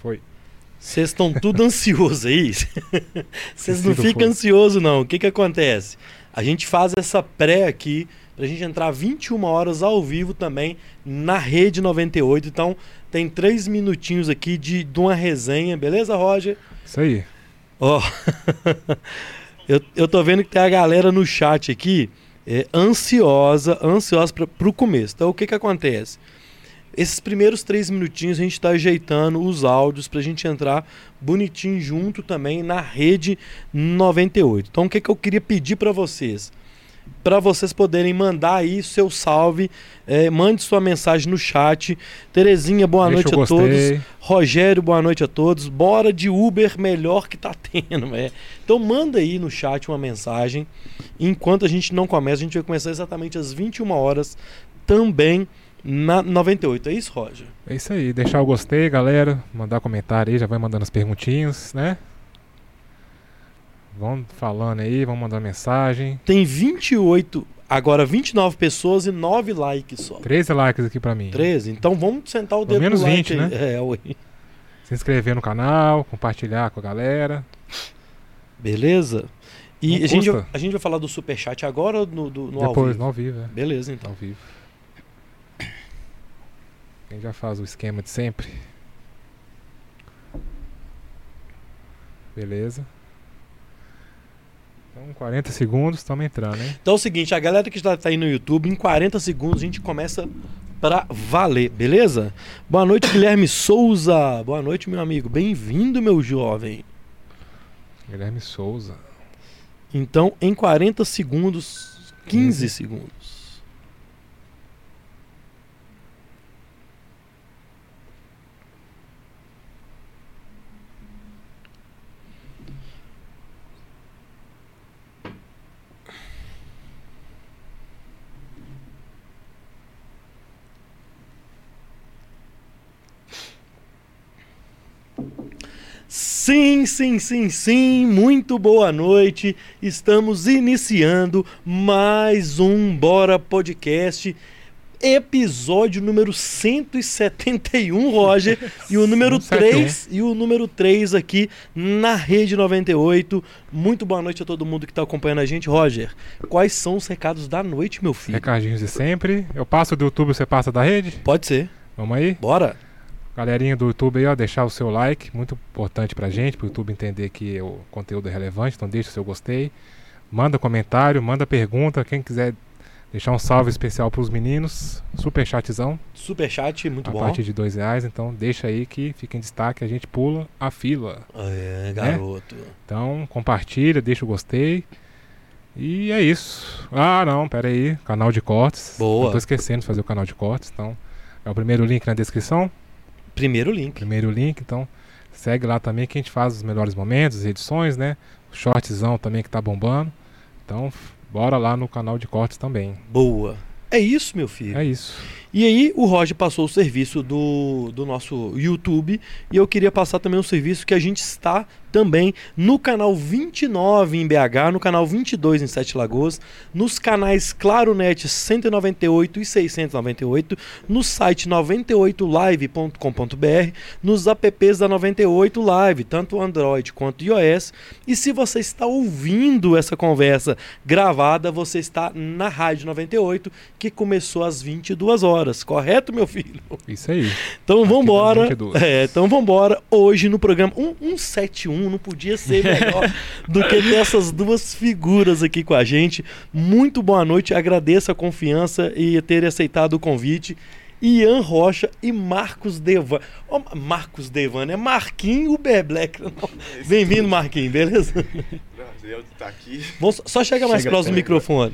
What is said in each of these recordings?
Foi. Vocês estão tudo ansiosos aí? Vocês não ficam ansiosos, não. O que, que acontece? A gente faz essa pré aqui pra gente entrar 21 horas ao vivo também na Rede 98. Então, tem três minutinhos aqui de, de uma resenha, beleza, Roger? Isso aí. Ó, eu, eu tô vendo que tem a galera no chat aqui é, ansiosa, ansiosa pra, pro começo. Então, o que que acontece? Esses primeiros três minutinhos a gente está ajeitando os áudios para a gente entrar bonitinho junto também na rede 98. Então, o que, que eu queria pedir para vocês? Para vocês poderem mandar aí seu salve, é, mande sua mensagem no chat. Terezinha, boa Deixa noite a todos. gostei. Rogério, boa noite a todos. Bora de Uber, melhor que tá tendo. É. Então manda aí no chat uma mensagem. Enquanto a gente não começa, a gente vai começar exatamente às 21 horas também na 98. É isso, Roger? É isso aí. Deixar o gostei, galera. Mandar comentário aí, já vai mandando as perguntinhas, né? Vão falando aí, vão mandando mensagem. Tem 28, agora 29 pessoas e 9 likes só. 13 likes aqui pra mim. 13. Então vamos sentar o Pelo dedo menos no like 20, aí. É, ué. Se inscrever no canal, compartilhar com a galera. Beleza? E Não a gente, a gente vai falar do superchat agora ou no, do, no ao Depois, vivo? no ao vivo, é. Beleza, então. Ao vivo. Quem já faz o esquema de sempre. Beleza. Então, 40 segundos, estamos entrando, hein? Então é o seguinte, a galera que está tá aí no YouTube, em 40 segundos a gente começa pra valer, beleza? Boa noite, Guilherme Souza. Boa noite, meu amigo. Bem-vindo, meu jovem. Guilherme Souza. Então, em 40 segundos, 15 15. segundos. Sim, sim, sim, sim, muito boa noite. Estamos iniciando mais um Bora Podcast, episódio número 171, Roger, e o número 171. 3, e o número 3 aqui na Rede 98. Muito boa noite a todo mundo que está acompanhando a gente. Roger, quais são os recados da noite, meu filho? Recadinhos de sempre. Eu passo do YouTube, você passa da rede? Pode ser. Vamos aí? Bora. Galerinha do YouTube aí, ó, deixar o seu like, muito importante pra gente, pro YouTube entender que o conteúdo é relevante, então deixa o seu gostei. Manda comentário, manda pergunta, quem quiser deixar um salve especial pros meninos, super chatzão, Superchat, muito a bom. partir de dois reais, então deixa aí que fica em destaque, a gente pula a fila. É, garoto. Então compartilha, deixa o gostei. E é isso. Ah, não, pera aí, canal de cortes. Boa. Eu tô esquecendo de fazer o canal de cortes, então é o primeiro link na descrição. Primeiro link. primeiro link, então segue lá também que a gente faz os melhores momentos, as edições, né? O shortzão também que tá bombando. Então, bora lá no canal de cortes também. Boa. É isso, meu filho. É isso. E aí o Roger passou o serviço do, do nosso YouTube e eu queria passar também um serviço que a gente está também no canal 29 em BH, no canal 22 em Sete Lagoas, nos canais ClaroNet 198 e 698, no site 98live.com.br, nos apps da 98 Live, tanto Android quanto iOS. E se você está ouvindo essa conversa gravada, você está na Rádio 98, que começou às 22 horas, correto, meu filho? Isso aí. Então vambora. das 22. É, então vambora. Hoje no programa 171, não podia ser melhor do que ter essas duas figuras aqui com a gente. Muito boa noite, agradeço a confiança e ter aceitado o convite. Ian Rocha e Marcos Devan. Ó, Marcos Devan, é Marquinho Uber Black. Bem-vindo, Marquinho, beleza? Prazer de estar aqui. Vamos só chegar mais Chega próximo do microfone.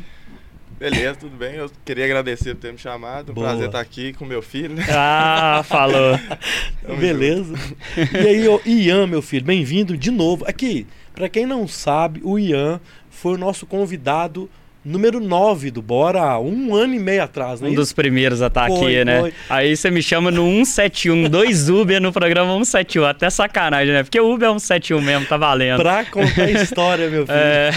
Beleza, tudo bem? Eu queria agradecer por ter me chamado. Um Boa. prazer estar aqui com meu filho, né? Ah, falou. Beleza. E aí, Ian, meu filho, bem-vindo de novo. Aqui, pra quem não sabe, o Ian foi o nosso convidado número 9 do Bora, um ano e meio atrás, né? Um dos primeiros a estar Foi, aqui, né? foi. Aí você me chama no 171, dois Uber no programa 171, até sacanagem, né? Porque o Uber é 171 mesmo, tá valendo. Pra contar a história, meu filho. É...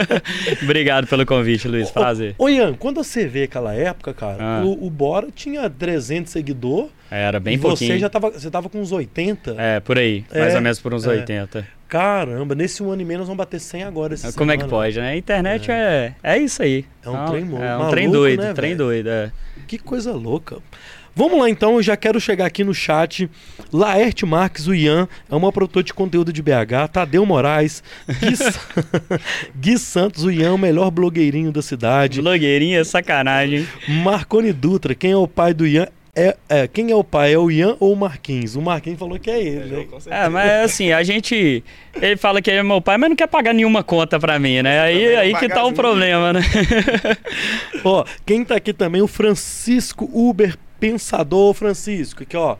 Obrigado pelo convite, Luiz, prazer. Ô, Ian, quando você vê aquela época, cara, Ah. o, o Bora tinha 300 seguidores Era bem e pouquinho. você já tava, você tava com uns 80. É, por aí, mais É, ou menos por uns é. 80. Caramba, nesse um ano e meio nós vamos bater 100 agora. esse Como é que semana. pode, né? A internet é, é isso aí. É um trem mo- É um maluco, trem doido, né, trem doido, é. Que coisa louca. Vamos lá então, eu já quero chegar aqui no chat. Laerte Marques, o Ian, é uma produtor de conteúdo de BH. Tadeu Moraes, Gui, Gui Santos, o Ian, o melhor blogueirinho da cidade. Blogueirinha, sacanagem. Marconi Dutra, quem é o pai do Ian? É, é, quem é o pai? É o Ian ou o Marquinhos? O Marquinhos falou que é ele, né? Com certeza. É, mas assim, a gente. Ele fala que é meu pai, mas não quer pagar nenhuma conta pra mim, né? Aí, aí que tá o problema, né? Ó, quem tá aqui também, o Francisco Uber Pensador Francisco, aqui ó.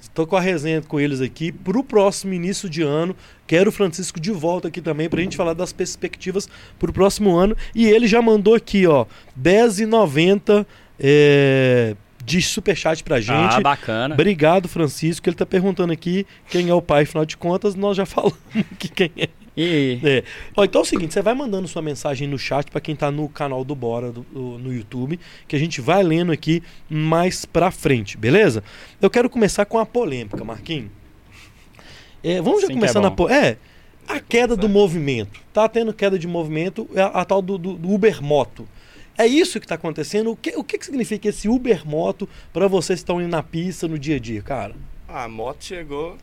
Estou com a resenha com eles aqui pro próximo início de ano. Quero o Francisco de volta aqui também pra gente falar das perspectivas pro próximo ano. E ele já mandou aqui, ó, R$10,90 é, de superchat pra gente. Ah, bacana. Obrigado, Francisco. Ele tá perguntando aqui quem é o pai, afinal de contas, nós já falamos que quem é. E É. Ó, então é o seguinte, você vai mandando sua mensagem no chat pra quem tá no canal do Bora do- do- no YouTube, que a gente vai lendo aqui mais pra frente, beleza? Eu quero começar com a polêmica, Marquinhos. É, vamos já Sim que começar é na bom. po- é a queda do movimento. Tá tendo queda de movimento, é a, a tal do, do, do Uber Moto. É isso que tá acontecendo? O que, o que, que significa esse Uber Moto pra vocês que estão indo na pista no dia a dia, cara? A moto chegou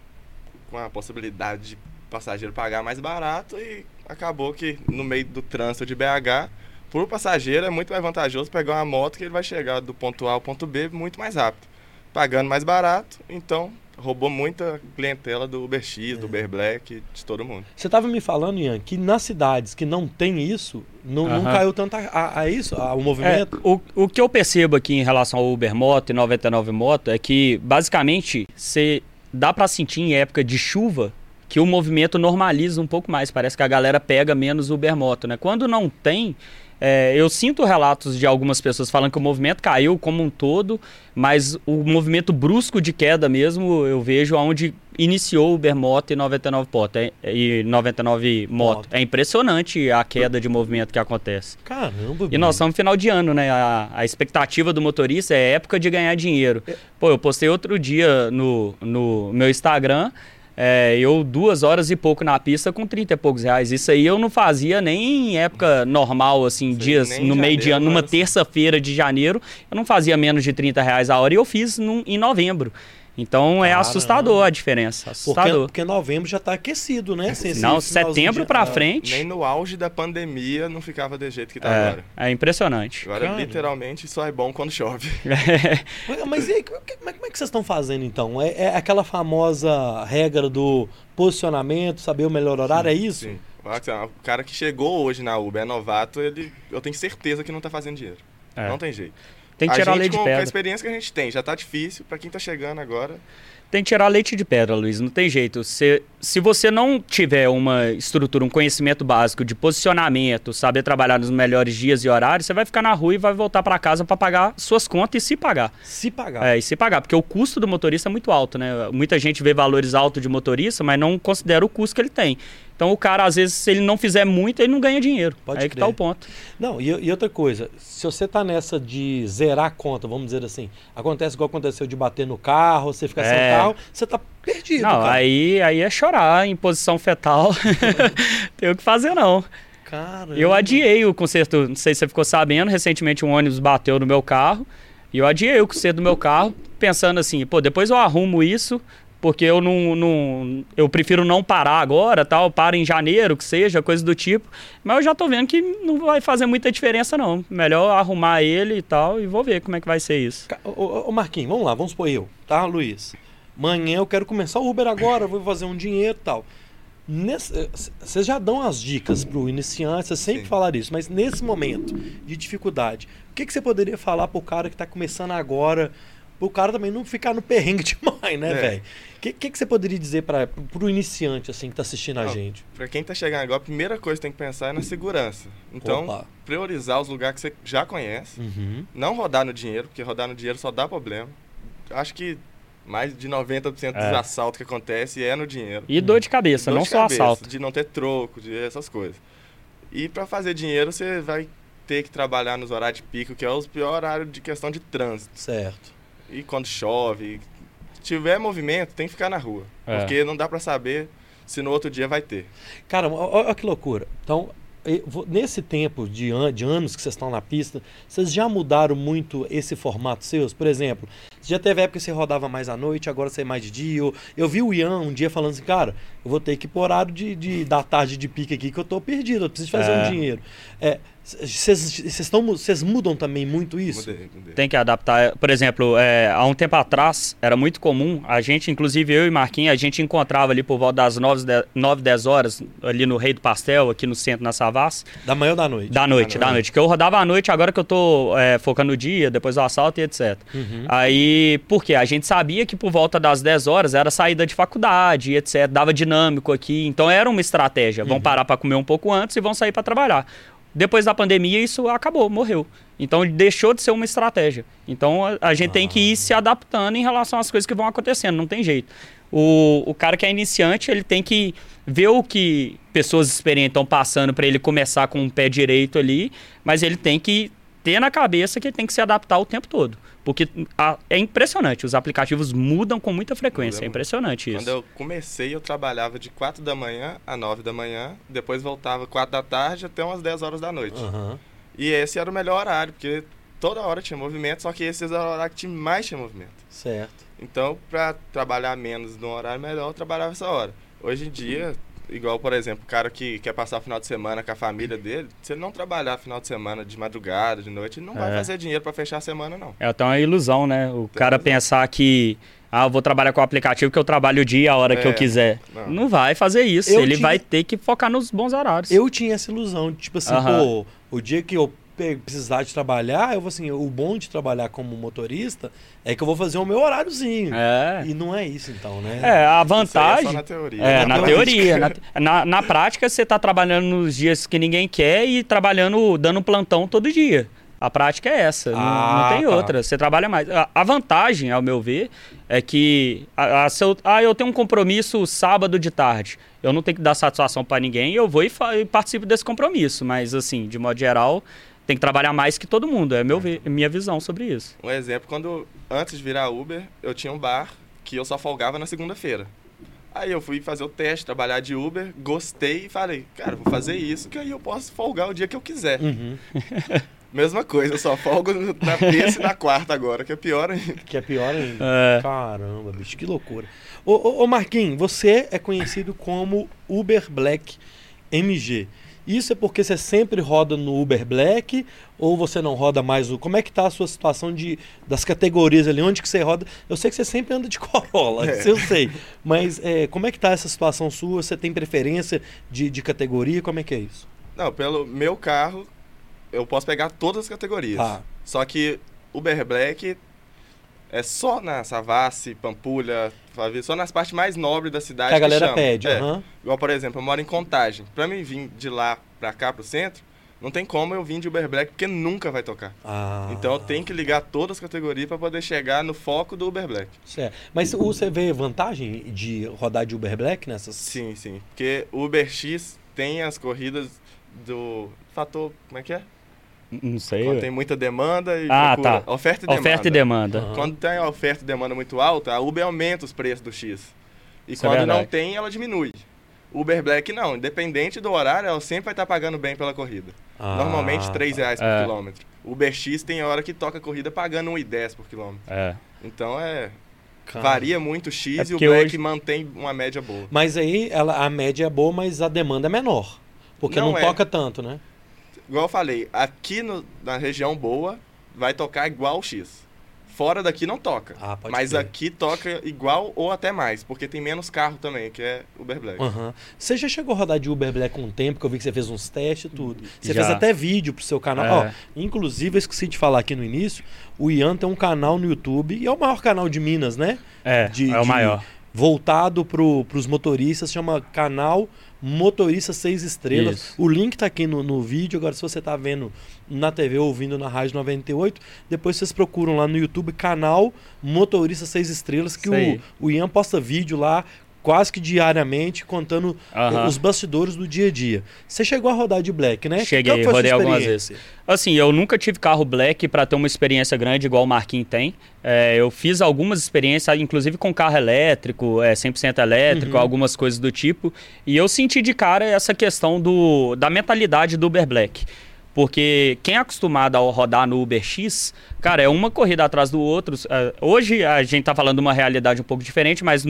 com a possibilidade de passageiro pagar mais barato e acabou que no meio do trânsito de BH, por passageiro é muito mais vantajoso pegar uma moto que ele vai chegar do ponto A ao ponto B muito mais rápido. Pagando mais barato, então roubou muita clientela do Uber X, do Uber Black, de todo mundo. Você estava me falando, Ian, que nas cidades que não tem isso, não, não caiu tanto a, a- a isso, a- o É, movimento. o, o que eu percebo aqui em relação ao Uber Moto e 99 Moto é que, basicamente, você dá pra sentir em época de chuva que o movimento normaliza um pouco mais. Parece que a galera pega menos Uber Moto, né? Quando não tem, é, eu sinto relatos de algumas pessoas falando que o movimento caiu como um todo, mas o movimento brusco de queda mesmo eu vejo onde iniciou o Uber Moto e 99 Moto. É, e 99 Moto. Moto. É impressionante a queda de movimento que acontece. Caramba, E nós estamos no final de ano, né? A, a expectativa do motorista é época de ganhar dinheiro. Pô, eu postei outro dia no, no meu Instagram, é, eu duas horas e pouco na pista com 30 e poucos reais. Isso aí eu não fazia nem em época normal, assim, Sim, dias no meio de janeiro, ano, numa terça-feira de janeiro, eu não fazia menos de 30 reais a hora e eu fiz num- em novembro. Então é Caramba. assustador a diferença. porque, Assustador. porque novembro já tá aquecido, né? Sem esse Não, setembro Ah, frente Nem no auge da pandemia não ficava do jeito que tá é, agora. é impressionante. Agora, Cara. literalmente, só é bom quando chove. Mas- Mas e aí, como é que- como é que vocês estão fazendo então? É, é aquela famosa regra do posicionamento, saber o melhor horário, é isso? Sim. O cara que chegou hoje na Uber é novato, ele, eu tenho certeza que não tá fazendo dinheiro. É. Não tem jeito. Tem que tirar a gente, leite de com, com a pedra. experiência que a gente tem, já tá difícil. Pra quem tá chegando agora, Tem que tirar leite de pedra, Luiz, não tem jeito. Se, se você não tiver uma estrutura, um conhecimento básico de posicionamento, saber trabalhar nos melhores dias e horários, você vai ficar na rua e vai voltar para casa para pagar suas contas e se pagar. Se pagar. É, e se pagar, porque o custo do motorista é muito alto, né? Muita gente vê valores altos de motorista, mas não considera o custo que ele tem. Então o cara, às vezes, se ele não fizer muito, ele não ganha dinheiro. Pode Aí que tá o ponto. Não, e, e outra coisa, se você tá nessa de zerar a conta, vamos dizer assim, acontece igual aconteceu de bater no carro, você ficar sem É. carro, você tá perdido, não, cara. aí, aí é chorar em posição fetal. tem o que fazer, não. Caramba. Eu adiei o conserto, não sei se você ficou sabendo, recentemente um ônibus bateu no meu carro e eu adiei o conserto do meu carro, pensando assim, pô, depois eu arrumo isso, porque eu não, não eu prefiro não parar agora, tal, para em janeiro, que seja, coisa do tipo. Mas eu já tô vendo que não vai fazer muita diferença não. Melhor arrumar ele e tal e vou ver como é que vai ser isso. Ô, ô, Marquinhos, vamos lá, vamos supor eu, tá, Luiz? Amanhã eu quero começar o Uber agora, vou fazer um dinheiro e tal. Nesse- eh, Vocês já dão as dicas pro iniciante, vocês sempre Sim. falaram isso, mas nesse momento de dificuldade, o que, que você poderia falar pro cara que está começando agora pro cara também não ficar no perrengue demais, né, É. velho? O que, que, que você poderia dizer para pro iniciante, assim, que tá assistindo a Não, gente? Pra quem tá chegando agora, a primeira coisa que tem que pensar é na segurança. Então, Opa. priorizar os lugares que você já conhece. Uhum. Não rodar no dinheiro, porque rodar no dinheiro só dá problema. Acho que mais de 90% dos É. assaltos que acontece é no dinheiro. E dor de cabeça, Dor não de só cabeça, assalto. De não ter troco, de essas coisas. E pra fazer dinheiro, você vai ter que trabalhar nos horários de pico, que é os piores horários de questão de trânsito. Certo. E quando chove, tiver movimento, tem que ficar na rua. É. Porque não dá pra saber se no outro dia vai ter. Cara, olha que loucura. Então, e- nesse tempo de, an- de anos que vocês estão na pista, vocês já mudaram muito esse formato seus? Por exemplo, já teve época que você rodava mais à noite, agora você é mais de dia. Eu, eu vi o Ian um dia falando assim, cara, eu vou ter que ir pro horário de, de- da tarde de pique aqui que eu tô perdido, eu preciso fazer É. um dinheiro. É, Vocês mudam também muito isso? Mudei, mudei. Tem que adaptar. Por exemplo, é, há um tempo atrás era muito comum, a gente, inclusive eu e Marquinhos, a gente encontrava ali por volta das 9, 10 9 10 horas, ali no Rei do Pastel, aqui no centro, na Savas, Da manhã ou da noite? da noite, da noite. noite. Que eu rodava à noite, agora que eu tô é, focando no dia, depois do assalto e etc. Uhum. Aí, por quê? A gente sabia que por volta das 10 horas era saída de faculdade, e etc. Dava dinâmico aqui. Então era uma estratégia. Vão parar para comer um pouco antes e vão sair para trabalhar. Depois da pandemia, isso acabou, morreu. Então deixou de ser uma estratégia. Então a, a gente tem que ir se adaptando em relação às coisas que vão acontecendo, não tem jeito. O, o cara que é iniciante, ele tem que ver o que pessoas experientes estão passando para ele começar com o pé direito ali, mas ele tem que ter na cabeça que ele tem que se adaptar o tempo todo. Porque a- é impressionante, os aplicativos mudam com muita frequência, é impressionante isso. Quando eu comecei, eu trabalhava de 4 da manhã a 9 da manhã, depois voltava 4 da tarde até umas 10 horas da noite. Aham. E esse era o melhor horário, porque toda hora tinha movimento, só que esse era o horário que tinha mais tinha movimento. Certo. Então, pra trabalhar menos num horário melhor, eu trabalhava essa hora. Hoje em dia, igual, por exemplo, o cara que quer passar o final de semana com a família dele, se ele não trabalhar final de semana de madrugada, de noite, ele não vai É. fazer dinheiro pra fechar a semana, não. É até uma ilusão, né? O Tem cara razão. pensar que ah, eu vou trabalhar com o aplicativo que eu trabalho o dia a hora que É, eu quiser. não. Não. vai fazer isso. Eu Ele tinha- vai ter que focar nos bons horários. Eu tinha essa ilusão, de, tipo assim, Aham. pô, o dia que eu precisar de trabalhar, eu vou assim, o bom de trabalhar como motorista é que eu vou fazer o meu horáriozinho. É. E não é isso então, né? É, a Isso aí é vantagem. só na teoria. É, Na na teoria. Na, na, na prática, você tá trabalhando nos dias que ninguém quer e trabalhando, dando plantão todo dia. A prática é essa, não- Ah, não, tem tá. outra. Você trabalha mais. A, a vantagem, ao meu ver, é que a, a seu- ah, eu tenho um compromisso sábado de tarde. Eu não tenho que dar satisfação para ninguém, eu vou e, fa- e participo desse compromisso. Mas, assim, de modo geral, tem que trabalhar mais que todo mundo. É meu ver- minha visão sobre isso. Um exemplo, quando antes de virar Uber, eu tinha um bar que eu só folgava na segunda-feira. Aí eu fui fazer o teste, trabalhar de Uber, gostei e falei, cara, vou fazer isso que aí eu posso folgar o dia que eu quiser. Uhum. Mesma coisa, eu só folgo na terça e na quarta agora, que é pior ainda. Que é pior ainda. É. Caramba, bicho, que loucura. Ô, ô, ô Marquinhos, você é conhecido como Uber Black MG. Isso é porque você sempre roda no Uber Black ou você não roda mais o. Como é que tá a sua situação de, das categorias ali? Onde que você roda? Eu sei que você sempre anda de Corolla, É. isso eu sei. Mas é, como é que tá essa situação sua? Você tem preferência de, de categoria? Como é que é isso? Não, pelo meu carro, eu posso pegar todas as categorias. Tá. Só que Uber Black é só na Savassi, Pampulha, Só nas partes mais nobres da cidade Que a galera chama. pede. É. aham. Igual, por exemplo, eu moro em Contagem. Pra mim vir de lá pra cá, pro centro, não tem como eu vir de Uber Black, porque nunca vai tocar. Ah, Então eu tenho que ligar todas as categorias pra poder chegar no foco do Uber Black. Certo. Mas você vê vantagem de rodar de Uber Black nessas? Sim, sim. Porque o Uber X tem as corridas do fator, como é que é? Não sei. Quando tem muita demanda e Ah, procura. tá. Oferta e demanda. Oferta e demanda. Aham. Quando tem a oferta e demanda muito alta, a Uber aumenta os preços do X. E Isso é quando não verdade. tem, ela diminui. Uber Black não, independente do horário, ela sempre vai estar pagando bem pela corrida. Ah, Normalmente 3 reais por É. quilômetro. Uber X tem hora que toca a corrida pagando 1,10 por quilômetro. É. Então é. cara. Varia muito o X É e o Black hoje- mantém uma média boa. Mas aí ela, a média é boa, mas a demanda é menor. Porque não, Não é. toca tanto, né? Igual eu falei, aqui no- na região boa vai tocar igual o X. Fora daqui não toca. Ah, pode mas crer. aqui toca igual ou até mais, porque tem menos carro também, que é Uber Black. Aham. Você já chegou a rodar de Uber Black com um tempo, que eu vi que você fez uns testes e tudo. Você Já. fez até vídeo pro seu canal. É. Ó, inclusive, eu esqueci de falar aqui no início, o Ian tem um canal no YouTube, e é o maior canal de Minas, né? É, De- é o de- maior. Voltado pro, pros motoristas, chama canal Motorista 6 Estrelas. Isso. O link tá aqui no, no vídeo. Agora, se você tá vendo na TV ou ouvindo na Rádio 98, depois vocês procuram lá no YouTube canal Motorista 6 Estrelas, que o, o Ian posta vídeo lá quase que diariamente, contando Aham. os bastidores do dia a dia. Você chegou a rodar de Black, né? Cheguei, Qual rodei algumas experiência? Assim, eu nunca tive carro black para ter uma experiência grande igual o Marquinhos tem. É, eu fiz algumas experiências, inclusive com carro elétrico, é, 100% elétrico, Uhum. algumas coisas do tipo. E eu senti de cara essa questão do, da mentalidade do Uber Black. Porque quem é acostumado a rodar no Uber X, cara, é uma corrida atrás do outro. É, hoje a gente tá falando de uma realidade um pouco diferente, mas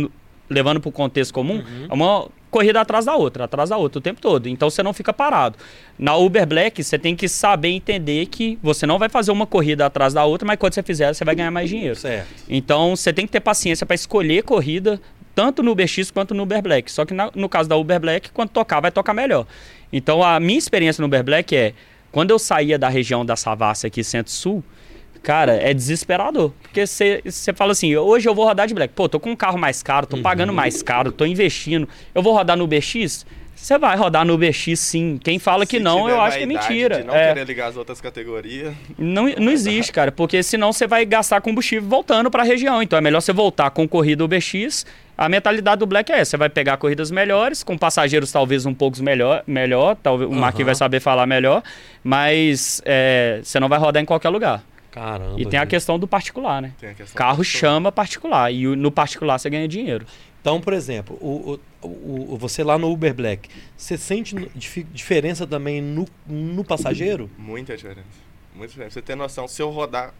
levando para o contexto comum, Uhum. é uma corrida atrás da outra, atrás da outra o tempo todo. Então você não fica parado. Na Uber Black, você tem que saber entender que você não vai fazer uma corrida atrás da outra, mas quando você fizer, você vai ganhar mais dinheiro. Certo. Então você tem que ter paciência para escolher corrida, tanto no Uber X quanto no Uber Black. Só que na- no caso da Uber Black, quando tocar, vai tocar melhor. Então a minha experiência no Uber Black é, quando eu saía da região da Savassi aqui, Centro-Sul, cara, é desesperador. Porque você fala assim, hoje eu vou rodar de Black. Pô, tô com um carro mais caro, tô pagando mais caro, tô investindo. Eu vou rodar no Uber X? Você vai rodar no Uber X sim. Quem fala que Se não, eu acho que é mentira. De não É. querer ligar as outras categorias. Não, não existe, cara, porque senão você vai gastar combustível voltando para a região. Então é melhor você voltar com corrida UberX. A mentalidade do Black é essa: você vai pegar corridas melhores, com passageiros talvez um pouco melhor, melhor talvez o Marquinhos vai saber falar melhor, mas é, você não vai rodar em qualquer lugar. Caramba. E tem a velho. questão do particular, né? Tem a questão Carro chama particular e no particular você ganha dinheiro. Então, por exemplo, o, o- o- você lá no Uber Black, você sente diferença também no, no passageiro? Muita diferença. Muita diferença. Você tem noção, se eu rodar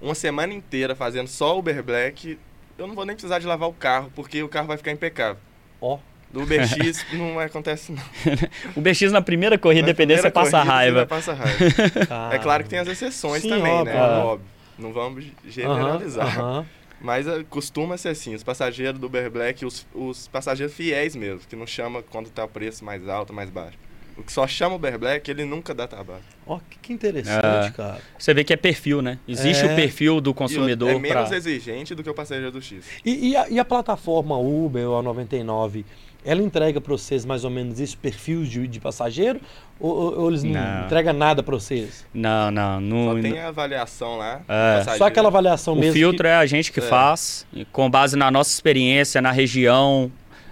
uma semana inteira fazendo só Uber Black, eu não vou nem precisar de lavar o carro, porque o carro vai ficar impecável. Ó. Do UberX não acontece não. O BX na primeira corrida, Na dependendo, você primeira passa corrida, raiva. Passar raiva. É claro que tem as exceções Sim, também, óbvio, né? é. Óbvio. Não vamos generalizar. aham. Mas eh, costuma ser assim, os passageiros do Uber Black, os, os passageiros fiéis mesmo, que não chama quando tá o preço mais alto, mais baixo. O que só chama Uber Black, ele nunca dá trabalho. Ó, que, que interessante, É. cara. Você vê que é perfil, né? Existe É. o perfil do E consumidor é menos pra... exigente do que o passageiro do X. E, e a, e a plataforma Uber ou a 99, ela entrega para vocês mais ou menos esse perfil de, de passageiro? Ou, ou- ou eles não, Não. entregam nada para vocês? Não, não. Só não tem a avaliação lá. É. Só aquela avaliação O mesmo. filtro que- é a gente que É. faz, com base na nossa experiência, na região,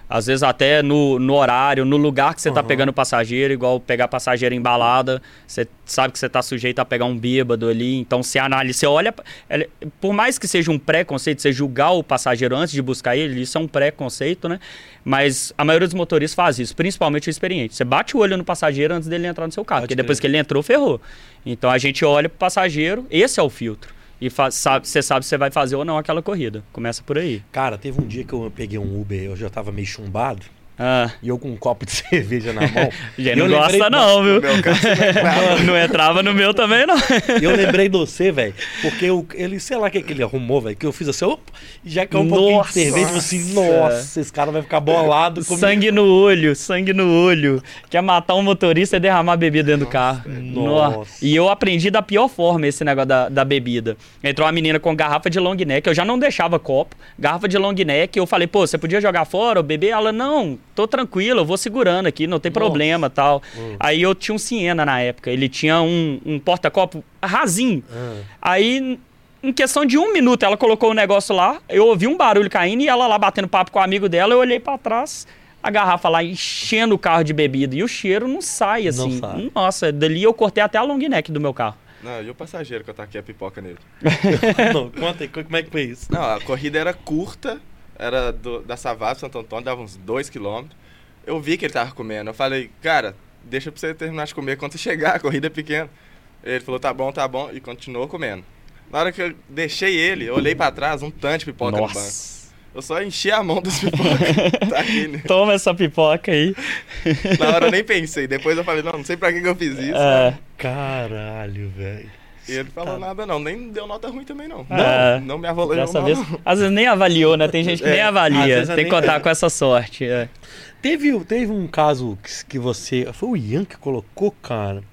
às vezes até no, no horário, no lugar que você está Aham. pegando passageiro, igual pegar passageiro embalada, você sabe que você está sujeito a pegar um bêbado ali, então você analisa, você olha, por mais que seja um preconceito, você julgar o passageiro antes de buscar ele, isso é um preconceito, né? Mas a maioria dos motoristas faz isso, principalmente o experiente. Você bate o olho no passageiro antes dele entrar no seu carro, Pode porque depois que ele entrou, ferrou. Então a gente olha pro passageiro, esse é o filtro. E fa- sabe- você sabe se você vai fazer ou não aquela corrida. Começa por aí. Cara, teve um dia que eu peguei um Uber, eu já tava meio chumbado, Ah, e eu com um copo de cerveja na mão. Eu não lembrei- gosta não, viu? No caso, Não, não entrava no meu também, não. Eu lembrei de você, velho, porque eu, ele, sei lá o que, que ele arrumou, velho, que eu fiz assim, opa, já caiu um pouquinho de Nossa. cerveja, eu falei assim, nossa, esse cara vai ficar bolado comigo. Sangue no olho, sangue no olho. Quer matar um motorista e derramar bebida dentro do carro. Nossa. Nó. E eu aprendi da pior forma esse negócio da, da bebida. Entrou uma menina com garrafa de long neck, eu já não deixava copo, garrafa de long neck, eu falei, pô, você podia jogar fora ou beber? Ela, não, tô tranquilo, eu vou segurando aqui, não tem Nossa. problema tal. Hum. Aí eu tinha um Siena na época, ele tinha um, um porta-copo rasinho. Ah, Aí, em questão de um minuto, ela colocou o negócio lá, eu ouvi um barulho caindo e ela lá batendo papo com o amigo dela, eu olhei pra trás, a garrafa lá enchendo o carro de bebida e o cheiro não sai Não assim. sai. Nossa, dali eu cortei até a long neck do meu carro. Não, e o passageiro que eu taquei a pipoca nele? não, conta aí, como é que foi isso? Não, a corrida era curta, era do- da Savassi, Santo Antônio, dava uns 2km. Eu vi que ele tava comendo, eu falei, cara, deixa pra você terminar de comer quando você chegar, a corrida é pequena. Ele falou, tá bom, tá bom, e continuou comendo. Na hora que eu deixei ele, eu olhei pra trás, um tanto de pipoca no banco. Nossa. Eu só enchi a mão dos pipocas. tá aqui, né? Toma essa pipoca aí. Na hora eu nem pensei. Depois eu falei, não, não sei pra que, que eu fiz isso. É, Caralho, velho. E ele falou Tá. nada não, nem deu nota ruim também não. É. Não, não me avaliou Dessa não. vez, às vezes nem avaliou, né? Tem gente que É, nem avalia. Tem que contar com essa sorte. é. Teve, teve um caso que, que você. Foi o Ian que colocou, cara.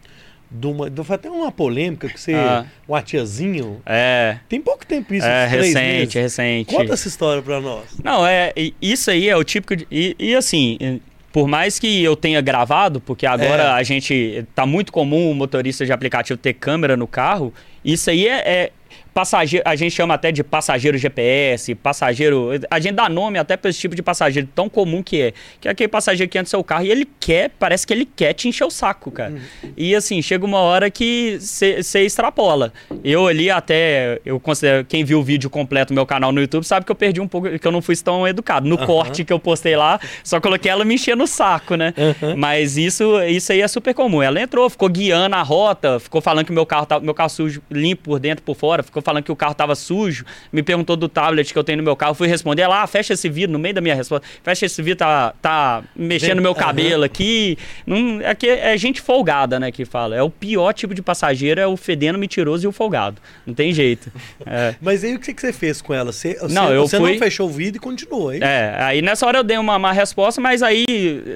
De uma, de- foi até uma polêmica que você. Ah. Uma tiazinho. É, Tem pouco tempo isso, é recente, meses. recente. Conta essa história pra nós. Não, é. Isso aí é o típico. De, e, e assim, por mais que eu tenha gravado, porque agora É. a gente. Tá muito comum o motorista de aplicativo ter câmera no carro, isso aí é. é passageiro, a gente chama até de passageiro GPS, passageiro. A gente dá nome até para esse tipo de passageiro tão comum que é. Que é aquele passageiro que entra no seu carro e ele quer, parece que ele quer te encher o saco, cara. E assim, chega uma hora que você extrapola. Eu ali até, eu considero, quem viu o vídeo completo do meu canal no YouTube sabe que eu perdi um pouco, que eu não fui tão educado. No corte que eu postei lá, só coloquei ela me encher no saco, né? Mas isso, isso aí é super comum. Ela entrou, ficou guiando a rota, ficou falando que meu carro tá, meu carro sujo, limpo por dentro, por fora, ficou falando que o carro tava sujo, me perguntou do tablet que eu tenho no meu carro, fui responder ela, ah, fecha esse vidro no meio da minha resposta, fecha esse vidro, tá, tá mexendo no meu cabelo aqui. Não, é, que é gente folgada, né, que fala. É o pior tipo de passageiro, é o fedendo, mentiroso e o folgado. Não tem jeito. É. Mas aí o que você fez com ela? Você, você, Não, eu você fui- não fechou o vídeo e continuou, hein? É, aí nessa hora eu dei uma má resposta, mas aí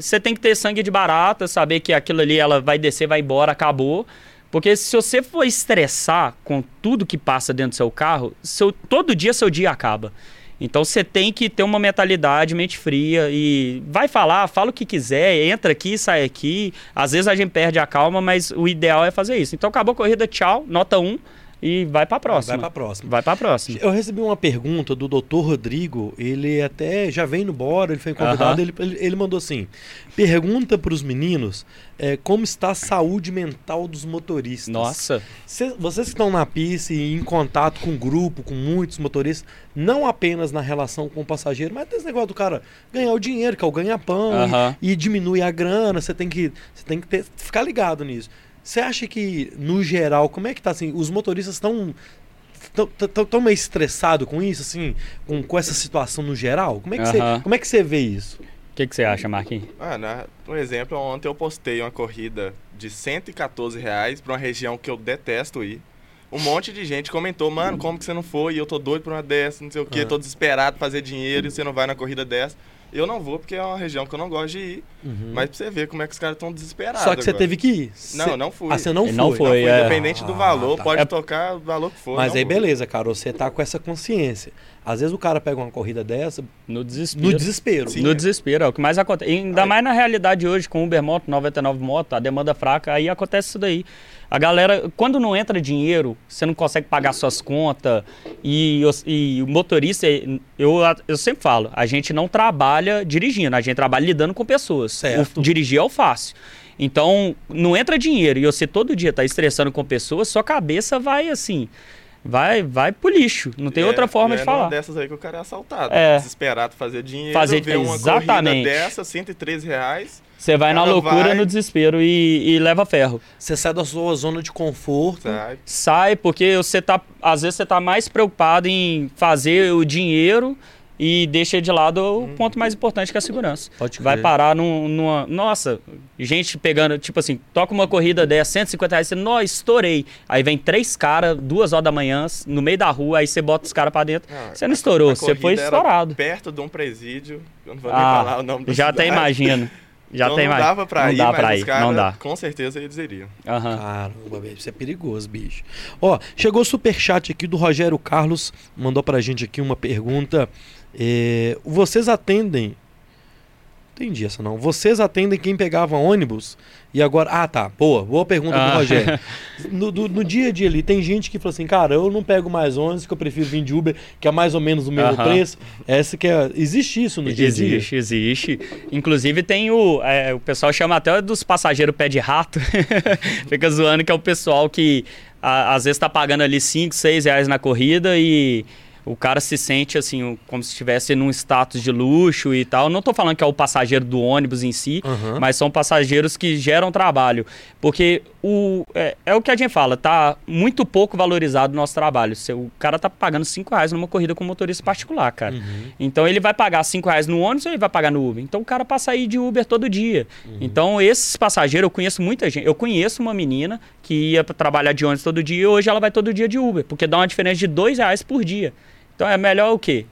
você tem que ter sangue de barata, saber que aquilo ali ela vai descer, vai embora, acabou. Porque se você for estressar com tudo que passa dentro do seu carro, seu, todo dia seu dia acaba. Então você tem que ter uma mentalidade, mente fria e vai falar, fala o que quiser, entra aqui, sai aqui. Às vezes a gente perde a calma, mas o ideal é fazer isso. Então acabou a corrida, tchau, nota 1 e vai pra próxima. Vai pra próxima. Vai pra próxima. Eu recebi uma pergunta do Dr. Rodrigo, ele até já veio no Bora, ele foi convidado, ele, ele, mandou assim: pergunta para os meninos é, como está a saúde mental dos motoristas. Nossa. Cê- vocês que estão na pista e em contato com um grupo, com muitos motoristas, não apenas na relação com o passageiro, mas tem esse negócio do cara ganhar o dinheiro, que é o ganha-pão, e, e diminuir a grana, você tem que, tem que ter- ficar ligado nisso. Você acha que, no geral, como é que tá assim? Os motoristas estão tão, tão meio estressados com isso, assim, com, com essa situação no geral? Como é que, você, como é que você vê isso? O que, que você acha, Marquinhos? Ah, na, um exemplo, ontem eu postei uma corrida de 114 reais pra uma região que eu detesto ir. Um monte de gente comentou, mano, como que você não foi? Eu tô doido por uma dessa, não sei o quê, Ah. tô desesperado pra fazer dinheiro e você não vai na corrida dessa. Eu não vou porque é uma região que eu não gosto de ir. Mas pra você ver como é que os caras estão desesperados. Só que você agora. teve que ir. Não, Cê- eu não fui. Ah, você não foi. não Não foi, fui, é. independente do Ah, valor, tá. pode É- tocar o valor que for. Mas não aí vou. beleza, Carol, você tá com essa consciência. Às vezes o cara pega uma corrida dessa No desespero. no desespero. Sim. No desespero, é o que mais acontece. Ainda Aí- mais na realidade hoje, com Uber Moto, 99 Moto, a demanda fraca, aí acontece isso daí. A galera, quando não entra dinheiro, você não consegue pagar suas contas, e, e o motorista, eu, eu sempre falo, a gente não trabalha dirigindo, a gente trabalha lidando com pessoas. Certo. O, dirigir é o fácil. Então, não entra dinheiro e você todo dia tá estressando com pessoas, sua cabeça vai assim, vai vai pro lixo. Não tem E outra é- forma de é falar. dessas aí que o cara é assaltado. É. Desesperado fazer dinheiro, Fazer- ver uma exatamente. corrida dessa, 113 reais. Você vai na loucura, vai- no desespero e, e leva ferro. Você sai da sua zona de conforto. Sabe? Sai porque você tá, às vezes você tá mais preocupado em fazer o dinheiro e deixa de lado o ponto mais importante que é a segurança. Pode Vai parar num- numa. Nossa, gente pegando, tipo assim, toca uma corrida dessa, 150 reais, você, nó, estourei. Aí vem três caras, duas horas da manhã, no meio da rua, aí você bota os caras pra dentro. Não, Você não estourou, a você foi estourado. Perto de um presídio. Eu não vou nem falar Ah, o nome da já até cidade. imagino. Já então até não imagino. dava pra não ir, dá mas pra ir, caras não dá. com certeza eles iriam. Aham. Caramba, velho, isso é perigoso, bicho. Ó, chegou o superchat aqui do Rogério Carlos, mandou pra gente aqui uma pergunta. É, vocês atendem. Entendi essa não. Vocês atendem quem pegava ônibus e agora. Ah, tá. Boa, boa pergunta do Ah. Rogério. No, do- no dia a dia ali, tem gente que fala assim, cara, eu não pego mais ônibus, que eu prefiro vir de Uber, que é mais ou menos o mesmo Aham. preço. Essa que é. Existe isso no dia a dia? Existe, existe. Inclusive tem o. é, o pessoal chama até dos passageiros pé de rato. Fica zoando que é o pessoal que a- às vezes tá pagando ali 5, 6 reais na corrida e o cara se sente assim, um- como se estivesse num status de luxo e tal. Não tô falando que é o passageiro do ônibus em si, Aham. mas são passageiros que geram trabalho. Porque o, é, é o que a gente fala, tá muito pouco valorizado o nosso trabalho. Se o cara tá pagando 5 reais numa corrida com motorista particular, cara. Uhum. Então ele vai pagar 5 reais no ônibus ou ele vai pagar no Uber? Então o cara passa aí de Uber todo dia. Então esses passageiros, eu conheço muita gente. Eu conheço uma menina que ia trabalhar de ônibus todo dia e hoje ela vai todo dia de Uber, porque dá uma diferença de 2 reais por dia. Então é melhor o quê?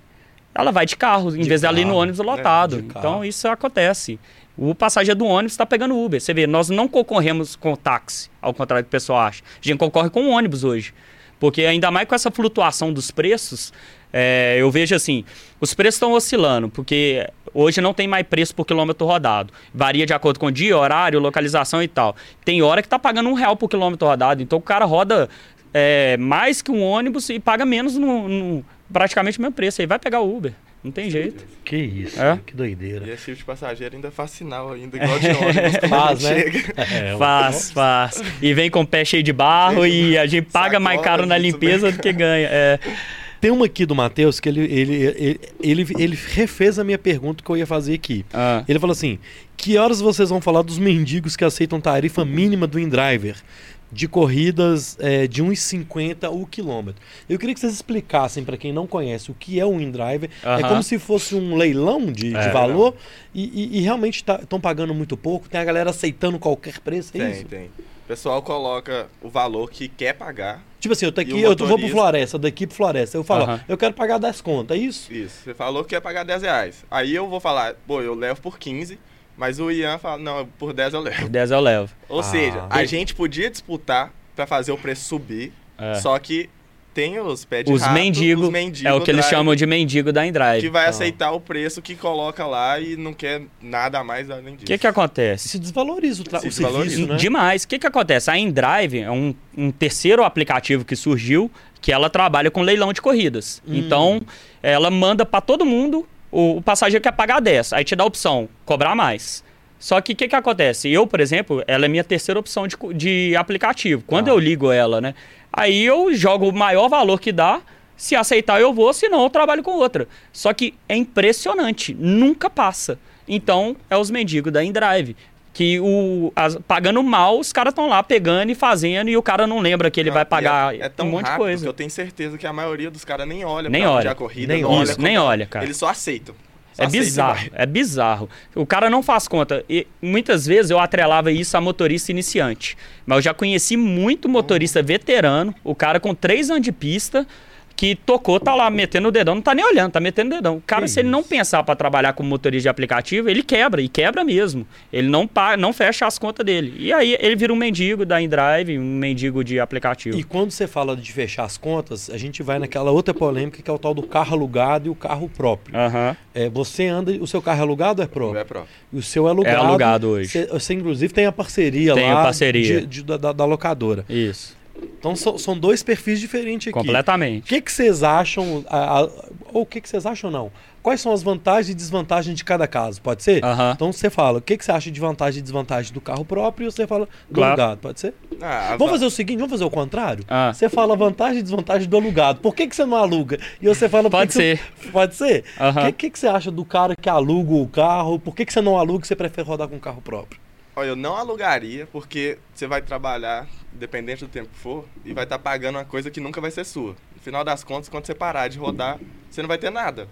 Ela vai de carro, em De vez dela ir no carro, ônibus lotado. de carro. Então isso acontece. O passageiro do ônibus está pegando Uber. Você vê, nós não concorremos com o táxi, ao contrário do que o pessoal acha. A gente concorre com o ônibus hoje. Porque ainda mais com essa flutuação dos preços, é, eu vejo assim, os preços estão oscilando, porque hoje não tem mais preço por quilômetro rodado. Varia de acordo com o dia, horário, localização e tal. Tem hora que tá pagando um real por quilômetro rodado. Então o cara roda é, mais que um ônibus e paga menos no, no- praticamente o mesmo preço. Aí vai pegar o Uber. Não tem jeito. Que isso, É? que doideira. E esse tipo de passageiro ainda faz sinal ainda, igual de ônibus. Faz, a né? É, Faz, faz. E vem com o pé cheio de barro e a gente paga mais caro na limpeza do que ganha. É. Tem uma aqui do Matheus que ele, ele, ele, ele, ele refez a minha pergunta que eu ia fazer aqui. Ah. Ele falou assim: que horas vocês vão falar dos mendigos que aceitam tarifa mínima do InDriver? De corridas é, de 1,50 o quilômetro. Eu queria que vocês explicassem para quem não conhece o que é o InDriver. É Aham. como se fosse um leilão de, de É. valor e, e- e realmente estão pagando muito pouco. Tem a galera aceitando qualquer preço, é Tem, isso? tem. O pessoal coloca o valor que quer pagar. Tipo assim, eu tô aqui, eu tô- vou pro motorista? Floresta, daqui pro Floresta. Eu falo, ó, eu quero pagar 10 contas, é isso? Isso. Você falou que quer pagar 10 reais. Aí eu vou falar, pô, eu levo por 15, mas o Ian fala, não, por 10 eu levo. 10 eu levo. Ou Ah. seja, a gente podia disputar pra fazer o preço subir, É. só que tem os pé de Os rato, mendigos, os mendigos é o que eles drive, chamam de mendigo da Endrive. que vai Ah. aceitar o preço que coloca lá e não quer nada mais além O disso. que que acontece? Se desvaloriza o, tra- Se o serviço, desvaloriza. né? Demais. O que, que acontece? A InDrive é um, um terceiro aplicativo que surgiu que ela trabalha com leilão de corridas. Hum. Então, ela manda para todo mundo, o, o passageiro quer pagar 10, aí te dá a opção, cobrar mais. Só que o que, que acontece? Eu, por exemplo, ela é minha terceira opção de, de aplicativo. Quando Ah. eu ligo ela, né? Aí eu jogo o maior valor que dá. Se aceitar, eu vou, se não, eu trabalho com outra. Só que é impressionante, nunca passa. Então, é os mendigos da InDrive. Que o, as- pagando mal, os caras estão lá pegando e fazendo, e o cara não lembra que ele Não, vai e pagar é, é tão um monte de coisa. que eu tenho certeza que a maioria dos caras nem olha Nem pra olha. é a corrida, Nem olha. Isso, nem quanto- olha, cara. Eles só aceitam. Só É bizarro, é bizarro. O cara não faz conta. E muitas vezes eu atrelava isso a motorista iniciante. Mas eu já conheci muito motorista veterano, o cara com três anos de pista, que tocou, tá lá metendo o dedão, não tá nem olhando, tá metendo o dedão. O cara, Que se ele não pensar para trabalhar como motorista de aplicativo, ele quebra, e quebra mesmo. Ele não, pa- não fecha as contas dele. E aí ele vira um mendigo da InDrive, um mendigo de aplicativo. E quando você fala de fechar as contas, a gente vai naquela outra polêmica que é o tal do carro alugado e o carro próprio. Aham. É, você anda, o seu carro é alugado ou é próprio? é próprio. E o seu é alugado. É alugado hoje. Você, você, inclusive tem a parceria Tem lá a parceria. de- de- da, da- da locadora. Isso. Então são, são dois perfis diferentes aqui. O Completamente. que, que vocês acham, a- a- ou o que, que vocês acham não? Quais são as vantagens e desvantagens de cada caso? Pode ser? Aham. Então você fala, o que, que você acha de vantagem e desvantagem do carro próprio e você fala do Claro. alugado, pode ser? Ah, Vamos va- fazer o seguinte, vamos fazer o contrário? Ah. Você fala vantagem e desvantagem do alugado. Por que, que você não aluga? E você fala... Pode que que ser. você- Pode ser? O que, que você acha do cara que aluga o carro? Por que, que você não aluga e você prefere rodar com o carro próprio? Olha, eu não alugaria, porque você vai trabalhar, dependente do tempo que for, e vai estar pagando uma coisa que nunca vai ser sua. No final das contas, quando você parar de rodar, você não vai ter nada.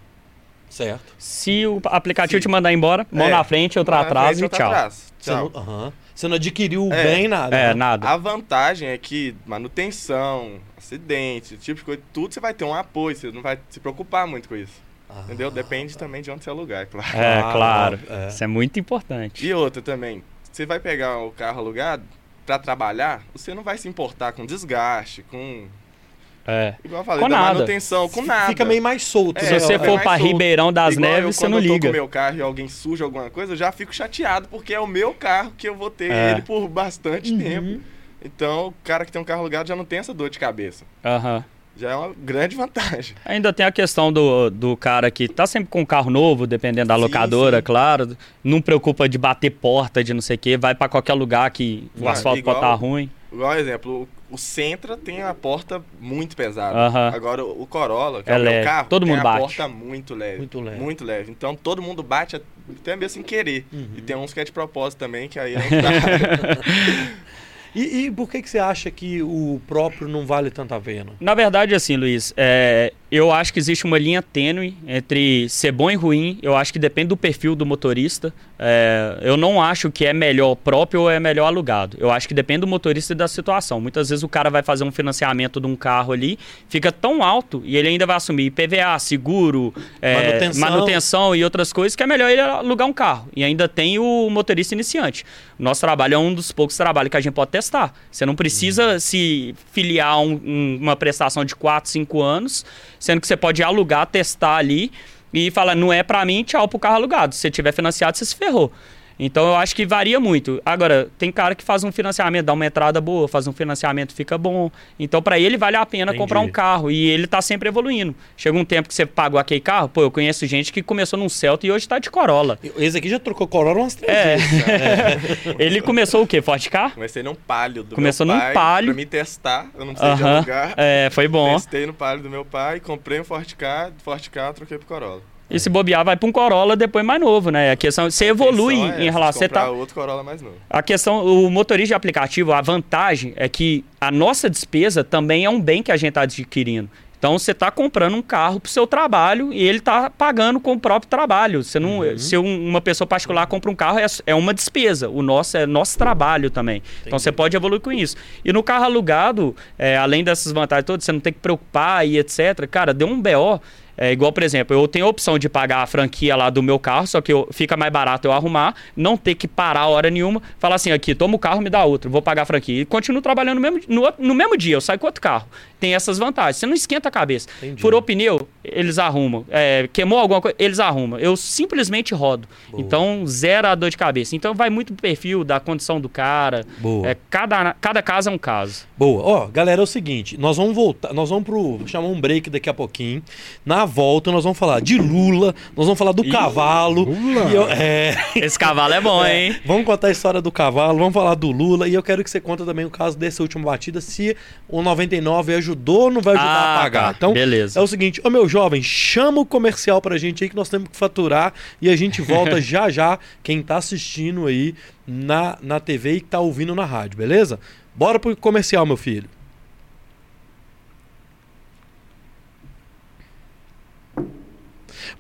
Certo. Se o aplicativo Sim. te mandar embora, mão É. na frente, outra atrás e tchau. atrás. Você Tchau. não, aham. Você não adquiriu É. bem nada. É, né? nada. A vantagem é que manutenção, acidente, esse tipo de coisa, tudo você vai ter um apoio, você não vai se preocupar muito com isso. Ah, Entendeu? Depende também de onde você alugar, é claro. É, Ah, claro. é. Isso é muito importante. E outra também, você vai pegar o carro alugado pra trabalhar, você não vai se importar com desgaste, com. É. Igual eu falei, Com da nada. manutenção, com nada. Fica meio mais solto. É, Se né? você é for solto. Ribeirão das Igual eu, Neves, você quando não eu tô liga. com meu carro e alguém suja alguma coisa, eu já fico chateado, porque é o meu carro que eu vou ter É. ele por bastante Uhum. tempo. Então, o cara que tem um carro alugado já não tem essa dor de cabeça. Aham. Já é uma grande vantagem. Ainda tem a questão do, do cara que tá sempre com um carro novo, dependendo da Sim, locadora, sim. claro. Não preocupa de bater porta, de não sei o quê, vai pra qualquer lugar que o Ah, asfalto igual- pode estar ruim. Igual exemplo, o Sentra tem a porta muito pesada. Aham. Agora o Corolla, que É é, o meu carro, Todo tem mundo a bate. porta muito leve. Muito leve. Muito leve. Então todo mundo bate até mesmo sem querer. Uhum. E tem uns que é de propósito também, que aí não dá. E, e por que, que você acha que o próprio não vale tanto a pena? Na verdade, assim, Luiz, é, eu acho que existe uma linha tênue entre ser bom e ruim. Eu acho que depende do perfil do motorista. É, eu não acho que é melhor próprio ou é melhor alugado. Eu acho que depende do motorista e da situação. Muitas vezes o cara vai fazer um financiamento de um carro ali, fica tão alto e ele ainda vai assumir PVA, seguro, é, Manutenção. manutenção e outras coisas que é melhor ele alugar um carro. E ainda tem o motorista iniciante. Nosso trabalho é um dos poucos trabalhos que a gente pode testar. Você não precisa se filiar a um- um- uma prestação de 4, 5 anos, sendo que você pode alugar, testar ali e falar, não é pra mim, tchau pro carro alugado. Se você tiver financiado, você se ferrou. Então eu acho que varia muito. Agora, tem cara que faz um financiamento, dá uma entrada boa, faz um financiamento, fica bom. Então, pra ele vale a pena Entendi. comprar um carro e ele tá sempre evoluindo. Chega um tempo que você pagou aquele carro, pô, eu conheço gente que começou num Celta e hoje tá de Corolla. Esse aqui já trocou Corolla umas três É. vezes. Ele começou o quê? Ford Car? Comecei num palio do Começou meu num pai. Palio. Pra me testar, eu não precisei de Aham. alugar. É, foi bom. Testei no palio do meu pai, comprei um Ford Car, Ford Car troquei pro Corolla. E se bobear, vai pra um Corolla depois mais novo, né? A questão, você evolui é em relação. Você tá, outro Corolla mais novo. A questão, o motorista de aplicativo, a vantagem é que a nossa despesa também é um bem que a gente está adquirindo. Então você está comprando um carro para o seu trabalho e ele está pagando com o próprio trabalho. Você não, Uhum. Se um- uma pessoa particular compra um carro, é, é uma despesa. O nosso é nosso trabalho também. Então você pode evoluir com isso. E no carro alugado, é, além dessas vantagens todas, você não tem que preocupar e etc. Cara, deu um BO. É igual, por exemplo, eu tenho a opção de pagar a franquia lá do meu carro, só que eu- fica mais barato eu arrumar, não ter que parar a hora nenhuma, falar assim, aqui, toma o carro, me dá outro, vou pagar a franquia. E continuo trabalhando no mesmo, no, no mesmo dia, eu saio com outro carro. Tem essas vantagens. Você não esquenta a cabeça. Entendi. Furou pneu, eles arrumam. É, queimou alguma coisa, eles arrumam. Eu simplesmente rodo. Boa. Então, zero a dor de cabeça. Então, vai muito do perfil, da condição do cara. Boa. É, cada, cada caso é um caso. Boa. Ó, galera, é o seguinte, nós vamos voltar, nós vamos pro vou chamar um break daqui a pouquinho. Na volta nós vamos falar de Lula, nós vamos falar do Ih, cavalo. Lula? E eu- é, Esse cavalo é bom, hein? vamos contar a história do cavalo, vamos falar do Lula e eu quero que você conte também o caso dessa última batida, se o 99 ajudou ou não vai ajudar a Ah, pagar. tá. Então, Beleza. é o seguinte, ô meu jovem, chama o comercial pra gente aí que nós temos que faturar e a gente volta já já, quem tá assistindo aí na, na TV e que tá ouvindo na rádio, beleza? Bora pro comercial, meu filho.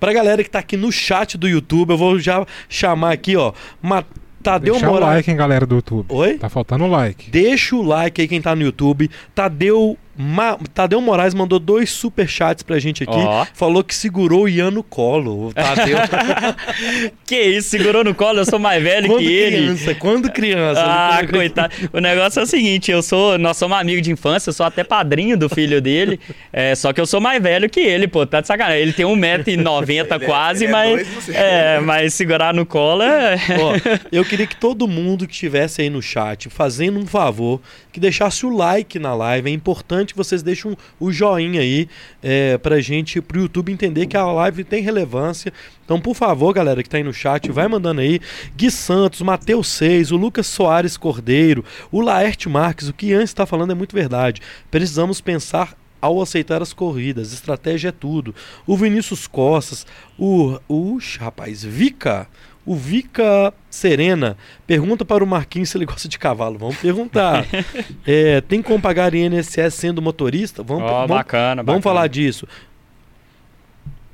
Pra galera que tá aqui no chat do YouTube, eu vou já chamar aqui, ó, Ma- Tadeu Deixa o Moraes. like, hein, galera do YouTube. Oi? Tá faltando o like. Deixa o like aí quem tá no YouTube. Tadeu, Ma... Tadeu Moraes mandou dois superchats pra gente aqui. Ó. Falou que segurou o Ian no colo. O Tadeu. Que isso, segurou no colo, eu sou mais velho quando que ele. criança, quando criança. Ah, Ele- coitado. O negócio é o seguinte, eu sou, nós somos amigos de infância, eu sou até padrinho do filho dele, é, só que eu sou mais velho que ele, pô, tá de sacanagem. Ele tem 1,90m Ele é- quase, é mas dois é, mas segurar no colo é Ó, eu queria que todo mundo que estivesse aí no chat, fazendo um favor, que deixasse o like na live. É importante que vocês deixem o joinha aí é, pra gente, pro YouTube entender que a live tem relevância. Então, por favor, galera que tá aí no chat, vai mandando aí. Gui Santos, Matheus Seis, o Lucas Soares Cordeiro, o Laerte Marques, o que Ian está falando é muito verdade. Precisamos pensar ao aceitar as corridas. Estratégia é tudo. O Vinícius Costas, o. o rapaz, Vica. O Vica Serena pergunta para o Marquinhos se ele gosta de cavalo. Vamos perguntar. É, tem como pagar INSS sendo motorista? Vamos, Ó, vamos, bacana, vamos bacana. falar disso.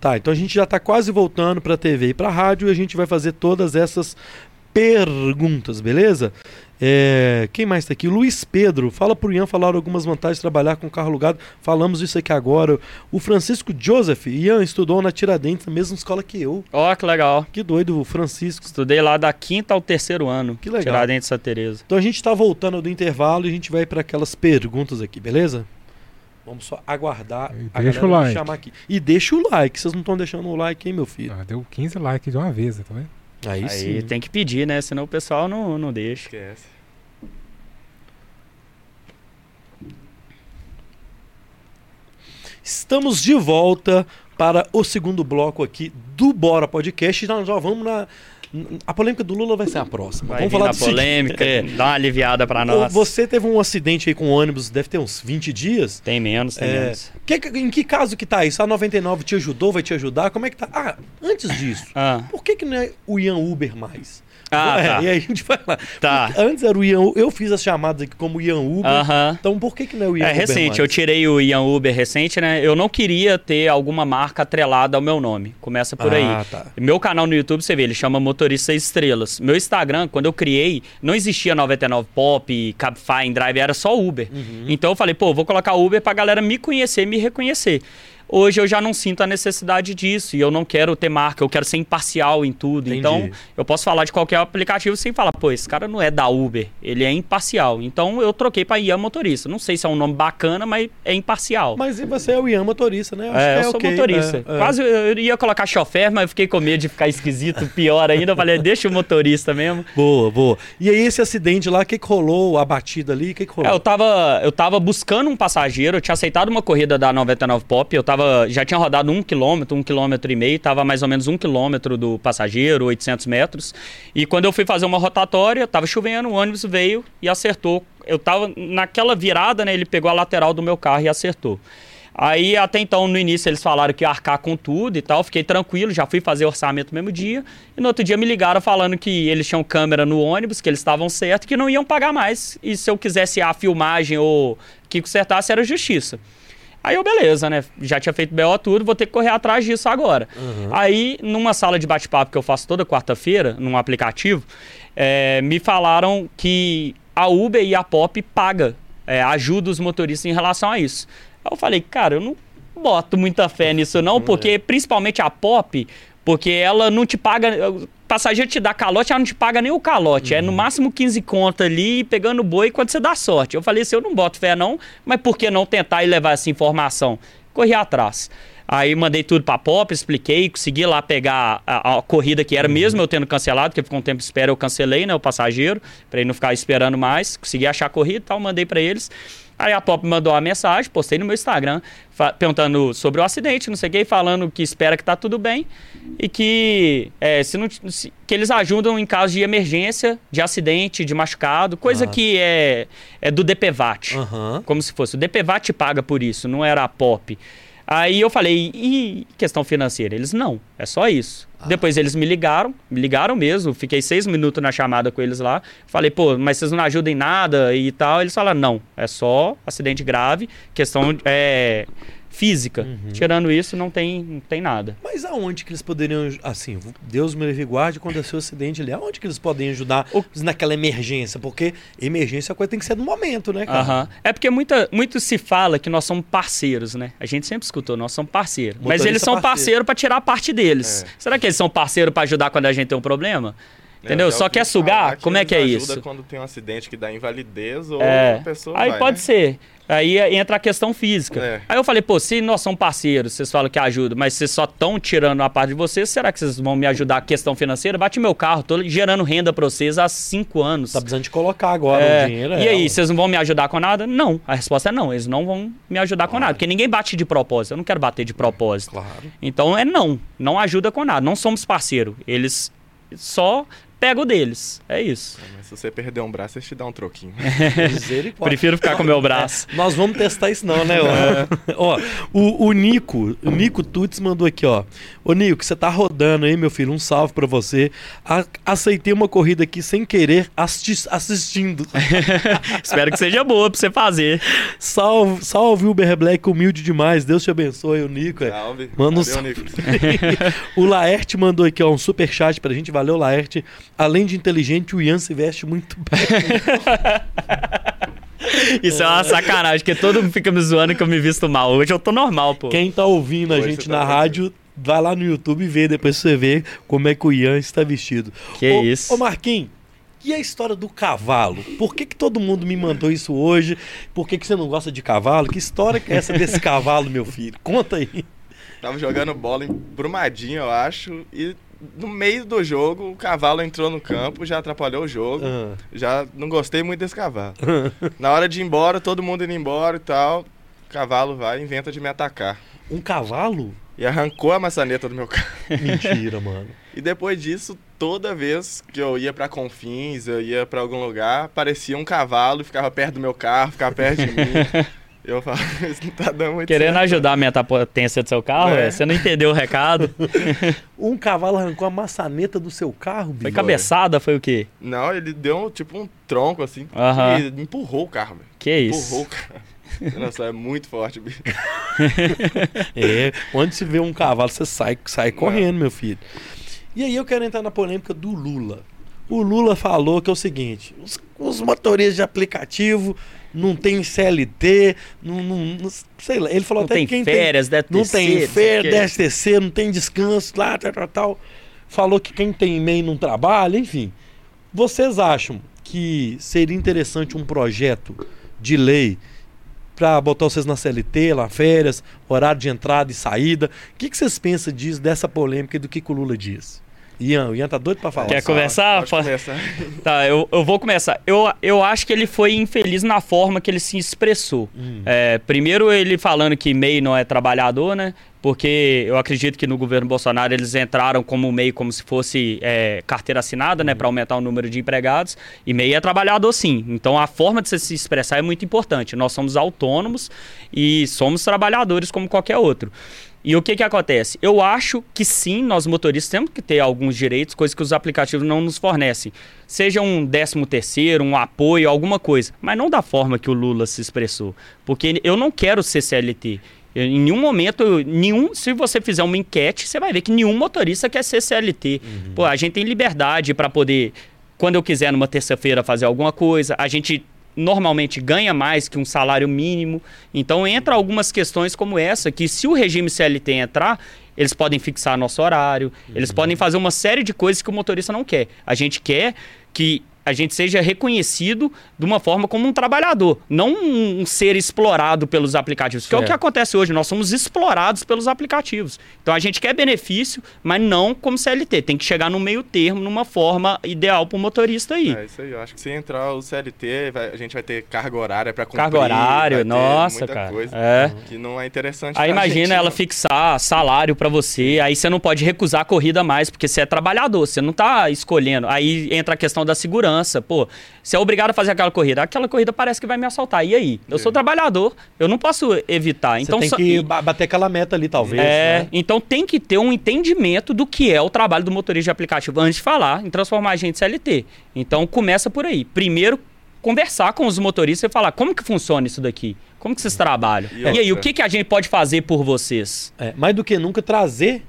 Tá, então a gente já está quase voltando para a TV e para a rádio e a gente vai fazer todas essas perguntas, beleza? É, quem mais está aqui? Luiz Pedro, fala pro Ian falar algumas vantagens de trabalhar com carro alugado. Falamos isso aqui agora. O Francisco Joseph, Ian estudou na Tiradentes, na mesma escola que eu. Ó, que legal. Que doido, o Francisco. Estudei lá da quinta ao terceiro ano. Que legal. Tiradentes de Santa Teresa. Então a gente está voltando do intervalo e a gente vai para aquelas perguntas aqui, beleza? Vamos só aguardar E a deixa galera o me like. chamar aqui. E deixa o like, vocês não estão deixando o like, hein, meu filho? Ah, deu 15 likes de uma vez, tá vendo? Aí, Aí sim. tem que pedir, né? Senão o pessoal não, não deixa. Esquece. Estamos de volta para o segundo bloco aqui do Bora Podcast. Nós já vamos na, A polêmica do Lula vai ser a próxima. Vai Vamos falar seguinte, polêmica, é, dá uma aliviada pra o- nós. Você teve um acidente aí com ônibus, deve ter uns 20 dias. Tem menos, tem É, menos. que- em que caso que tá isso? A 99 te ajudou, vai te ajudar? Como é que tá? Ah, antes disso, Ah, por que, que não é o Ian Uber mais? Ah, É, tá. E aí a gente vai lá. Tá. Porque Antes era o Ian U- Eu fiz as chamadas aqui como Ian Uber. Aham. Então por que, que não é o Ian É Uber recente, mais? eu tirei o Ian Uber recente, né? Eu não queria ter alguma marca atrelada ao meu nome. Começa por aí. Ah, tá. Meu canal no YouTube, você vê, ele chama Motorista Estrelas. Meu Instagram, quando eu criei, não existia 99 Pop, Cabify, Drive, era só Uber. Uhum. Então eu falei, pô, vou colocar Uber pra galera me conhecer, me reconhecer. Hoje eu já não sinto a necessidade disso e eu não quero ter marca, eu quero ser imparcial em tudo. Entendi. Então, eu posso falar de qualquer aplicativo sem falar, pô, esse cara não é da Uber, ele é imparcial. Então eu troquei pra Ian Motorista. Não sei se é um nome bacana, mas é imparcial. Mas e você é o Ian motorista, né? Acho É, que eu sou ok, motorista. é, é. Quase eu ia colocar chofer, mas eu fiquei com medo de ficar esquisito, pior ainda. Eu falei, deixa o motorista mesmo. Boa, boa. E aí esse acidente lá, o que, que rolou? A batida ali, o que, que rolou? É, eu tava, eu tava buscando um passageiro, eu tinha aceitado uma corrida da 99 Pop, eu tava, já tinha rodado um quilômetro, um quilômetro e meio, tava mais ou menos um quilômetro do passageiro, 800 metros. E quando eu fui fazer uma rotatória, tava chovendo, o ônibus veio e acertou. Eu tava naquela virada, né, ele pegou a lateral do meu carro e acertou. Aí, até então, no início, eles falaram que ia arcar com tudo e tal. Fiquei tranquilo, já fui fazer orçamento no mesmo dia. E no outro dia me ligaram falando que eles tinham câmera no ônibus, que eles estavam certos, que não iam pagar mais. E se eu quisesse a filmagem ou que consertasse, era justiça. Aí eu, beleza, né? Já tinha feito BO tudo, vou ter que correr atrás disso agora. Aí, numa sala de bate-papo que eu faço toda quarta-feira, num aplicativo, é, me falaram que a Uber e a Pop paga, é, ajuda os motoristas em relação a isso. Aí eu falei, cara, eu não boto muita fé nisso não, porque principalmente a Pop, porque ela não te paga... Passageiro te dá calote, ela não te paga nem o calote. É no máximo 15 contas ali, pegando boi quando você dá sorte. Eu falei assim, eu não boto fé não, mas por que não tentar e levar essa informação? Corri atrás. Aí mandei tudo pra Pop, expliquei, consegui lá pegar a, a corrida que era, mesmo eu tendo cancelado, porque ficou um tempo de espera, eu cancelei, né, o passageiro, pra ele não ficar esperando mais. Consegui achar a corrida e tal, mandei pra eles. Aí a Pop mandou uma mensagem, postei no meu Instagram, perguntando sobre o acidente, não sei o que, falando que espera que tá tudo bem e que, é, se não, se- que eles ajudam em caso de emergência, de acidente, de machucado, coisa Ah. que é, é do DPVAT. Aham. Como se fosse. O DPVAT paga por isso, não era a POP. Aí eu falei, e questão financeira? Eles, não, é só isso. Depois eles me ligaram, me ligaram mesmo, fiquei seis minutos na chamada com eles lá. Falei, pô, mas vocês não ajudam em nada e tal. Eles falaram, não, é só acidente grave, questão é, física. Tirando isso, não tem, não tem nada. Mas aonde que eles poderiam, assim, Deus me livre guarde quando é seu acidente ali, aonde que eles podem ajudar O- naquela emergência? Porque emergência a coisa tem que ser no momento, né, cara? Aham. É porque muita, muito se fala que nós somos parceiros, né? A gente sempre escutou, nós somos parceiros. Mas Motorista eles são parceiro. parceiros pra tirar a parte deles. É. Será que eles são parceiros pra ajudar quando a gente tem um problema? Entendeu? Eu já Só ouvi quer sugar? falar Como é que é isso? quando tem um acidente que dá invalidez ou É. a pessoa Aí vai, pode né? ser. Aí entra a questão física. É. Aí eu falei, pô, se nós somos parceiros, vocês falam que ajudam, mas vocês só estão tirando a parte de vocês, será que vocês vão me ajudar a questão financeira? Bate meu carro, tô gerando renda pra vocês há cinco anos. Tá precisando de colocar agora É, o dinheiro. e é, aí, ué. vocês não vão me ajudar com nada? Não. A resposta é não. Eles não vão me ajudar com nada. Porque ninguém bate de propósito. Eu não quero bater de propósito. Claro. Então é não. Não ajuda com nada. Não somos parceiro. Eles só pegam o deles. É isso. Se você perder um braço, eles te dão um troquinho. Misericórdia. Prefiro ficar com o meu braço. Nós vamos testar isso não, né? Ó, ó o, o Nico, o Nico Tuts mandou aqui, ó. Ô Nico, você tá rodando aí, meu filho, um salve pra você. A- aceitei uma corrida aqui sem querer, assisti- assistindo. Espero que seja boa pra você fazer. salve, salve Uber Black, humilde demais. Deus te abençoe, o Nico. é. Salve. Manda um Valeu, salve. Nico. o Laerte mandou aqui, ó, um super chat pra gente. Valeu, Laerte. Além de inteligente, o Ian se veste muito bem. Isso é uma sacanagem, porque todo mundo fica me zoando que eu me visto mal. Hoje eu tô normal, pô. Quem tá ouvindo a Hoje gente você na tá rádio, vai lá no YouTube e vê, depois você vê como é que o Ian está vestido. Que ô, isso. Ô Marquinhos, e a história do cavalo? Por que, que todo mundo me mandou isso hoje? Por que, que você não gosta de cavalo? Que história que é essa desse cavalo, meu filho? Conta aí. Tava jogando bola em Brumadinho, eu acho, e no meio do jogo o cavalo entrou no campo, já atrapalhou o jogo. Ah, Já não gostei muito desse cavalo. Na hora de ir embora, todo mundo indo embora e tal, o cavalo vai e inventa de me atacar. um cavalo? E arrancou a maçaneta do meu carro. Mentira, mano. E depois disso, toda vez que eu ia pra Confins, eu ia pra algum lugar, parecia um cavalo, ficava perto do meu carro, ficava perto de mim. Eu falo, isso não tá dando muito Querendo certo. ajudar a aumentar a potência do seu carro, É. é, você não entendeu o recado. Um cavalo arrancou a maçaneta do seu carro, Foi bicho. cabeçada, foi o quê? Não, ele deu um, tipo um tronco assim Aham. e empurrou o carro, velho. Que Empurrou isso? o carro. Nossa, é muito forte, bicho. É, onde se vê um cavalo, você sai, sai correndo, meu filho. E aí eu quero entrar na polêmica do Lula. O Lula falou que é o seguinte: os, os motoristas de aplicativo não tem CLT, não, não- não- sei lá. Ele falou Não até tem que quem férias, tem, DTC, não tem férias, quê. DSTC, não tem descanso, lá, tal, tal, tal. Falou que quem tem e-mail não trabalha, enfim. Vocês acham que seria interessante um projeto de lei para botar vocês na CLT, lá férias, horário de entrada e saída? O que, que vocês pensam disso, dessa polêmica e do que, que o Lula diz? Ian, o Ian tá doido para falar. Quer começar? Pode Pode- começar. Tá, eu, eu vou começar. Eu, eu acho que ele foi infeliz na forma que ele se expressou. Hum. É, primeiro, ele falando que MEI não é trabalhador, né? Porque eu acredito que no governo Bolsonaro eles entraram como MEI como se fosse é, carteira assinada, né? Para aumentar o número de empregados. E MEI é trabalhador, sim. Então a forma de você se expressar é muito importante. Nós somos autônomos e somos trabalhadores como qualquer outro. E o que que acontece? Eu acho que sim, nós motoristas temos que ter alguns direitos, coisas que os aplicativos não nos fornecem. Seja um décimo terceiro, um apoio, alguma coisa. Mas não da forma que o Lula se expressou. Porque eu não quero ser CLT. Eu, em nenhum momento, nenhum, se você fizer uma enquete, você vai ver que nenhum motorista quer ser CLT. Pô, a gente tem liberdade para poder, quando eu quiser numa terça-feira fazer alguma coisa, a gente normalmente ganha mais que um salário mínimo. Então entra algumas questões como essa, que se o regime CLT entrar, eles podem fixar nosso horário, eles podem fazer uma série de coisas que o motorista não quer. A gente quer que a gente seja reconhecido de uma forma como um trabalhador, não um, um ser explorado pelos aplicativos. Que é o que acontece hoje, nós somos explorados pelos aplicativos. Então a gente quer benefício, mas não como CLT. Tem que chegar no meio termo, numa forma ideal para o motorista aí. É isso aí, eu acho que se entrar o CLT, vai- a gente vai ter carga horária pra cumprir. Carga horária, nossa, muita cara. Coisa É. que não é interessante Aí imagina gente, ela não. fixar salário pra você, aí você não pode recusar a corrida mais, porque você é trabalhador, você não tá escolhendo. Aí entra a questão da segurança. Pô, você é obrigado a fazer aquela corrida. Aquela corrida parece que vai me assaltar. E aí? Eu sou É. trabalhador, eu não posso evitar. Você Então tem que ba- bater aquela meta ali, talvez. é, né? então tem que ter um entendimento do que é o trabalho do motorista de aplicativo antes de falar em transformar a gente em CLT. Então começa por aí. Primeiro conversar com os motoristas e falar como que funciona isso daqui, como que vocês trabalham. E E, aí, o outra? que, que a gente pode fazer por vocês? É, mais do que nunca trazer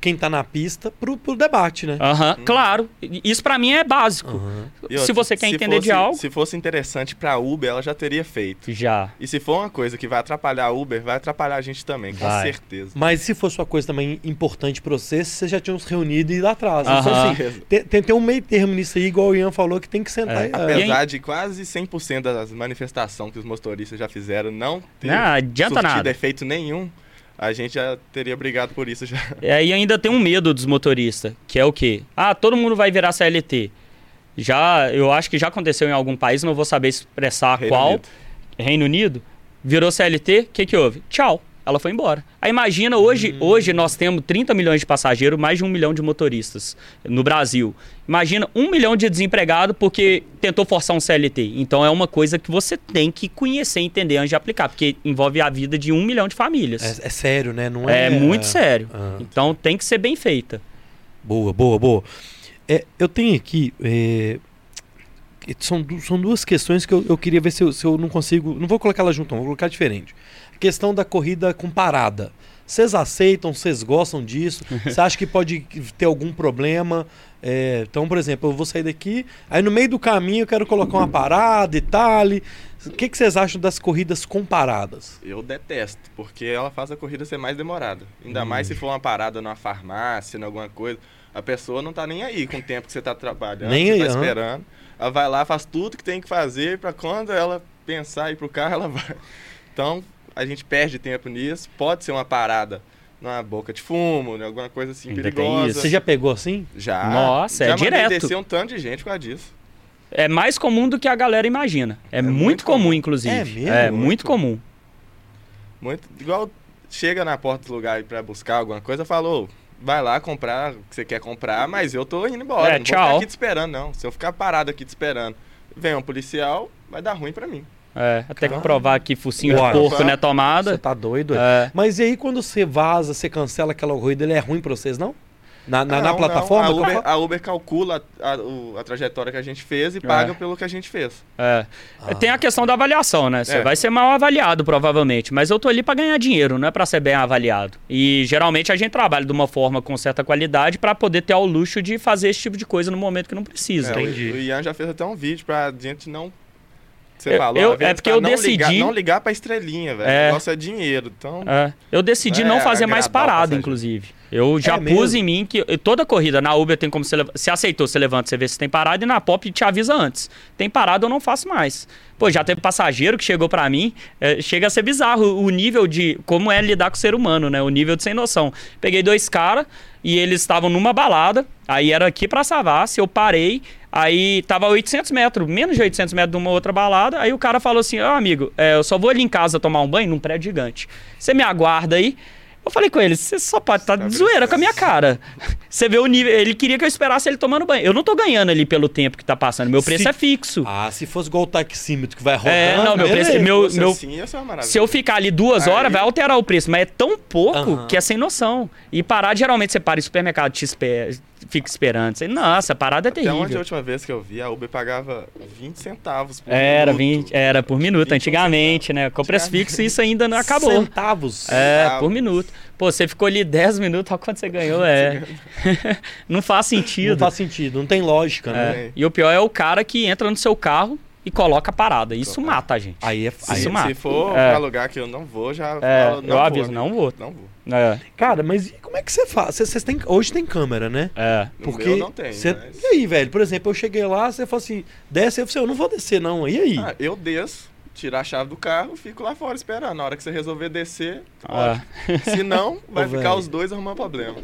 quem tá na pista pro, pro debate, né? Aham, claro. Isso pra mim é básico. E Se outra, você quer entender fosse, de algo, Se fosse interessante pra Uber, ela já teria feito. já. E se for uma coisa que vai atrapalhar a Uber, vai atrapalhar a gente também, com Vai. certeza. Mas se fosse uma coisa também importante pra vocês, vocês já tinham se reunido e ido atrás. Então, Aham. assim, tem, tem, tem um meio termo nisso aí, igual o Ian falou, que tem que sentar É. aí- Apesar de quase 100% das manifestações que os motoristas já fizeram não ter Não adianta nada. efeito nenhum, a gente já teria brigado por isso já. É, e ainda tem um medo dos motoristas, que é o quê? Ah, todo mundo vai virar CLT. Já, eu acho que já aconteceu em algum país, não vou saber expressar Reino qual. Unido. Reino Unido, virou CLT, o que, que houve? Tchau. Ela foi embora. Aí imagina, hoje, Hum. hoje nós temos 30 milhões de passageiros, mais de um milhão de motoristas no Brasil. Imagina um milhão de desempregados porque tentou forçar um CLT. Então é uma coisa que você tem que conhecer, entender antes de aplicar, porque envolve a vida de um milhão de famílias. É, é sério, né? Não É, é, muito sério. Ah. Então tem que ser bem feita. Boa, boa, boa. É, eu tenho aqui. é, são, du- são duas questões que eu, eu queria ver se eu, se eu não consigo. Não vou colocar elas junto, não, vou colocar diferente. Questão da corrida com parada. Vocês aceitam? Vocês gostam disso? Você acha que pode ter algum problema? É, então, por exemplo, eu vou sair daqui, aí no meio do caminho eu quero colocar uma parada e tal. O que, que vocês acham das corridas com paradas? Eu detesto, porque ela faz a corrida ser mais demorada. Ainda Hum. mais se for uma parada numa farmácia, em alguma coisa. A pessoa não tá nem aí com o tempo que você tá trabalhando, Nem você aí, tá aham. esperando. Ela vai lá, faz tudo que tem que fazer pra quando ela pensar em ir pro carro, ela vai. Então, a gente perde tempo nisso. Pode ser uma parada numa boca de fumo, né, alguma coisa assim Ainda tem perigosa. isso. Você já pegou assim? Já. Nossa, é já mandei direto. descer um tanto de gente por causa disso. É mais comum do que a galera imagina. É, muito, muito comum, comum. inclusive. É mesmo? É muito Muito. comum. Muito, igual chega na porta do lugar pra buscar alguma coisa, falou, vai lá comprar o que você quer comprar, mas eu tô indo embora. É, não vou tchau. ficar aqui te esperando, não. Se eu ficar parado aqui te esperando, vem um policial, vai dar ruim pra mim. É, até que provar que focinho Uai. de porco Uai. não é tomada. Você tá doido? é? É. Mas e aí quando você vaza, você cancela aquela corrida, ele é ruim pra vocês, não? Na, na, Ah, na não, plataforma? não. A, Uber, Qual- a Uber calcula a, o- a trajetória que a gente fez e paga pelo que a gente fez. É. Ah. Tem a questão da avaliação, né? Você É. vai ser mal avaliado, provavelmente. Mas eu tô ali pra ganhar dinheiro, não é pra ser bem avaliado. E geralmente a gente trabalha de uma forma com certa qualidade pra poder ter o luxo de fazer esse tipo de coisa no momento que não precisa. É, Entendi. o, Ian já fez até um vídeo pra gente não. Você Eu- falou, eu- vezes, é porque eu não decidi- Ligar, não ligar pra estrelinha, velho. É. O negócio é dinheiro. Então. É. Eu decidi É, não fazer mais parada, inclusive. Eu já É pus mesmo? em mim que toda corrida na Uber tem como você se aceitou, você levanta, você vê se tem parada e na Pop te avisa antes. Tem parada, eu não faço mais. Pô, já teve passageiro que chegou pra mim, é, chega a ser bizarro o nível de como é lidar com o ser humano, né? O nível de sem noção. Peguei dois caras e eles estavam numa balada, aí era aqui pra Savassi, eu parei, aí tava a 800 metros, menos de 800 metros de uma outra balada, aí o cara falou assim, ó amigo, é, eu só vou ali em casa tomar um banho num prédio gigante. Você me aguarda aí? Eu falei com ele, você só pode estar de zoeira com a minha cara. Você vê o nível. Ele queria que eu esperasse ele tomando banho. Eu não tô ganhando ali pelo tempo que tá passando. Meu preço Se- é fixo. Ah, se fosse igual o taxímetro que vai rodando... É, não, meu preço- meu- Se fosse assim. Se eu ficar ali duas Aí- horas, vai alterar o preço. Mas é tão pouco Aham. que é sem noção. E parar, geralmente, você para em supermercado, te espera, fica esperando. Você, nossa, a parada é Até onde a terrível. última vez que eu vi, a Uber pagava 20 centavos por Era, minuto. 20, era por minuto, 21 antigamente, né? Com o preço Antigamente. fixo, isso ainda não acabou. Centavos. É, Centavos. por minuto. Pô, você ficou ali 10 minutos, olha quanto você ganhou. É. não faz sentido. Não faz sentido, não tem lógica, né? É. E o pior é o cara que entra no seu carro e coloca a parada. Isso mata a gente. Aí é... Se, Aí Isso é- mata. se for É. pra lugar que eu não vou, já É, falo, não eu vou, aviso, amigo. não vou. Não vou. É, Cara, mas como é que você faz? Vocês vocês têm... Hoje tem câmera, né? é. No Porque meu não tem, cê- mas- E aí, velho? Por exemplo, eu cheguei lá, você falou assim, desce, eu falei, eu não vou descer não. E aí? Ah, eu desço, tiro a chave do carro, fico lá fora esperando. Na hora que você resolver descer, Ah, se não, vai Ô, ficar velho. os dois arrumando problema.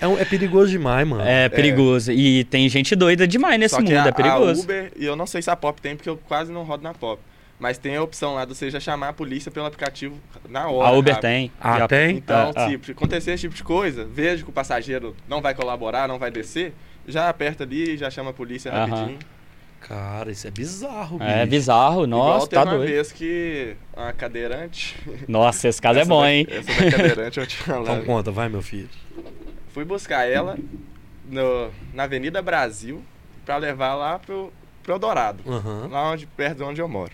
É, um- é perigoso demais, mano. é perigoso. E tem gente doida demais nesse Só que mundo, a, é perigoso. a Uber, e eu não sei se a Pop tem, porque eu quase não rodo na Pop. Mas tem a opção lá de você já chamar a polícia pelo aplicativo na hora. a Uber rápido. tem. Ah, Já- tem? Então, Ah, ah. tipo, se acontecer esse tipo de coisa, vejo que o passageiro não vai colaborar, não vai descer, já aperta ali e já chama a polícia Aham. rapidinho. Cara, isso é bizarro, bicho. É bizarro, Igual nossa, teve tá uma doido. vez que a cadeirante... Nossa, esse caso é bom, da- hein? Essa da cadeirante eu te Então falando. conta, vai, meu filho. Fui buscar ela no- na Avenida Brasil pra levar lá pro, pro Eldorado. Aham. lá onde, perto de onde eu moro.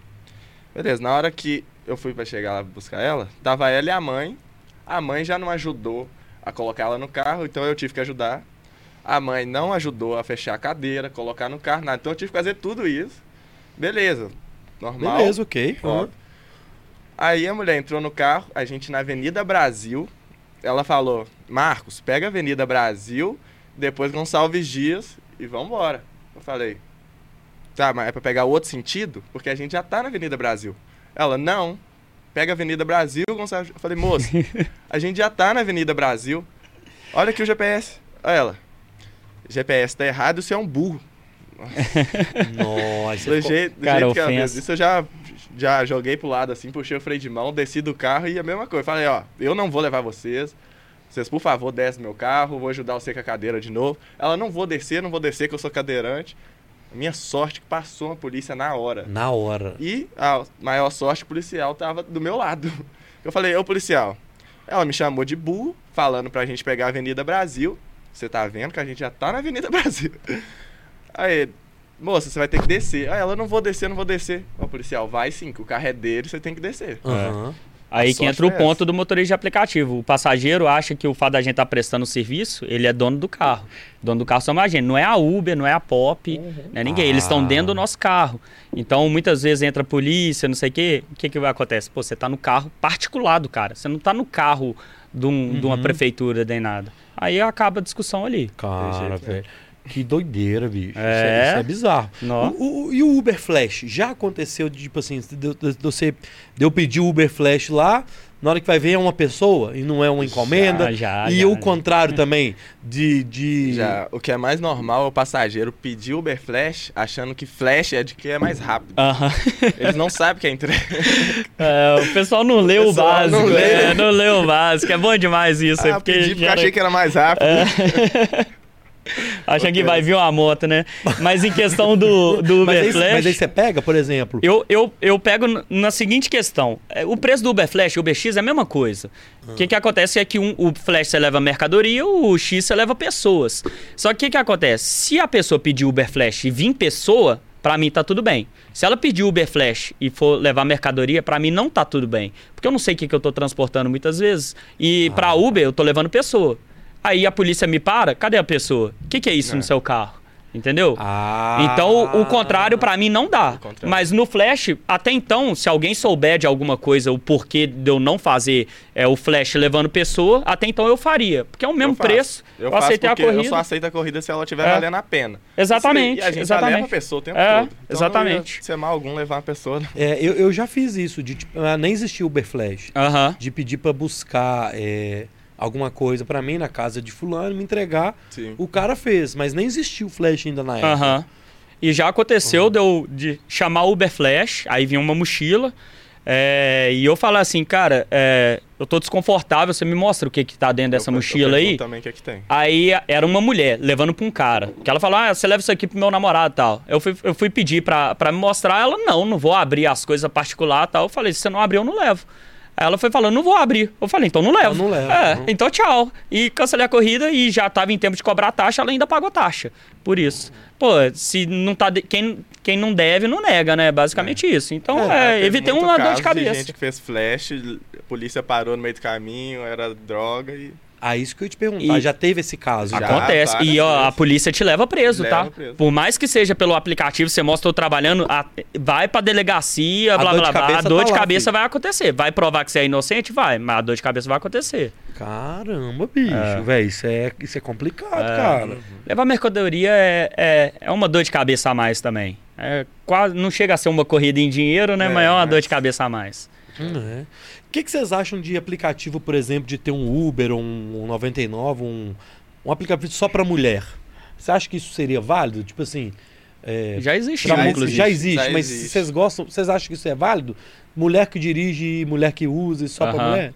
Beleza, na hora que eu fui pra chegar lá buscar ela, tava ela e a mãe. A mãe já não ajudou a colocar ela no carro, então eu tive que ajudar. A mãe não ajudou a fechar a cadeira, colocar no carro, nada. Então eu tive que fazer tudo isso. Beleza, normal. Beleza, ok. Ó. Aí a mulher entrou no carro, a gente na Avenida Brasil. Ela falou: Marcos, pega a Avenida Brasil, depois Gonçalves Dias e vambora. Eu falei: Tá, mas é pra pegar outro sentido? Porque a gente já tá na Avenida Brasil. Ela: Não, pega a Avenida Brasil, Gonçalves Dias. Eu falei: Moça, a gente já tá na Avenida Brasil. Olha aqui o GPS. Olha ela: GPS tá errado, você é um burro. Nossa, Do jeito, do Cara, jeito que ela fez isso, eu já, já joguei pro lado assim, puxei o freio de mão, desci do carro e a mesma coisa. Falei, ó, eu não vou levar vocês. Vocês, por favor, descem meu carro, vou ajudar você com a cadeira de novo. Ela, não vou descer, não vou descer, que eu sou cadeirante. A minha sorte que passou a polícia na hora. na hora. E a maior sorte, o policial tava do meu lado. Eu falei, ô policial. Ela me chamou de burro, falando pra gente pegar a Avenida Brasil. Você tá vendo que a gente já tá na Avenida Brasil. Aí, moça, você vai ter que descer. Aí ela, não vou descer, não vou descer. Ó, policial, vai sim, que o carro é dele, você tem que descer. Aham. Aí que entra o foi ponto do motorista de aplicativo. O passageiro acha que o fato da gente estar prestando serviço, ele é dono do carro. Dono do carro somos a gente. Não é a Uber, não é a Pop, não é ninguém. Eles estão Ah. dentro do nosso carro. Então, muitas vezes entra a polícia, não sei o quê. O que, que vai acontecer? Pô, você tá no carro particular do cara. Você não tá no carro de, um- de uma Uhum. prefeitura nem nada. Aí acaba a discussão ali. Cara, né? Que doideira, bicho. É. Isso, é, isso é bizarro. O, o- e o Uber Flash? Já aconteceu de, tipo assim, de, de- de você, de eu pedir o Uber Flash lá, na hora que vai ver é uma pessoa e não é uma encomenda. Já, já, e já, o já. contrário também, de. de... Já, o que é mais normal é o passageiro pedir Uber Flash achando que Flash é de que é mais rápido. Aham. Eles não sabem que é entrega. É, o pessoal não lê o, pessoal básico. não lê. é, não lê o básico. É bom demais isso. é ah, porque pedi porque achei que era mais rápido. Acham que Ok. vai vir uma moto, né? Mas em questão do, do mas, Uber aí, Flash. mas aí você pega, por exemplo. Eu, eu, eu pego na seguinte questão. É, O preço do Uber Flash e Uber X é a mesma coisa. O que, que acontece é que um, o Flash você leva mercadoria, o X você leva pessoas. Só que o que, que acontece? Se a pessoa pedir Uber Flash e vir pessoa, pra mim tá tudo bem. Se ela pedir Uber Flash e for levar mercadoria, pra mim não tá tudo bem. Porque eu não sei o que, que eu tô transportando muitas vezes. E pra Uber eu tô levando pessoa. Aí a polícia me para, cadê a pessoa? O que, que é isso É. no seu carro? Entendeu? Ah. Então, o- contrário pra mim não dá. Mas no Flash, até então, se alguém souber de alguma coisa, o porquê de eu não fazer é, o Flash levando pessoa, até então eu faria. Porque é o mesmo Eu preço. Eu, Eu, faço aceitei a corrida. Eu só aceito a corrida se ela estiver É. valendo a pena. Exatamente, E a gente já exatamente. leva a pessoa o tempo É, todo. Então exatamente. Ia ser mal algum levar uma pessoa. né? É, eu, eu já fiz isso, de tipo, ah, nem existia Uber Flash. Aham. De pedir pra buscar é, alguma coisa pra mim na casa de fulano, me entregar. Sim. O cara fez, mas nem existia o Flash ainda na época. E já aconteceu de eu de chamar o Uber Flash, aí vinha uma mochila. é, e eu falar assim, cara, é, eu tô desconfortável, você me mostra o que que tá dentro dessa Eu- eu mochila aí? pergunto também o que, é que tem. Aí era uma mulher levando pra um cara. Que ela falou: Ah, você leva isso aqui pro meu namorado e tal. Eu fui, eu fui pedir pra, pra me mostrar. Ela, não, não vou abrir as coisas particular e tal. Eu falei: Se você não abrir, eu não levo. Aí ela foi falando: Não vou abrir. Eu falei: Então não levo. Então não leva, É, não. então tchau. E cancelei a corrida e já tava em tempo de cobrar taxa. Ela ainda pagou taxa. Por isso. Pô, se não tá. de- Quem, quem não deve, não nega, né? Basicamente isso. Então, é, Teve evitei uma dor de cabeça. gente que fez flash, a polícia parou no meio do caminho, era droga e. Ah, isso que eu ia te perguntar. E- Já teve esse caso? Já. Já. Acontece. várias E ó, a polícia te leva preso, Leva tá? preso. Por mais que seja pelo aplicativo, você mostra eu trabalhando, a- vai pra delegacia, A blá dor blá de blá. A dor tá de lá, cabeça filho. vai acontecer. Vai provar que você é inocente? Vai. Mas a dor de cabeça vai acontecer. Caramba, bicho, É. velho. Isso é, isso é complicado, É. cara. Levar mercadoria é, é, é uma dor de cabeça a mais também. É quase, não chega a ser uma corrida em dinheiro, né? É, mas é uma mas- dor de cabeça a mais. Hum, é. O que, que vocês acham de aplicativo, por exemplo, de ter um Uber, um, um 99, um, um aplicativo só pra mulher? Você acha que isso seria válido? Tipo assim. é, Já existe, Já mu- inclusive. já existe, Já mas existe. vocês gostam, vocês acham que isso é válido? Mulher que dirige, mulher que usa, e só pra Aham. mulher?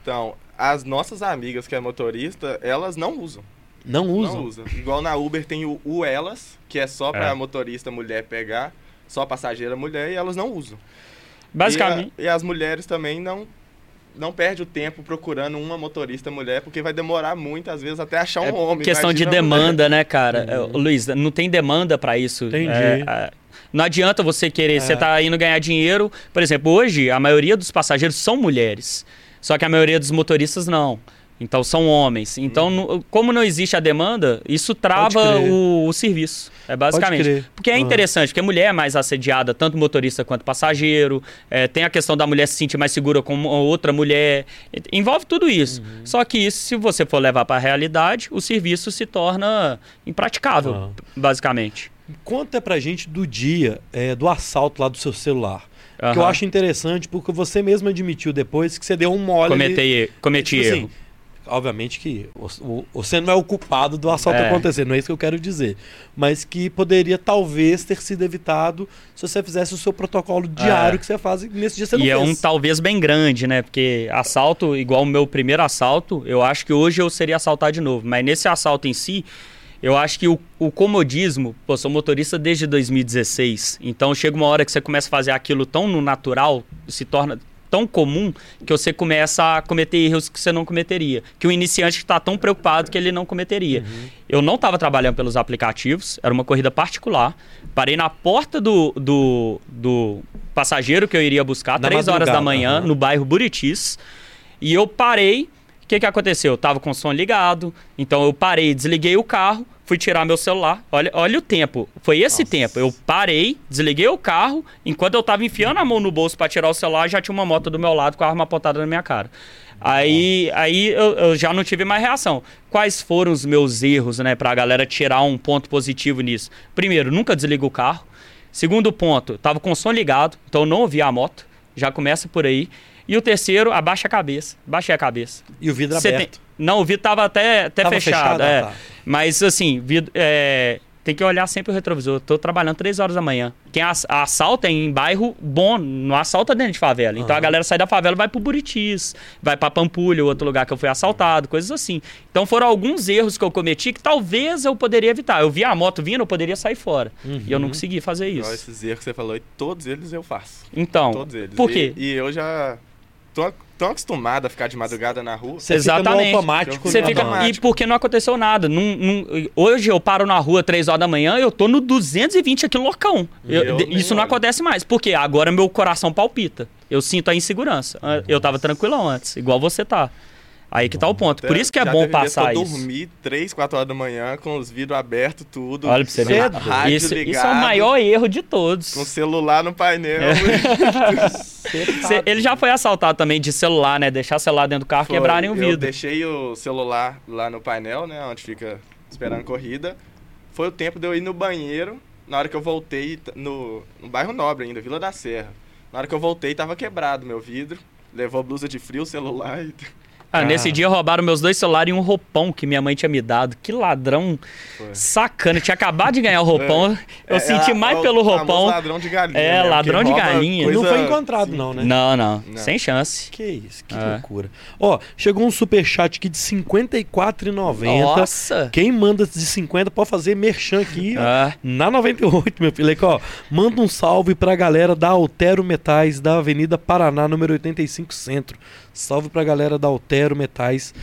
Então, as nossas amigas que é motorista, elas não usam. Não usam. Não usam. Igual na Uber tem o, o Elas, que é só pra É. motorista mulher pegar, só passageira mulher, e elas não usam. Basicamente. E, a- e as mulheres também não não perde o tempo procurando uma motorista mulher, porque vai demorar muito, às vezes, até achar um É homem. questão de imagina a mulher. demanda, né, cara? É, ô, Luiz, não tem demanda pra isso. Entendi. É, é, não adianta você querer, É. você tá indo ganhar dinheiro. Por exemplo, hoje a maioria dos passageiros são mulheres. Só que a maioria dos motoristas não. Então são homens. Então, no- como não existe a demanda, isso trava Uhum. o, o serviço. É basicamente. Porque é interessante, porque a mulher é mais assediada, tanto motorista quanto passageiro. É, tem a questão da mulher se sentir mais segura com outra mulher. Envolve tudo isso. Uhum. Só que isso, se você for levar para a realidade, o serviço se torna impraticável, Ah. basicamente. Conta pra gente do dia é, do assalto lá do seu celular. Que eu acho interessante, porque você mesmo admitiu depois que você deu um mole. Cometei, cometi Tipo assim, erro. Obviamente que você não é o culpado do assalto É. acontecer, não é isso que eu quero dizer. Mas que poderia talvez ter sido evitado se você fizesse o seu protocolo diário É. que você faz e nesse dia você não E é um fez. talvez bem grande, né? Porque assalto, igual o meu primeiro assalto, eu acho que hoje eu seria assaltar de novo. Mas nesse assalto em si, eu acho que o, o comodismo, pô, sou motorista desde 2016. Então chega uma hora que você começa a fazer aquilo tão no natural, se torna tão comum que você começa a cometer erros que você não cometeria. Que o iniciante está tão preocupado que ele não cometeria. Eu não estava trabalhando pelos aplicativos, era uma corrida particular. Parei na porta do, do, do passageiro que eu iria buscar, três horas da manhã, aham. no bairro Buritis. E eu parei. O que, que aconteceu? Eu tava com o som ligado. Então eu parei, desliguei o carro, fui tirar meu celular. Olha, olha o tempo. Foi esse Nossa. tempo. Eu parei, desliguei o carro. Enquanto eu tava enfiando a mão no bolso para tirar o celular, já tinha uma moto do meu lado com a arma apontada na minha cara. Aí, aí eu, eu já não tive mais reação. Quais foram os meus erros, né, pra galera tirar um ponto positivo nisso? Primeiro, nunca desliga o carro. Segundo ponto, tava com o som ligado, então eu não ouvi a moto. Já começa por aí. E o terceiro, abaixa a cabeça. Baixei a cabeça. E o vidro tem- aberto. Não, o vidro tava até, até Tava fechado. fechado, é. ah, tá. Mas assim, vidro, é, tem que olhar sempre o retrovisor. Tô trabalhando três horas da manhã. Quem ass- assalta é em bairro bom, não assalta dentro de favela. Então a Aham. galera sai da favela e vai pro Buritis, vai pra Pampulha, outro lugar que eu fui assaltado, coisas assim. Então foram alguns erros que eu cometi que talvez eu poderia evitar. Eu vi a moto vindo, eu poderia sair fora. E eu não Uhum. consegui fazer isso. esses erros que você falou, e todos eles eu faço. Então, Todos eles. por E- quê? E, eu já tô tão acostumado a ficar de madrugada na rua. Você fica no Exatamente. automático. Você né? fica. Não. E porque não aconteceu nada. Não- não- hoje eu paro na rua 3 horas da manhã, eu tô no 220 aqui loucão. Eu- Eu isso não olho. acontece mais. Porque agora meu coração palpita. Eu sinto a insegurança. Ah, Eu tava tranquilão antes, igual você tá. Aí que tá o ponto. Por isso que é Já bom passar que eu isso. dormi 3, 4 horas da manhã com os vidros abertos, tudo. Olha pra você ver. Rádio Isso, ligado, isso é o maior erro de todos. Com o celular no painel. É. Ele já foi assaltado também de celular, né? Deixar o celular dentro do carro, Foi, quebrarem o Eu vidro. deixei o celular lá no painel, né? Onde fica esperando corrida. Foi o tempo de eu ir no banheiro. Na hora que eu voltei, no, no bairro Nobre ainda, Vila da Serra. Na hora que eu voltei, tava quebrado meu vidro. Levou blusa de frio, celular e... Ah, nesse dia roubaram meus dois celulares e um roupão que minha mãe tinha me dado. Que ladrão Foi. sacana. Tinha acabado de ganhar o roupão. Eu É, senti é, mais é pelo roupão. ladrão de galinha. É, né? ladrão Porque de galinha. Não coisa foi encontrado, simples. não, né? Não, não, Não. Sem chance. Que isso, que É. loucura. Ó, chegou um superchat aqui de R$ 54,90. Nossa! Quem manda de 50 pode fazer merchan aqui. Ah, Na 98, meu filho. Aqui, ó. Manda um salve pra galera da Altero Metais, da Avenida Paraná, número 85 Centro. Salve pra galera da Altero Metais,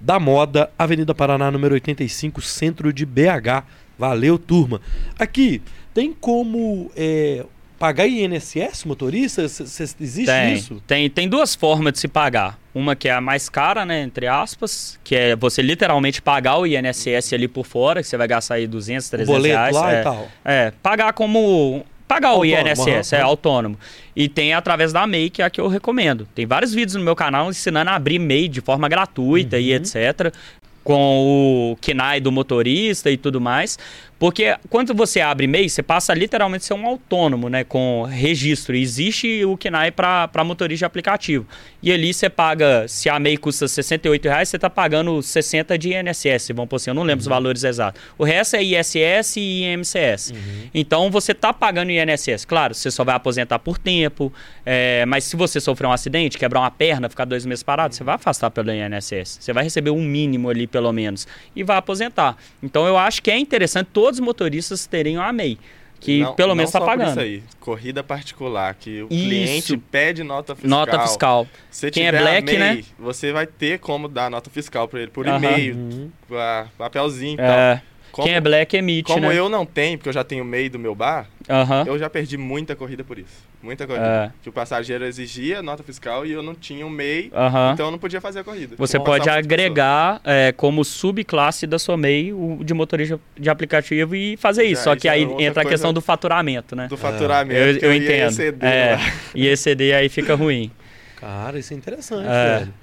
da Moda, Avenida Paraná, número 85, Centro de BH. Valeu, turma. Aqui, tem como é, pagar INSS, motorista? C- existe tem, isso? tem. Tem duas formas de se pagar. Uma que é a mais cara, né? Entre aspas, que é você literalmente pagar o INSS ali por fora, que você vai gastar aí 200, O 300 boleto reais. lá é. e tal. É, pagar como. Pagar Autônomo, o INSS, aham, é autônomo. E tem através da MEI, que é a que eu recomendo. Tem vários vídeos no meu canal ensinando a abrir MEI de forma gratuita e Uhum. etc. Com o KNAI do motorista e tudo mais. Porque quando você abre MEI, você passa literalmente a ser um autônomo, né? Com registro. Existe o KNAI para motorista de aplicativo. E ali você paga, se a MEI custa 68 reais, você está pagando 60 de INSS, vamos por assim, eu não lembro os valores exatos. O resto é ISS e IMCS. Então você está pagando INSS. Claro, você só vai aposentar por tempo, é, mas se você sofrer um acidente, quebrar uma perna, ficar dois meses parado, você vai afastar pelo INSS. Você vai receber um mínimo ali, pelo menos, e vai aposentar. Então eu acho que é interessante todos os motoristas terem uma MEI. Que Não- pelo menos está só por pagando. Isso aí, corrida particular, que o Isso. cliente pede nota fiscal. Nota fiscal. Se Quem é black, MEI, né? Você vai ter como dar nota fiscal para ele por Aham. e-mail, Uhum. pa- papelzinho e tal. É, Como, quem é black emite, como né? eu não tenho, porque eu já tenho MEI do meu bar, Aham. eu já perdi muita corrida por isso. Muita corrida. É. Que o passageiro exigia nota fiscal e eu não tinha um MEI, Aham. então eu não podia fazer a corrida. Você Vou pode agregar é, como subclasse da sua MEI o de motorista de aplicativo e fazer isso. Já, Só que é aí entra a questão do faturamento, né? Do faturamento. Eu, eu ia entendo. exceder É, e exceder aí fica ruim. Cara, isso é interessante, É. velho.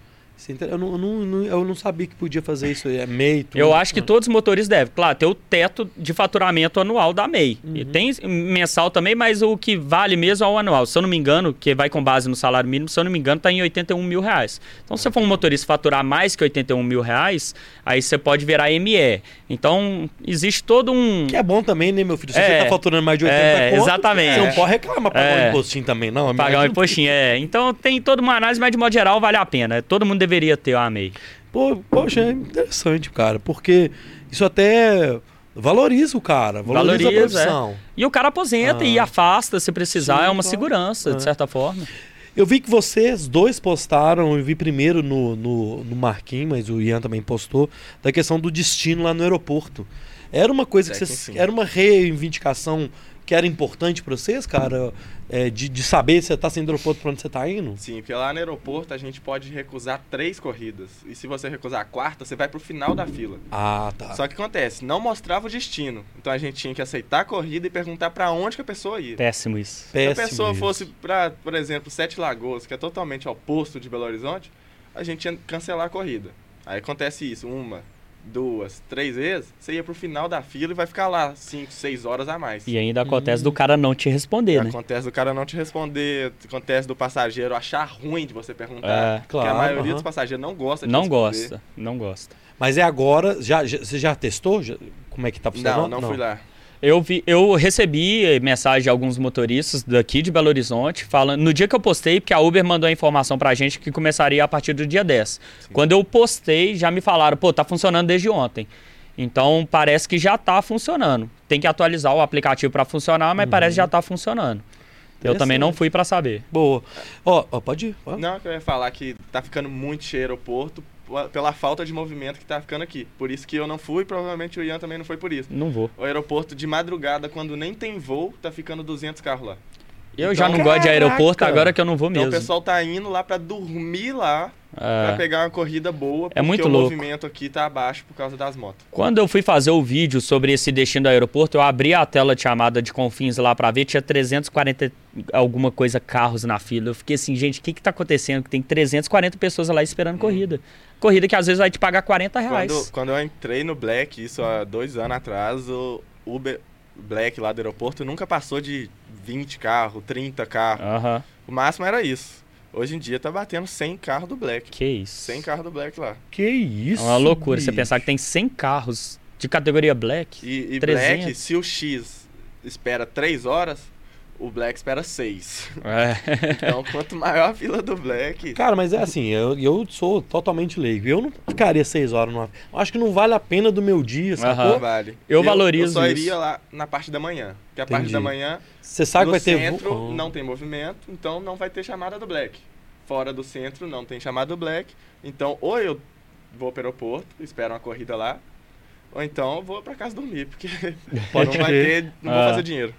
É eu, não, eu não- eu não sabia que podia fazer isso. É MEI, tudo. Eu acho que todos os motoristas devem. Claro, ter o teto de faturamento anual da MEI. Uhum. E tem mensal também, mas o que vale mesmo é o anual. Se eu não me engano, que vai com base no salário mínimo, se eu não me engano, está em 81 mil reais. Então, se for um motorista faturar mais que 81 mil reais, aí você pode virar ME. Então, existe todo um. Que é bom também, né, meu filho? Se É. você tá faturando mais de 80 É, conto, exatamente. você não pode reclamar pagar É. um impostinho também, não. Pagar um impostinho, é. Então tem toda uma análise, mas de modo geral vale a pena. Todo mundo deveria ter uma MEI. Pô, poxa, é interessante, cara, porque isso até valoriza o cara, valoriza, Valoriza, a profissão. E o cara aposenta Ah. e afasta se precisar, Sim, é uma claro. segurança, É. de certa forma. Eu vi que vocês dois postaram, eu vi primeiro no, no, no Marquinhos, mas o Ian também postou, da questão do destino lá no aeroporto. Era uma coisa que É que vocês. sim. Era uma reivindicação que era importante pra vocês, cara? É, de, de saber se você tá saindo do aeroporto pra onde você tá indo? Sim, porque lá no aeroporto a gente pode recusar três corridas. E se você recusar a quarta, você vai pro final da fila. Ah, tá. Só que acontece, não mostrava o destino. Então a gente tinha que aceitar a corrida e perguntar pra onde que a pessoa ia. Péssimo isso. Se a Péssimo pessoa isso. fosse pra, por exemplo, Sete Lagoas, que é totalmente oposto de Belo Horizonte, a gente ia cancelar a corrida. Aí acontece isso, uma, duas, três vezes, você ia pro final da fila e vai ficar lá cinco, seis horas a mais. E ainda acontece do cara não te responder, né? Acontece do cara não te responder, acontece do passageiro achar ruim de você perguntar. É, porque claro, a maioria aham. dos passageiros não gosta de Não responder. gosta, não gosta. Mas é agora, já, já- você já testou? Já- como é que tá funcionando? Não, não, fui lá. Eu, vi, eu recebi eh, mensagem de alguns motoristas daqui de Belo Horizonte falando. No dia que eu postei, porque a Uber mandou a informação pra gente que começaria a partir do dia 10. Quando eu postei, já me falaram, pô, tá funcionando desde ontem. Então parece que já tá funcionando. Tem que atualizar o aplicativo pra funcionar, mas parece que já tá funcionando. Eu também não fui pra saber. Boa. Ó, ó, pode ir. ó. Não, que eu ia falar que tá ficando muito cheio aeroporto pela falta de movimento que tá ficando aqui. Por isso que eu não fui, provavelmente o Ian também não foi por isso. Não vou. O aeroporto de madrugada, quando nem tem voo, tá ficando 200 carros lá. Eu já Então- não gosto de aeroporto, agora que eu não vou Então mesmo. o pessoal tá indo lá pra dormir lá. Pra pegar uma corrida boa, porque muito o louco. movimento aqui tá abaixo por causa das motos. Quando eu fui fazer o vídeo sobre esse destino do aeroporto, eu abri a tela de chamada de Confins lá pra ver, tinha 340 alguma coisa carros na fila. Eu fiquei assim, gente, o que que tá acontecendo? Que tem 340 pessoas lá esperando corrida. Corrida que às vezes vai te pagar 40 reais. Quando, quando eu entrei no Black, isso há dois anos atrás, o Uber Black lá do aeroporto nunca passou de 20 carros, 30 carros. O máximo era isso. Hoje em dia tá batendo 100 carros do Black. que isso. 100 carros do Black lá. Que isso? É uma loucura você bicho. pensar que tem 100 carros de categoria Black. E, e 300. Black, se o X espera 3 horas, o Black espera 6. É. Então, quanto maior a fila do Black, Cara, mas é assim, eu, eu sou totalmente leigo. Eu não ficaria seis horas numa. eu Acho que não vale a pena do meu dia, sacou? não vale. Eu valorizo Eu só isso. iria lá na parte da manhã. Porque a parte Entendi. da manhã, Você sabe que no vai ter. centro vo- não tem movimento, então não vai ter chamada do Black. Fora do centro não tem chamada do Black. Então, ou eu vou para o aeroporto, espero uma corrida lá, ou então eu vou para casa dormir, porque Pode não vai ter, não vou Ah. fazer dinheiro.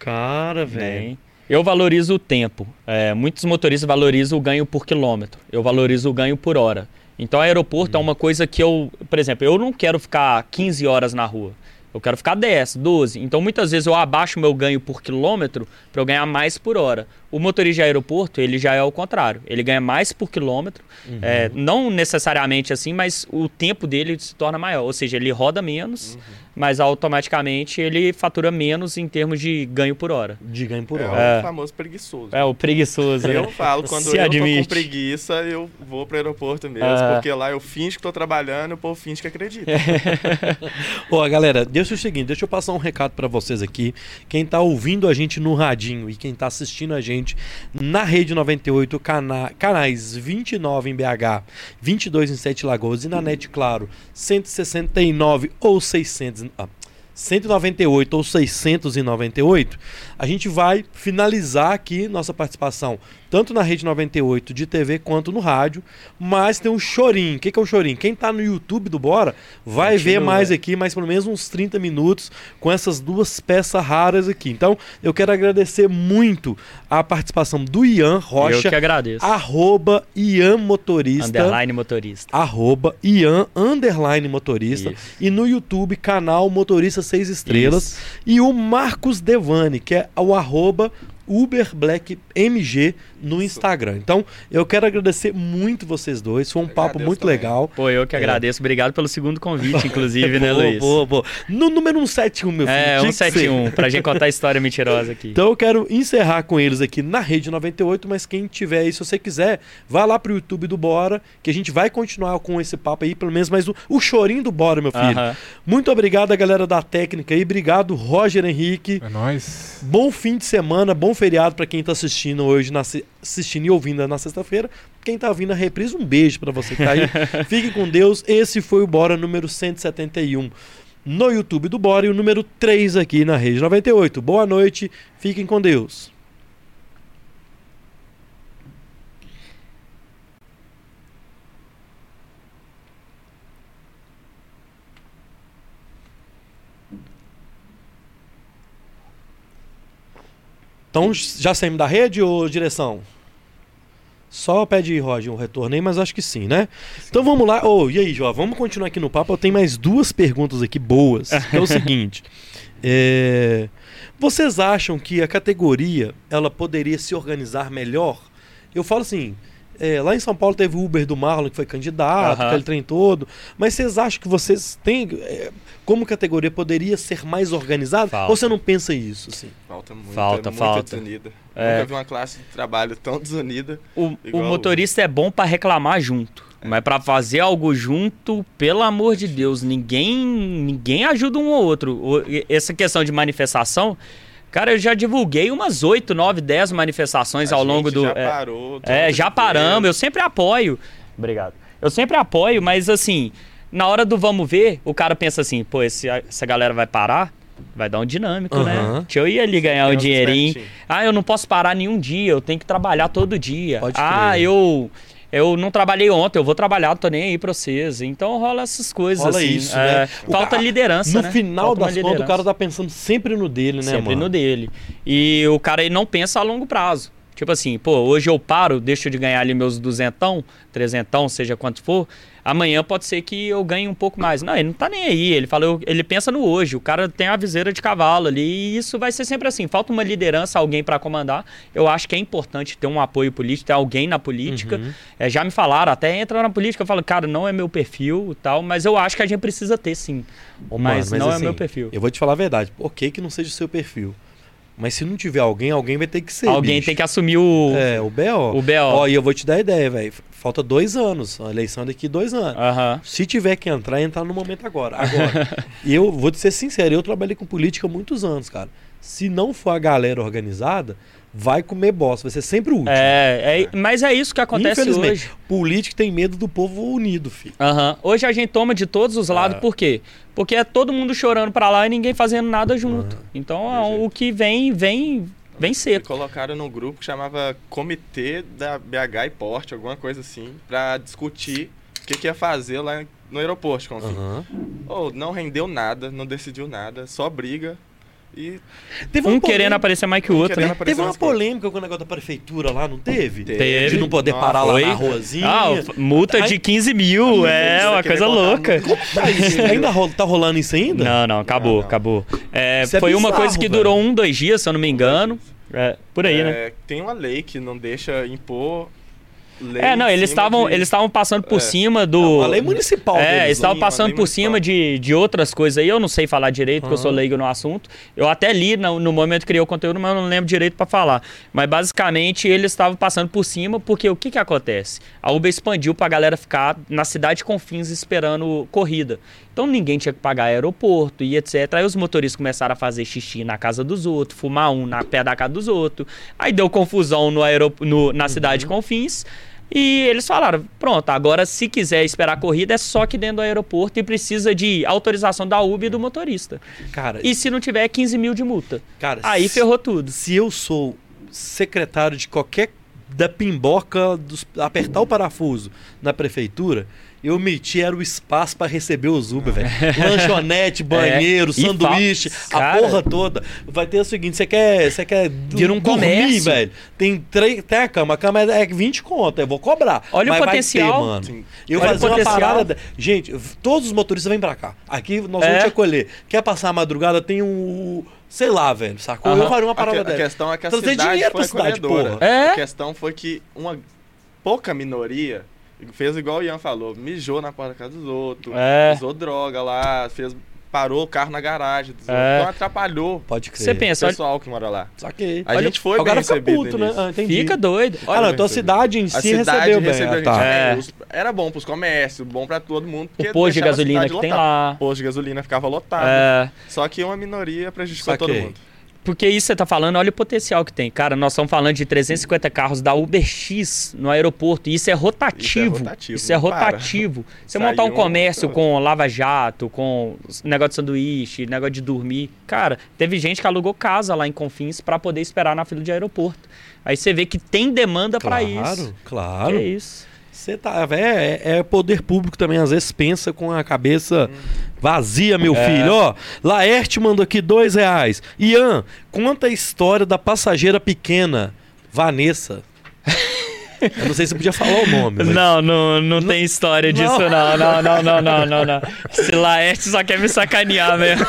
Cara, velho. Bem, eu valorizo o tempo. É, muitos motoristas valorizam o ganho por quilômetro. Eu valorizo o ganho por hora. Então, aeroporto é uma coisa que eu, por exemplo, eu não quero ficar 15 horas na rua. Eu quero ficar 10, 12. Então, muitas vezes eu abaixo o meu ganho por quilômetro para eu ganhar mais por hora. O motorista de aeroporto, ele já é o contrário. Ele ganha mais por quilômetro. É, não necessariamente assim, mas o tempo dele se torna maior. Ou seja, ele roda menos, mas automaticamente ele fatura menos em termos de ganho por hora. De ganho por É, hora. É. o famoso preguiçoso. É, o preguiçoso. né? Eu falo, quando Se eu tô admite. com preguiça, eu vou pro aeroporto mesmo, Ah. porque lá eu finjo que tô trabalhando e o povo finge que acredita. Ó, galera, deixa o seguinte, deixa eu passar um recado pra vocês aqui. Quem tá ouvindo a gente no radinho e quem tá assistindo a gente na Rede 98, cana canais 29 em BH, 22 em Sete Lagoas e na NET, claro, 169 ou 600... ah, 198 ou 698, a gente vai finalizar aqui nossa participação, tanto na Rede 98 de TV quanto no rádio, mas tem um chorinho. O que, que é o chorinho? Quem tá no YouTube do Bora vai ver Continua. mais aqui, mais pelo menos uns 30 minutos com essas duas peças raras aqui. Então, eu quero agradecer muito a participação do Ian Eu Rocha, que agradeço. arroba Ian Motorista Underline motorista. arroba Ian underline motorista Isso. e no YouTube canal Motorista 6 Estrelas Isso. e o Marcos Devani, que é o arroba Uber Black MG no Instagram. Então, eu quero agradecer muito vocês dois. Foi um papo Agradeço muito também. legal. Pô, eu que agradeço. Obrigado pelo segundo convite, inclusive, né, Boa, Luiz? boa, boa. No número 171, meu filho. É, tinha que ser. 171, pra gente contar a história mentirosa aqui. Então eu quero encerrar com eles aqui na Rede 98, mas quem tiver aí, se você quiser, vá lá pro YouTube do Bora, que a gente vai continuar com esse papo aí, pelo menos mais o, o chorinho do Bora, meu filho. Aham. Muito obrigado a galera da técnica aí, obrigado Roger Henrique. É nóis. Bom fim de semana, bom feriado pra quem tá assistindo hoje, na, assistindo e ouvindo na sexta-feira. Quem tá vindo a reprise, um beijo pra você que tá aí. Fique com Deus. Esse foi o Bora número 171 no YouTube do Bora e o número 3 aqui na Rede 98. Boa noite, fiquem com Deus. Então, já saímos da rede ou direção? Só pede Roger um retorno aí, mas acho que sim, né? Então vamos lá. Ô, e aí, Jó, vamos continuar aqui no papo. Eu tenho mais duas perguntas aqui boas. É o seguinte. é, Vocês acham que a categoria ela poderia se organizar melhor? Eu falo assim, é, lá em São Paulo teve o Uber do Marlon, que foi candidato, Aham. aquele trem todo. Mas vocês acham que vocês têm. é, como categoria poderia ser mais organizada? Falta. Ou você não pensa isso? Assim? Falta muito. Falta, é muito falta. desunida. É. Nunca vi uma classe de trabalho tão desunida. O, o motorista é bom pra reclamar junto. Mas pra fazer algo junto, pelo amor de Deus, ninguém ninguém ajuda um ou outro. O- Essa questão de manifestação, cara, eu já divulguei umas 8, 9, 10 manifestações A ao longo do. Já é, parou. É, já paramos, eu sempre apoio. Obrigado. Eu sempre apoio, mas assim, na hora do vamos ver, o cara pensa assim, pô, esse, essa galera vai parar? Vai dar um dinâmico, né? Aham. Deixa eu ir ali ganhar Tem um dinheirinho. Ah, eu não posso parar nenhum dia, eu tenho que trabalhar todo dia. Pode ah, crer. eu eu não trabalhei ontem, eu vou trabalhar, não tô nem aí pra vocês. Então rola essas coisas Rola assim. isso, é, né? Falta cara- liderança, no né? final Falta das contas, o cara tá pensando sempre no dele, né, Sempre mano? no dele. E o cara ele não pensa a longo prazo. Tipo assim, pô, hoje eu paro, deixo de ganhar ali meus duzentão, trezentão, seja quanto for. Amanhã pode ser que eu ganhe um pouco mais. Não, ele não tá nem aí. Ele fala, eu- ele pensa no hoje. O cara tem a viseira de cavalo ali. E isso vai ser sempre assim. Falta uma liderança, alguém pra comandar. Eu acho que é importante ter um apoio político, ter alguém na política. Uhum. É, já me falaram, até entra na política, eu falo, cara, não é meu perfil tal, mas eu acho que a gente precisa ter sim. Ô, mas, mano, não é assim, meu perfil. Eu vou te falar a verdade. Ok que não seja o seu perfil. Mas se não tiver alguém, alguém vai ter que ser. Alguém bicho. tem que assumir o, É, o B.O. o BO. Ó, e eu vou te dar ideia, velho. Falta dois anos. A eleição daqui dois anos. Aham. Se tiver que entrar, entrar no momento agora. Agora, eu vou te ser sincero, eu trabalhei com política há muitos anos, cara. Se não for a galera organizada, vai comer bosta, vai ser sempre o último. É, é, mas é isso que acontece Infelizmente, hoje. político tem medo do povo unido, filho. Aham. Hoje a gente toma de todos os lados, É. por quê? Porque é todo mundo chorando pra lá e ninguém fazendo nada junto. Então De é, jeito. o que vem, vem, vem Me seco. colocaram num grupo que chamava Comitê da BH e Porte, alguma coisa assim, pra discutir o que, que ia fazer lá no aeroporto, Confim. Aham. Oh, não rendeu nada, não decidiu nada, só briga. E Teve Um uma querendo aparecer mais que o Um outro, né? Teve uma polêmica com o negócio da prefeitura lá, não teve? Teve. De não poder Nossa, parar lá foi. na ruazinha. Ah, f- multa Ai, de 15 mil, é uma coisa louca. Tá isso, ainda ro- tá rolando isso ainda? Não, não, acabou, Não, não. acabou. É, é foi uma bizarro, coisa que velho. durou um, dois dias, se eu não me engano. É, por aí, né? é, tem uma lei que não deixa impor lei É, não, eles cima estavam de- eles estavam passando por É. cima do. A lei municipal É, deles, eles estavam passando por cima municipal. de, de outras coisas aí. Eu não sei falar direito, porque eu sou leigo no assunto. Eu até li no, no momento que criei o conteúdo, mas eu não lembro direito pra falar. Mas basicamente eles estavam passando por cima, porque o que que acontece? A Uber expandiu pra galera ficar na cidade de Confins esperando corrida. Então ninguém tinha que pagar aeroporto e etc. Aí os motoristas começaram a fazer xixi na casa dos outros, fumar um na pé da casa dos outros. Aí deu confusão no aerop no, na cidade de Confins. E eles falaram: pronto, agora se quiser esperar a corrida é só que dentro do aeroporto e precisa de autorização da Uber e do motorista. Cara, E se não tiver, é 15 mil de multa. cara Aí se- ferrou tudo. Se eu sou secretário de qualquer da pimboca, dos, apertar o parafuso na prefeitura, eu meti era o espaço pra receber os Uber, velho. Lanchonete, banheiro, É, sanduíche, a porra toda. Vai ter o seguinte, você quer, você quer Vira um dormir, comércio. velho. Tem três, tem a cama, a cama é é 20 conto, eu vou cobrar. Olha o Mas vai potencial. ter, mano. Sim. Eu Olha o fazia uma potencial. parada. da- Gente, todos os motoristas vêm pra cá. Aqui nós É. vamos te acolher. Quer passar a madrugada, tem um. Sei lá, velho, sacou? Aham. Eu faria uma A, que- parada a dessa. questão é que a Trazer cidade dinheiro foi pra cidade, porra. É? A questão foi que uma pouca minoria fez igual o Ian falou, mijou na porta da casa dos outros, É. usou droga lá, fez, parou o carro na garagem dos É. outros, então atrapalhou Pode crer. Você o pensa, olha, pessoal que mora lá. Saquei. A gente foi o bem cara fica recebido puto, né? Ah, fica doido. Ah, não, então a cidade em si cidade recebeu bem. recebeu Ah, a gente tá. É. Era bom pros comércios, bom pra todo mundo. O porque posto de gasolina que tem lotada. lá. O posto de gasolina ficava lotado. É, Só que uma minoria prejudicou todo Saquei. mundo. Porque isso você tá falando, olha o potencial que tem. Cara, nós estamos falando de 350 carros da UberX no aeroporto. E isso é rotativo. Isso é rotativo, Isso é para. rotativo. Você Sai montar um um, comércio outro. com lava-jato, com negócio de sanduíche, negócio de dormir. Cara, teve gente que alugou casa lá em Confins pra poder esperar na fila de aeroporto. Aí você vê que tem demanda pra isso. Claro, claro. Que isso. Você tá, é, é, é poder público também, às vezes pensa com a cabeça vazia, meu É. filho. Ó, Laerte mandou aqui dois reais. Ian, conta a história da passageira pequena, Vanessa. Eu não sei se você podia falar o nome. mas- Não, não, não, tem história disso, não. Não, não, não, não, não, não. Esse Laerte só quer me sacanear mesmo.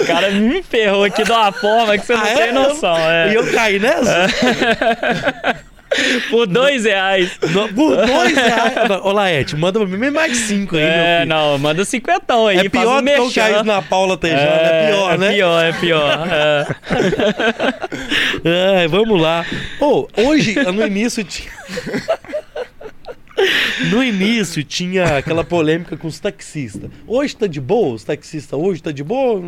O cara me ferrou aqui de uma forma que você não Ah, tem é? noção. E É. eu caí nessa? Por dois reais. No- Por dois reais. Ô, Laerte, manda pra mim mais cinco aí, meu É, não, manda cinquentão aí. É pior um do que o. Caís na Paula Tejano, é, pior, né? É pior, é pior. é. Ai, vamos lá. Ô, hoje, no início tinha. No início tinha aquela polêmica com os taxistas. Hoje tá de boa? Os taxistas hoje tá de boa?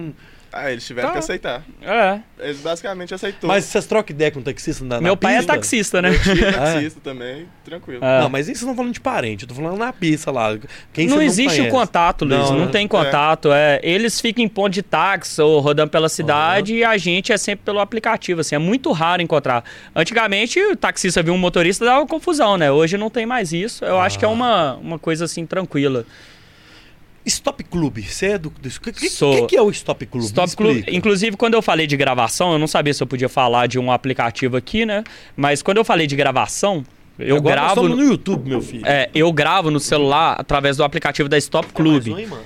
Ah, eles tiveram Tá. que aceitar. É. Eles basicamente aceitou. Mas vocês trocam ideia com o taxista na, na Meu pai é taxista, né? Meu tio é taxista também, tranquilo. É. Não, mas isso não falando de parente, eu tô falando na pista lá. Quem não existe o conhece. contato, Luiz. Não, Não, né? tem contato. É. Eles ficam em ponto de táxi ou rodando pela cidade e a gente é sempre pelo aplicativo. Assim, é muito raro encontrar. Antigamente, o taxista viu um motorista dava confusão, né? Hoje não tem mais isso. Eu acho que é uma, uma coisa assim tranquila. Stop Club, você é do. do que, que, Sou. que que é o Stop Club? Stop Club. Inclusive, quando eu falei de gravação, eu não sabia se eu podia falar de um aplicativo aqui, né? Mas quando eu falei de gravação, eu Agora gravo. No, YouTube, meu filho. é, eu gravo no celular através do aplicativo da Stop Club. um aí, mano?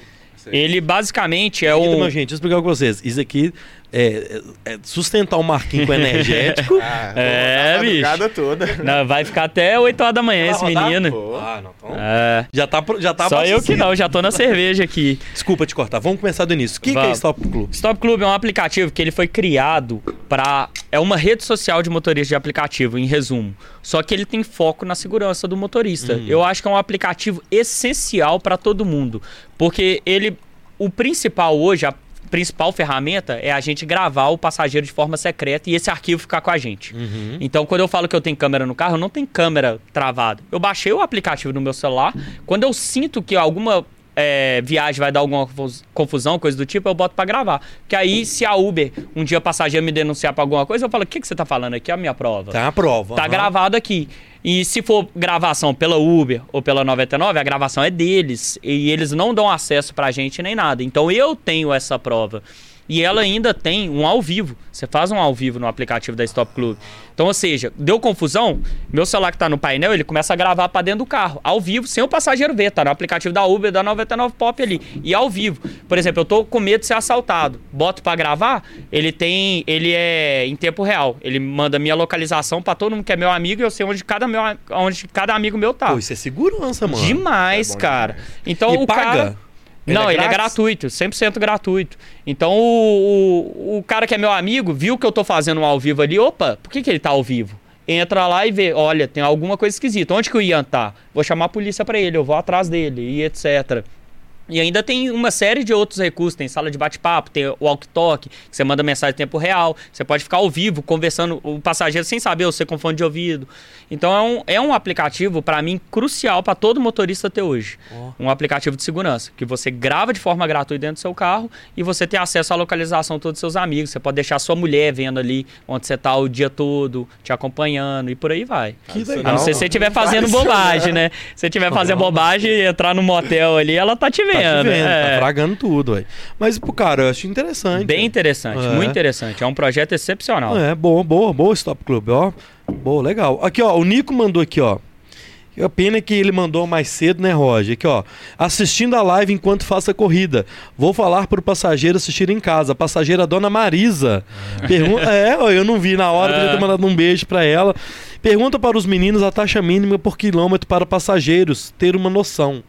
Ele basicamente é Então, um. meu gente, deixa eu explicar com vocês. Isso aqui é, é- é sustentar o Marquinho com energético. Ah, É, madrugada toda. Não, vai ficar até 8 horas da manhã esse Vai rodar? menino. Pô, ah, não. Então, É. já tá, já tá Só eu que abastecido. não, já tô na cerveja aqui. Desculpa te cortar. Vamos começar do início. O que, que é. Stop Club? Stop Club é um aplicativo que ele foi criado para é uma rede social de motorista de aplicativo, em resumo. Só que ele tem foco na segurança do motorista. Uhum. Eu acho que é um aplicativo essencial para todo mundo, porque ele o principal hoje, a principal ferramenta é a gente gravar o passageiro de forma secreta e esse arquivo ficar com a gente. Uhum. Então, quando eu falo que eu tenho câmera no carro, não tem câmera travada. Eu baixei o aplicativo no meu celular. Quando eu sinto que alguma é, viagem vai dar alguma confus- confusão, coisa do tipo, eu boto pra gravar. Porque aí, se a Uber um dia passageiro me denunciar pra alguma coisa, eu falo: o que, que você tá falando aqui? É a minha prova. Tá a prova. Tá aham. gravado aqui. E se for gravação pela Uber ou pela 99, a gravação é deles. E eles não dão acesso pra gente nem nada. Então eu tenho essa prova. E ela ainda tem um ao vivo. Você faz um ao vivo no aplicativo da Stop Club. Então, ou seja, deu confusão, meu celular que tá no painel, ele começa a gravar pra dentro do carro, ao vivo, sem o passageiro ver. Tá no aplicativo da Uber, da 99 Pop ali. E ao vivo. Por exemplo, eu tô com medo de ser assaltado. Boto pra gravar, ele tem. Ele é em tempo real. Ele manda minha localização pra todo mundo que é meu amigo e eu sei onde cada, meu, onde cada amigo meu tá. Pô, isso é segurança, mano. Demais, É bom cara. Então E o paga? cara. Ele não, é ele é gratuito, 100% gratuito. Então o, o, o cara que é meu amigo viu que eu tô fazendo um ao vivo ali, opa, por que, que ele tá ao vivo? Entra lá e vê, olha, tem alguma coisa esquisita. Onde que o Ian tá? Vou chamar a polícia pra ele, eu vou atrás dele e etc. E ainda tem uma série de outros recursos. Tem sala de bate-papo, tem walk-talk, que você manda mensagem em tempo real. Você pode ficar ao vivo conversando o passageiro sem saber, você com fone de ouvido. Então é um, é um aplicativo, para mim, crucial para todo motorista ter hoje. Um aplicativo de segurança, que você grava de forma gratuita dentro do seu carro e você tem acesso à localização de todos os seus amigos. Você pode deixar sua mulher vendo ali onde você tá o dia todo, te acompanhando e por aí vai. Que legal. A não ser se você estiver fazendo bobagem, né? Se você estiver fazendo bobagem e entrar no motel ali, ela tá te vendo. Tá vendo, é. tá fragando tudo, ué. Mas, pô, cara, eu acho interessante. Bem interessante, É. muito interessante. É um projeto excepcional. É, boa, boa, boa Stop Club, ó. Boa, legal. Aqui, ó, o Nico mandou aqui, ó. A pena é que ele mandou mais cedo, né, Roger? Aqui, ó. Assistindo a live enquanto faço a corrida. Vou falar pro passageiro assistir em casa. A passageira Dona Marisa. Pergunta. é, ó, eu não vi na hora, É. podia ter mandado um beijo pra ela. Pergunta para os meninos a taxa mínima por quilômetro para passageiros ter uma noção.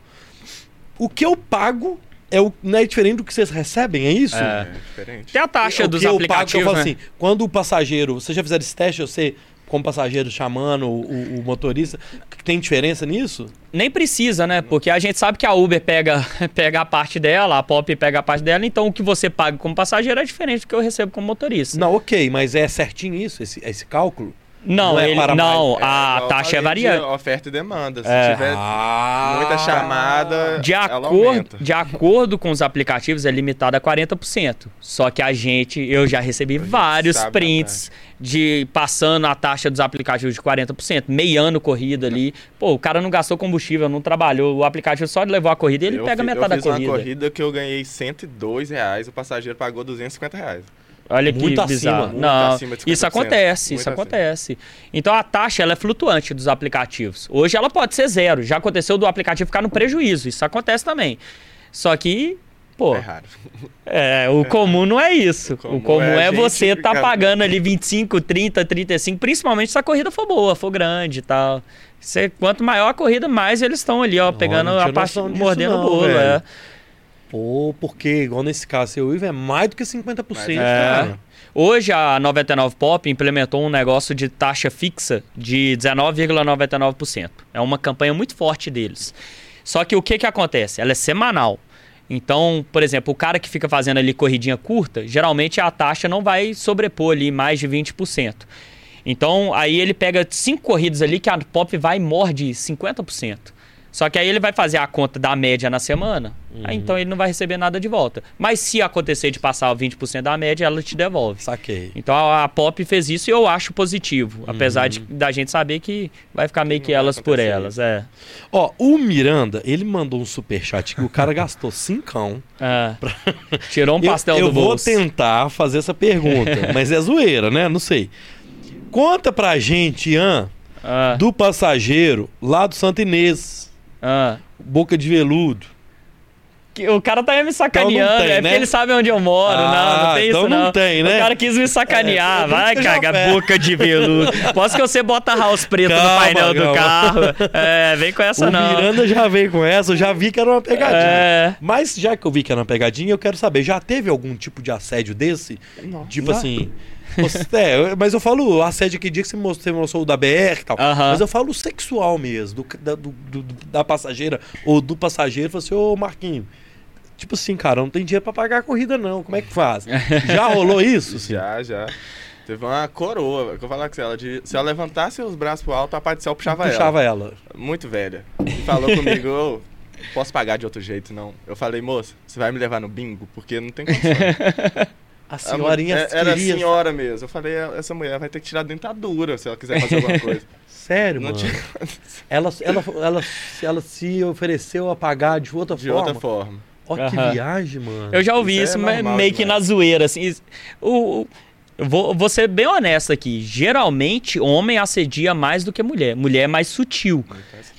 O que eu pago é o, não é diferente do que vocês recebem, é isso? É. É diferente. Tem a taxa o dos que eu pago, que eu aplicativos, falo né? assim, quando o passageiro, vocês já fizeram esse teste, eu sei, como passageiro chamando o, o- o motorista, que tem diferença nisso? Nem precisa, né? Porque a gente sabe que a Uber pega, pega a parte dela, a Pop pega a parte dela, então o que você paga como passageiro é diferente do que eu recebo como motorista. Não, ok, mas é certinho isso, esse, esse cálculo? Não, Não é ele- não É, a igual taxa é variante. Oferta e demanda. Se É. tiver Ah, muita chamada, De ela acordo, de acordo com os aplicativos, é limitado a 40%. Só que a gente, eu já recebi vários prints de passando a taxa dos aplicativos de 40%, meiando corrida ali. Pô, o cara não gastou combustível, não trabalhou, o aplicativo só levou a corrida e ele eu pega fi- metade da eu fiz corrida. uma corrida que eu ganhei 102 reais, o passageiro pagou 250 reais. Olha que Muito acima, bizarro. não, acima de 50%, isso acontece, muito isso acima. acontece. Então a taxa ela é flutuante dos aplicativos. Hoje ela pode ser zero. Já aconteceu do aplicativo ficar no prejuízo. Isso acontece também. Só que pô. É raro. É, o comum não é isso. O comum, comum é é, você tá ficar- pagando ali 25, 30, 35, principalmente se a corrida for boa, for grande e tal. Você, quanto maior a corrida, mais eles estão ali, ó, pegando não a parte, mordendo não, o bolo, é. Pô, porque igual nesse caso, seu Ivo é mais do que 50%, Mas é. cara. Hoje a 99 Pop implementou um negócio de taxa fixa de 19,99%. É uma campanha muito forte deles. Só que o que que acontece? Ela é semanal. Então, por exemplo, o cara que fica fazendo ali corridinha curta, geralmente a taxa não vai sobrepor ali mais de 20%. Então, aí ele pega cinco corridas ali que a Pop vai e morde 50%. Só que aí ele vai fazer a conta da média na semana, aí então ele não vai receber nada de volta. Mas se acontecer de passar 20% da média, ela te devolve. Saquei. Então a, a Pop fez isso e eu acho positivo. Apesar de, da gente saber que vai ficar meio que Não elas por elas. É. Ó, o Miranda, ele mandou um superchat que o cara gastou cincão. É. Tirou um Eu- pastel eu do vou bolso. tentar fazer essa pergunta, mas é zoeira, né? Não sei. Conta pra gente, Ian, Ah, do passageiro lá do Santo Inês, ah. boca de veludo. Que O cara tá me sacaneando, Então não tem, é né? porque ele sabe onde eu moro. não, não Ah, tem então isso não não. tem, né? O cara quis me sacanear. É, Vai, caga, boca de veludo. Posso que você bota house preto Calma, no painel do calma. carro. É, vem com essa o não. Miranda já veio com essa, eu já vi que era uma pegadinha. É. Mas já que eu vi que era uma pegadinha, eu quero saber, já teve algum tipo de assédio desse? Não. Tipo Não. assim. Você- é, mas eu falo o assédio que dia que você mostrou, você mostrou o da BR e tal. Aham. Mas eu falo o sexual mesmo, do, da, do- do- da passageira ou do passageiro. Fala assim, ô Marquinho, tipo assim, cara, não tem dinheiro pra pagar a corrida, não. Como é que faz? Já rolou isso? assim? Já, já. Teve uma coroa, que eu falava com ela, de, se ela levantasse os braços pro alto, a parte do céu puxava, Puxava ela. ela. Muito velha. E falou comigo, ô, posso pagar de outro jeito, não. Eu falei, moça, você vai me levar no bingo? Porque não tem condição. A A senhorinha mu- é- Era queria- senhora mesmo. Eu falei, essa mulher vai ter que tirar a dentadura se ela quiser fazer alguma coisa. Sério, Não mano. tinha Ela, ela, ela, ela se ofereceu a pagar de outra de forma. outra forma. Ó, que Aham. viagem, mano. Eu já ouvi Isso é isso, mas normal meio que na zoeira, assim. O, o- vou, vou ser bem honesto aqui. Geralmente, homem assedia mais do que mulher. Mulher é mais sutil.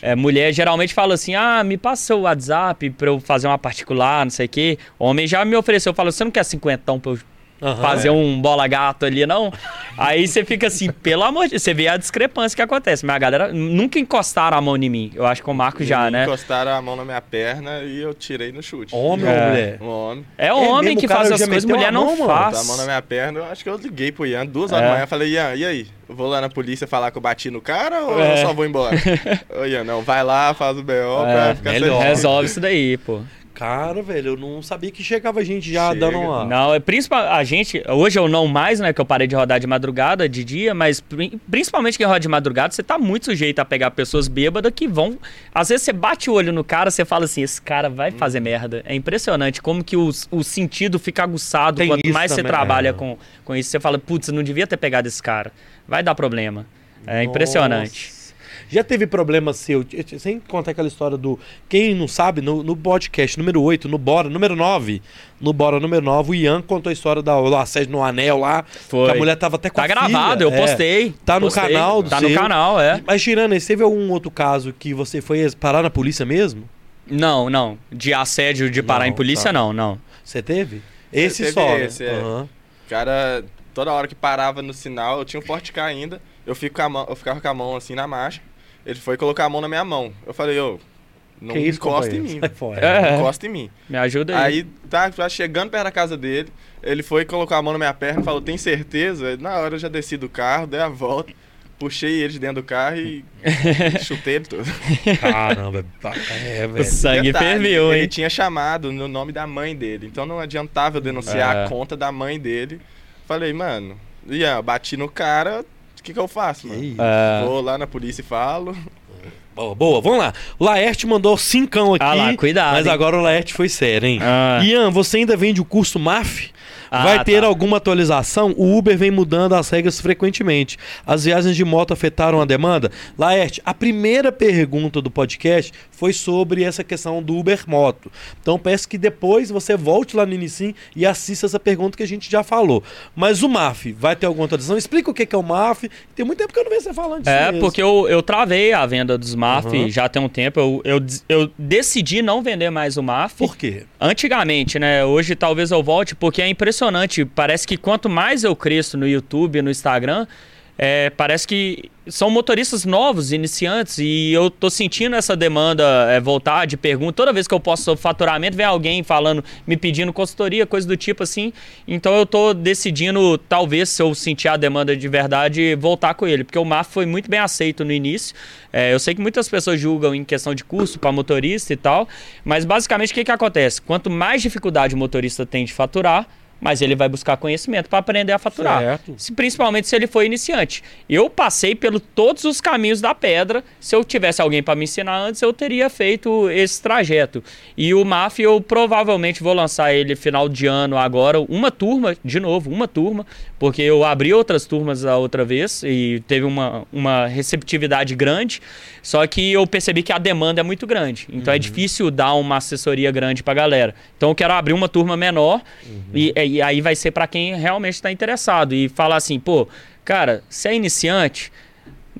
É, mulher geralmente fala assim: ah, me passa seu WhatsApp pra eu fazer uma particular, não sei o quê. Homem já me ofereceu, falou: você não quer cinquentão pra eu Aham. fazer um bola gato ali, não? Aí você fica assim, pelo amor de Deus, você vê a discrepância que acontece. Mas a galera nunca encostaram a mão em mim. Eu acho que o Marco já, né? Encostaram a mão na minha perna e eu tirei no chute. Homem É. ou mulher? Um homem. É o É homem que faz as coisas, mulher não mão, mano? Faz. a mão na minha perna, eu acho que eu liguei pro Ian duas horas É. da manhã. Falei, Ian, e aí? Eu vou lá na polícia falar que eu bati no cara ou É. eu só vou embora? Ô, Ian, não, vai lá, faz o BO É, pra ficar melhor. Resolve isso daí, pô. Cara, velho, eu não sabia que chegava gente já Chega. dando uma. Não, é principal a gente, hoje eu não mais, né, que eu parei de rodar de madrugada, de dia, mas pri- principalmente quem roda de madrugada, você tá muito sujeito a pegar pessoas bêbadas que vão, às vezes você bate o olho no cara, você fala assim, esse cara vai fazer Hum. merda. É impressionante como que os- o sentido fica aguçado Tem quanto mais você também, trabalha é. com, com isso, você fala, putz, eu não devia ter pegado esse cara. Vai dar problema. É Nossa. impressionante. Já teve problema seu, sem contar aquela história do. Quem não sabe, no, no podcast número 8, no Bora, número 9. No Bora número 9, o Ian contou a história da, do assédio no anel lá. Foi. Que a mulher tava até com Tá gravado, eu É. postei. Tá no postei. canal do Tá seu. no canal, é. Mas tirando esse, teve algum outro caso que você foi parar na polícia mesmo? Não, não. De assédio de parar Não, em polícia, tá. não, não. Você teve? Esse Teve só. né? esse, é. Aham. O cara, toda hora que parava no sinal, eu tinha um forte K ainda, eu, fico com a mão, eu ficava com a mão assim na marcha, ele foi colocar a mão na minha mão. Eu falei, ô, não que isso, encosta em mim. É. encosta em mim. Me ajuda aí. Aí tá, tá chegando perto da casa dele, ele foi colocar a mão na minha perna e falou, tem certeza? Na hora eu já desci do carro, dei a volta, puxei ele de dentro do carro e chutei ele todo. Caramba, é, o velho. sangue Detalhe, ferveu, Ele hein? tinha chamado no nome da mãe dele, então não adiantava eu denunciar É. a conta da mãe dele. Falei, mano, Ian, bati no cara, o que que eu faço, mano? É. Vou lá na polícia e falo. Boa, boa, vamos lá. O Laerte mandou cincão aqui. Ah lá, cuidado, Mas hein? agora o Laerte foi sério, hein? Ah. Ian, você ainda vende o curso MAF? Ah, Vai ter tá. alguma atualização? O Uber vem mudando as regras frequentemente. As viagens de moto afetaram a demanda? Laerte, a primeira pergunta do podcast foi sobre essa questão do Uber Moto. Então peço que depois você volte lá no início e assista essa pergunta que a gente já falou. Mas o MAF, vai ter alguma atualização? Explica o que que é o MAF. Tem muito tempo que eu não vejo você falando disso É, porque eu, eu travei a venda dos MAF Uhum. já tem um tempo. Eu, eu, eu decidi não vender mais o MAF. Por quê? Antigamente, né? Hoje talvez eu volte, porque é impressionante. Parece que quanto mais eu cresço no YouTube, no Instagram, é, parece que são motoristas novos, iniciantes, e eu tô sentindo essa demanda é, voltar de pergunta. Toda vez que eu posto sobre faturamento, vem alguém falando, me pedindo consultoria, coisa do tipo assim. Então eu tô decidindo, talvez, se eu sentir a demanda de verdade, voltar com ele. Porque o MAF foi muito bem aceito no início. É, eu sei que muitas pessoas julgam em questão de custo para motorista e tal, mas basicamente o que, que acontece? Quanto mais dificuldade o motorista tem de faturar, mais ele vai buscar conhecimento para aprender a faturar. Certo. Se- principalmente se ele for iniciante. Eu passei pelo todos os caminhos da pedra. Se eu tivesse alguém para me ensinar antes, eu teria feito esse trajeto. E o MAF eu provavelmente vou lançar ele final de ano agora, uma turma, de novo, uma turma, porque eu abri outras turmas a outra vez e teve uma, uma receptividade grande. Só que eu percebi que a demanda é muito grande. Então é difícil dar uma assessoria grande pra galera. Então eu quero abrir uma turma menor e, e aí vai ser pra quem realmente está interessado. E falar assim, pô, cara, se é iniciante,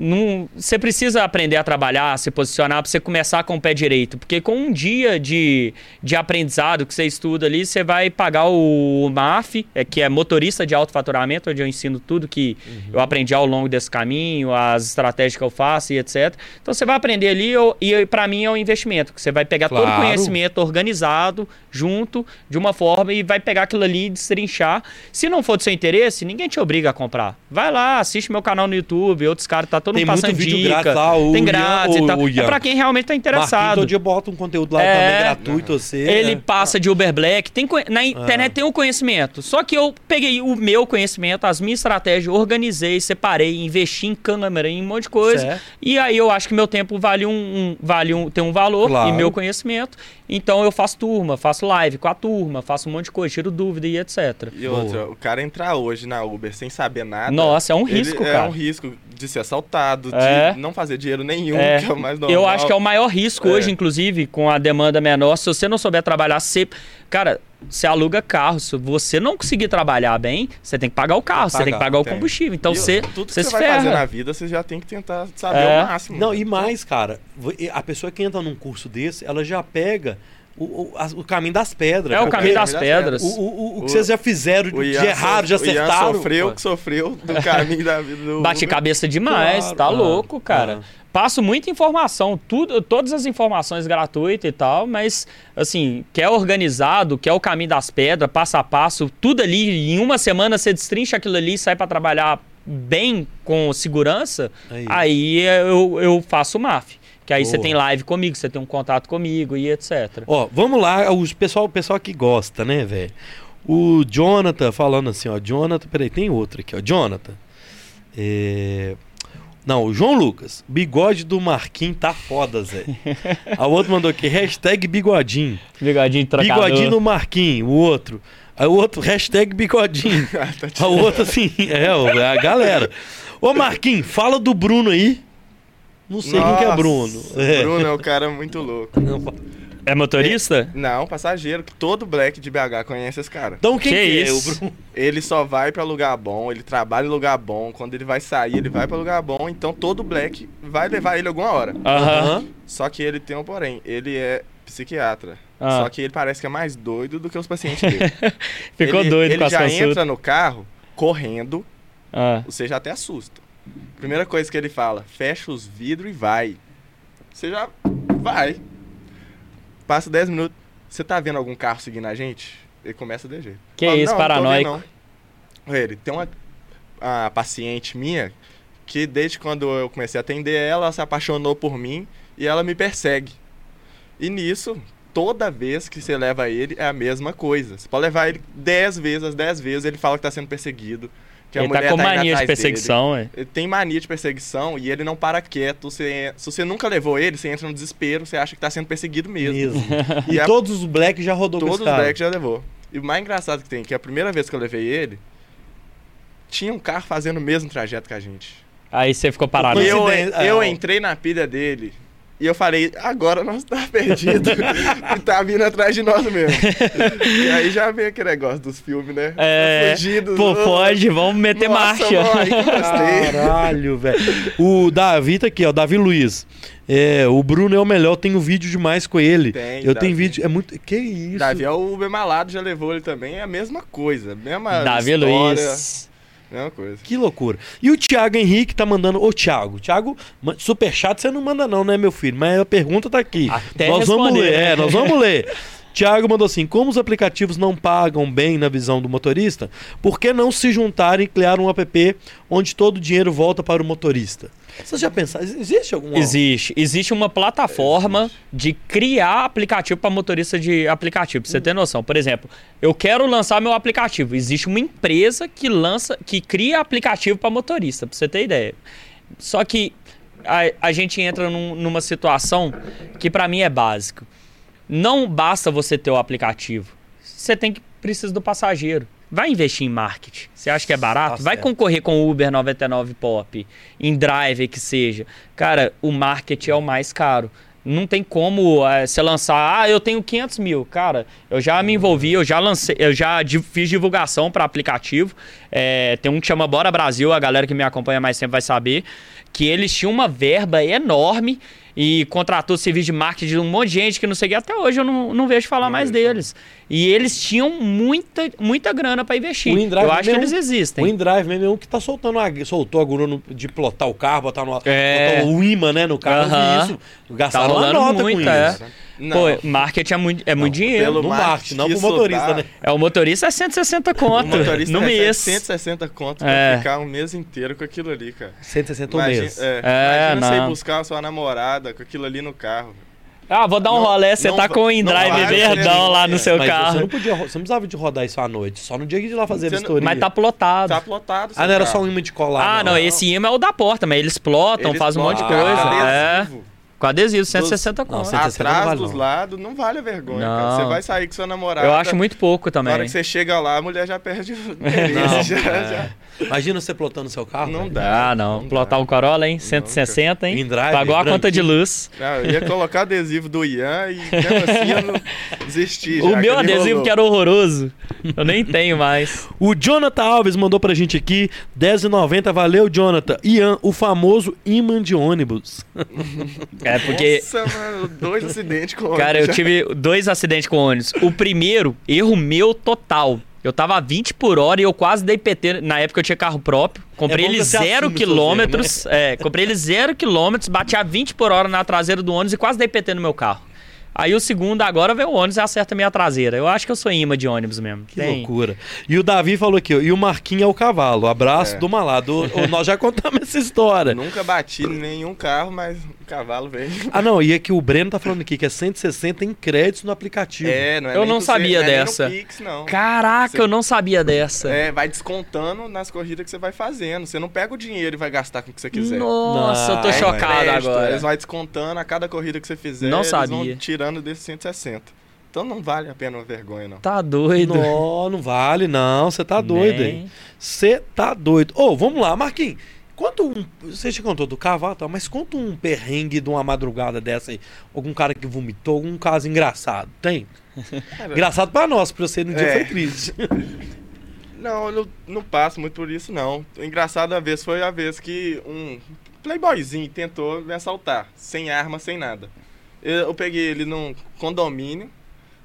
não, você precisa aprender a trabalhar, a se posicionar para você começar com o pé direito. Porque com um dia de, de aprendizado que você estuda ali, você vai pagar o MAF, é, que é motorista de alto faturamento, onde eu ensino tudo que eu aprendi ao longo desse caminho, as estratégias que eu faço e etc. Então você vai aprender ali eu- e para mim é um investimento, que você vai pegar todo o Claro. conhecimento organizado, junto, de uma forma, e vai pegar aquilo ali e destrinchar. Se não for do seu interesse, ninguém te obriga a comprar. Vai lá, assiste meu canal no YouTube, outros caras, tá todo Tem mundo passando vídeo dica. grátis lá, o tem Ian- grátis e o- tal. É Ian. pra quem realmente tá Marquinhos interessado. todo dia bota um conteúdo lá É. também gratuito, você. Ele né? passa de Uber Black. Tem, na internet tem o conhecimento. Só que eu peguei o meu conhecimento, as minhas estratégias, organizei, separei, investi em câmera, em um monte de coisa. Certo. E aí eu acho que meu tempo vale um, um- vale um, tem um valor Claro. e meu conhecimento. Então eu faço turma, faço live com a turma, faço um monte de coisa, tiro dúvida e etc. E outra, o cara entrar hoje na Uber sem saber nada. Nossa, é um ele- risco, É cara. um risco de ser assaltado, É. de não fazer dinheiro nenhum, É. que é o mais normal. Eu acho que é o maior risco É. hoje, inclusive, com a demanda menor. Se você não souber trabalhar, você. Cara, você aluga carro. Se você não conseguir trabalhar bem, você tem que pagar o carro, você tem que Pagar, pagar o tem. combustível. Então E você, tudo que você você se vai fazer na ferra. vida, você já tem que tentar saber É. o máximo. Não, e mais, cara, a pessoa que entra num curso desse, ela já pega o, o, o caminho das pedras. É o caminho das das pedras. O, o- o- o que O- vocês já fizeram de, O errado, já so- o Ian acertaram. sofreu, pô. que sofreu do caminho da vida do Bate Uber. cabeça demais, Claro. tá Ah, louco, cara. ah. Passo muita informação, tudo, todas as informações gratuitas e tal, mas assim, quer organizado, quer o caminho das pedras, passo a passo, tudo ali, em uma semana você destrincha aquilo ali e sai pra trabalhar bem com segurança, Aí. aí eu, eu faço o MAF. Que aí você Boa. tem live comigo, você tem um contato comigo e etc. Ó, vamos lá, os pessoal, o pessoal que gosta, né, velho? O Jonathan falando assim, ó, Jonathan, peraí, tem outro aqui, ó, Jonathan. É... Não, o João Lucas, bigode do Marquinhos tá foda, Zé. A outro mandou aqui, hashtag bigodinho. Bigodinho trocador. Bigodinho no Marquinhos, o outro. Aí o outro, hashtag bigodinho. A outra assim, é, é a galera. Ô Marquinhos, fala do Bruno aí. Não sei quem que é Nossa, Bruno. É. Bruno é um cara muito louco. É motorista? Não, passageiro, todo black de BH conhece esse cara. Então quem Que que, é isso? Ele só vai pra lugar bom, ele trabalha em lugar bom, quando ele vai sair, ele vai pra lugar bom, então todo black vai levar ele alguma hora. Aham. Só que ele tem um porém, ele é psiquiatra. Ah. Só que ele parece que é mais doido do que os pacientes dele. Ficou ele, doido ele com as já consultas. entra no carro correndo, Ah. você já até assusta. Primeira coisa que ele fala, fecha os vidros e vai. Você já vai. Passa 10 minutos, você tá vendo algum carro seguindo a gente? Ele começa de jeito. Que Fala, isso, "Não, não paranoico. não." Ele, tem uma a paciente minha que desde quando eu comecei a atender ela, ela se apaixonou por mim e ela me persegue. E nisso, toda vez que você leva ele, é a mesma coisa. Você pode levar ele 10 vezes, as 10 vezes ele fala que tá sendo perseguido. Que a Ele tá com indo mania de dele. perseguição, é. Ele tem mania de perseguição e ele não para quieto. Você, se você nunca levou ele, você entra no desespero, você acha que tá sendo perseguido mesmo. Mesmo. E E a- todos os Black já rodou com Todos os. Black já levou. E o mais engraçado que tem, que a primeira vez que eu levei ele, tinha um carro fazendo o mesmo trajeto que a gente. Aí você ficou parado. Eu, eu ó. entrei na pilha dele e eu falei, agora nós tá perdido. e tá vindo atrás de nós mesmo. e aí já vem aquele negócio dos filmes, né? É, Fugidos. Pô, oh, pode, vamos meter nossa, marcha. mãe, eu. Caralho, velho. O Davi tá aqui, ó. Davi Luiz. É, o Bruno é o melhor, tenho vídeo demais com ele. Tem, eu Davi. tenho vídeo. É muito. Que isso? Davi é o Uber Malado, já levou ele também, é a mesma coisa. Mesma Davi história, Luiz. Mesma coisa. Que loucura. E o Thiago Henrique tá mandando. Ô, Thiago, Thiago, super chato você não manda, não, né, meu filho? Mas a pergunta tá aqui. Até nós vamos ler, é, nós vamos ler. Tiago mandou assim: como os aplicativos não pagam bem na visão do motorista, por que não se juntarem e criar um app onde todo o dinheiro volta para o motorista? Vocês já pensaram? Existe algum. Existe. Existe uma plataforma de criar aplicativo para motorista de aplicativo. Pra você ter noção. Por exemplo, eu quero lançar meu aplicativo. Existe uma empresa que lança, que cria aplicativo para motorista, pra você ter ideia. Só que a, a gente entra num- numa situação que para mim é básico. Não basta você ter o aplicativo. Você tem que precisa do passageiro. Vai investir em marketing. Você acha que é barato? Vai certo. concorrer com o Uber 99 Pop, em Drive que seja. Cara, o marketing é o mais caro. Não tem como eh, você lançar, ah, eu tenho 500 mil. Cara, eu já me envolvi, eu já lancei, eu já fiz divulgação para aplicativo. Eh, tem um que chama Bora Brasil, a galera que me acompanha mais tempo vai saber, que eles tinham uma verba enorme e contratou serviço de marketing de um monte de gente que não sei o que. Até hoje eu não, não vejo falar Não mais vejo. deles. E eles tinham muita, muita grana para investir. Eu acho que eles existem. O InDrive mesmo é um que tá soltando a, soltou a guru de plotar o carro, botar, no, É. botar o imã, né, no carro. Vi Aham. isso. Gastaram uma rolando nota muito, com é. Não, Pô, marketing é muito, é muito dinheiro. pelo No marketing marketing, não pro motorista, dá, né? É, o motorista é 160 O conto motorista no recebe mês. 160 conto É. pra ficar um mês inteiro com aquilo ali, cara. 160 um mês. é, É, imagina você ir não. buscar a sua namorada com aquilo ali no carro. Ah, vou dar um Não- rolê, você não tá com o não InDrive verdão lá no é. seu Mas carro. você não podia, você não precisava de rodar isso à noite, só no dia que de ir lá fazer Você não- vistoria. Mas tá plotado. Tá plotado. Ah, não era só um imã de colar. ah, não, esse imã é o da porta, mas eles plotam, Eles fazem um monte de coisa. cara, É, adesivo. Com adesivo, 160 Não, conto. 160 não Atrás vale, dos lados, não vale a vergonha, Não. cara. Você vai sair com sua namorada. Eu acho muito pouco Na também. hora que você chega lá, a mulher já perde o Não, já, é. já. Imagina você plotando seu carro. Não dá. Ah, não. Não Plotar dá. um Corolla, hein? 160, hein? InDrive, Pagou a conta de luz. Eu ia colocar adesivo do Ian e mesmo assim eu não desisti. O meu adesivo rolou. que era horroroso. Eu nem tenho mais. O Jonathan Alves mandou pra gente aqui, 10,90. Valeu, Jonathan. Ian, o famoso imã de ônibus. É porque. Nossa, mano, dois acidentes com Cara, eu tive dois acidentes com ônibus. O primeiro, erro meu total. Eu tava a 20 por hora e eu quase dei PT. Na época eu tinha carro próprio. Comprei É ele zero quilômetros. É, comprei ele zero quilômetros, bati a 20 por hora na traseira do ônibus e quase dei PT no meu carro. Aí o segundo, agora veio o ônibus e acerta a minha traseira. Eu acho que eu sou imã de ônibus mesmo. Que Tem. loucura. E o Davi falou aqui, ó, e o Marquinho é o cavalo. Abraço É. do malado. O- o- nós já contamos essa história. Nunca bati em nenhum carro, mas o cavalo veio. Ah, não, e é que o Breno tá falando aqui que é 160 em créditos no aplicativo. É, não é Eu nem não sabia não é nem no dessa. Pix, não. Caraca, Você- eu não sabia dessa. É, vai descontando nas corridas que você vai fazendo. Você não pega o dinheiro e vai gastar com o que você quiser. Nossa, eu tô é chocado Crédito, agora. Eles vão descontando a cada corrida que você fizer. Não eles sabia. Tirando desses 160. Então não vale a pena uma vergonha, não. Tá doido. Não, não vale, não. Você tá doido, hein? Você tá doido. Ô, vamos lá, Marquinhos. Conta um. Você já contou do cavalo, mas conta um perrengue de uma madrugada dessa aí. Algum cara que vomitou, algum caso engraçado. Tem? Cara, Engraçado pra nós, pra você no dia É. foi triste. Não, eu não, não passo muito por isso, não. Engraçado a vez foi a vez que um playboyzinho tentou me assaltar, sem arma, sem nada. Eu, eu peguei ele num condomínio,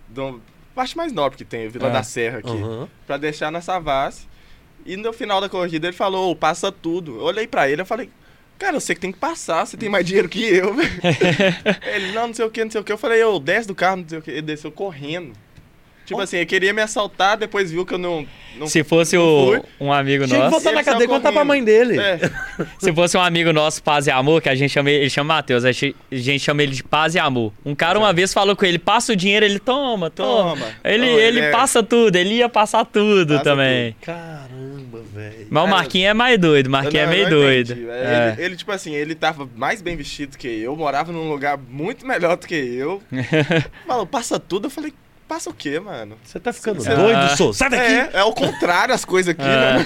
do, parte mais nobre que tem, Vila É. da Serra aqui, Aham. pra deixar na Savassi. E no final da corrida ele falou, "Ô, passa tudo. Eu olhei pra ele, eu falei, cara, eu sei que tem que passar, você tem mais dinheiro que eu, ele, não, não sei o que, não sei o que. Eu falei, ô, desce do carro, não sei o que. Ele desceu correndo. Tipo assim, ele queria me assaltar, depois viu que eu não... não Se fosse não o, fui. um amigo Tinha que nosso. voltar na Ele cadeia e contar pra correndo. mãe dele. É, Se fosse um amigo nosso, Paz e Amor, que a gente chama ele, ele chama Matheus, a gente, a gente chama ele de Paz e Amor. Um cara uma vez falou com ele, passa o dinheiro, ele toma, toma. Toma. Ele, Não, ele ele é- passa tudo, ele ia passar tudo Passa também. Caramba, velho. Mas o Cara, Marquinhos é mais doido, o Marquinhos é Não, meio doido. entendi. É. Ele, ele, tipo assim, ele tava mais bem vestido que eu, morava num lugar muito melhor do que eu. Falou, passa tudo. Eu falei, Passa o quê, mano? Você tá ficando Sim, doido, ah. sou? Sai daqui! É, é o contrário as coisas aqui, Ah. né?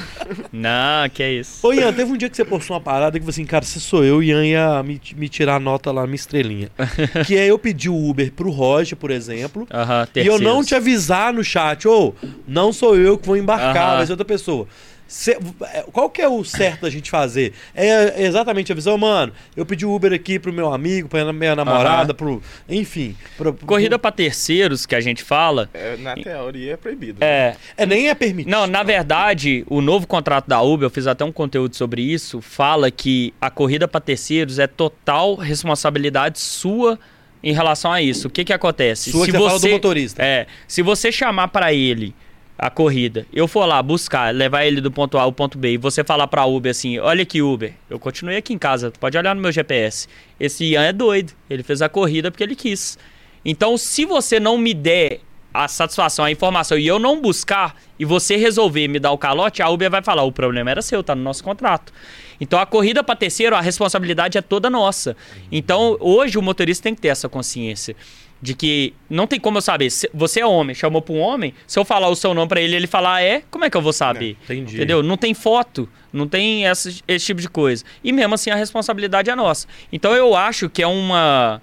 Não, que é isso. Ô Ian, teve um dia que você postou uma parada que você assim, cara, se sou eu, Ian ia me, me tirar a nota lá, minha estrelinha. que é eu pedir o Uber pro Roger, por exemplo, Aham, e eu não te avisar no chat, ô, não sou eu que vou embarcar, Aham. vai ser outra pessoa. Cê- é, qual que é o certo da gente fazer? É exatamente avisar, mano, eu pedi o Uber aqui pro meu amigo, pra minha namorada, pro. Enfim. pro- pro- Corrida pra terceiros que a gente fala. É, na teoria é proibido. né? É. É, nem é permitido. Não, na verdade, o novo contrato da Uber, eu fiz até um conteúdo sobre isso, fala que a corrida para terceiros é total responsabilidade sua em relação a isso. O que que acontece? Sua que você fala do motorista. É, se você chamar para ele a corrida, eu for lá buscar, levar ele do ponto A ao ponto B e você falar para Uber assim: "Olha aqui, Uber, eu continuei aqui em casa, pode olhar no meu GPS. Esse Ian é doido, ele fez a corrida porque ele quis". Então, se você não me der a satisfação, a informação e eu não buscar e você resolver me dar o calote, a Uber vai falar: o problema era seu, tá no nosso contrato. Então a corrida para terceiro, a responsabilidade é toda nossa. Então hoje o motorista tem que ter essa consciência de que não tem como eu saber. Se você é homem, chamou para um homem, se eu falar o seu nome para ele, ele falar é, como é que eu vou saber? Entendi. Entendeu? Não tem foto, não tem esse, esse tipo de coisa. E mesmo assim a responsabilidade é nossa. Então eu acho que é uma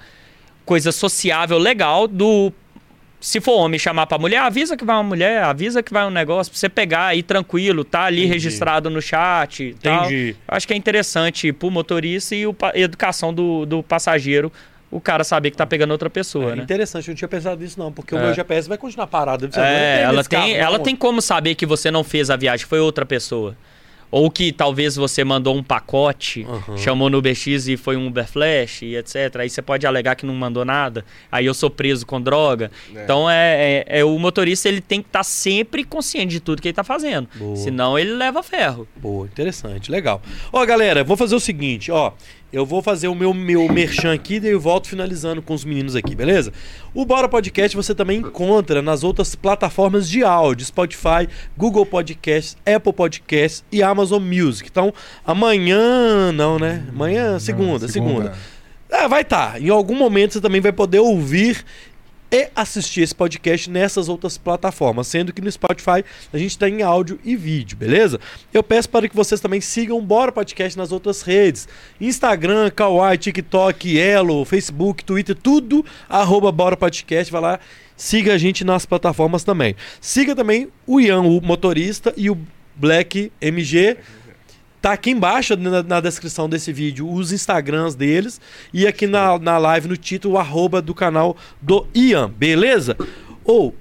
coisa sociável legal do se for homem chamar pra mulher, avisa que vai uma mulher, avisa que vai um negócio, pra você pegar aí tranquilo, tá ali Entendi. registrado no chat. e tal. Entendi. Acho que é interessante pro motorista e pa- educação do, do passageiro, o cara saber que tá pegando outra pessoa, É né? interessante, eu não tinha pensado nisso não, porque o É. meu GPS vai continuar parado. É, ela carro, tem, não. ela tem como saber que você não fez a viagem, foi outra pessoa. Ou que talvez você mandou um pacote, Aham. chamou no UberX e foi um Uber Flash e etc. Aí você pode alegar que não mandou nada. Aí eu sou preso com droga. É. Então é, é- é o motorista ele tem que estar sempre consciente de tudo que ele tá fazendo. Boa. Senão ele leva ferro. Boa, interessante, legal. Ó, galera, vou fazer o seguinte, ó. Eu vou fazer o meu, meu merchan aqui, daí eu volto finalizando com os meninos aqui, beleza? O Bora Podcast você também encontra nas outras plataformas de áudio, Spotify, Google Podcasts, Apple Podcasts e Amazon Music. Então, amanhã, não, né? Amanhã, segunda, segunda. Ah, vai estar. Em algum momento você também vai poder ouvir e assistir esse podcast nessas outras plataformas, sendo que no Spotify a gente está em áudio e vídeo, beleza? Eu peço para que vocês também sigam o Bora Podcast nas outras redes: Instagram, Kawaii, TikTok, Elo, Facebook, Twitter, tudo arroba Bora Podcast. Vai lá, siga a gente nas plataformas também. Siga também o Ian, o motorista, e o Black MG. Tá aqui embaixo na, na descrição desse vídeo os Instagrams deles e aqui na, na live no título o arroba do canal do Ian, beleza? Ou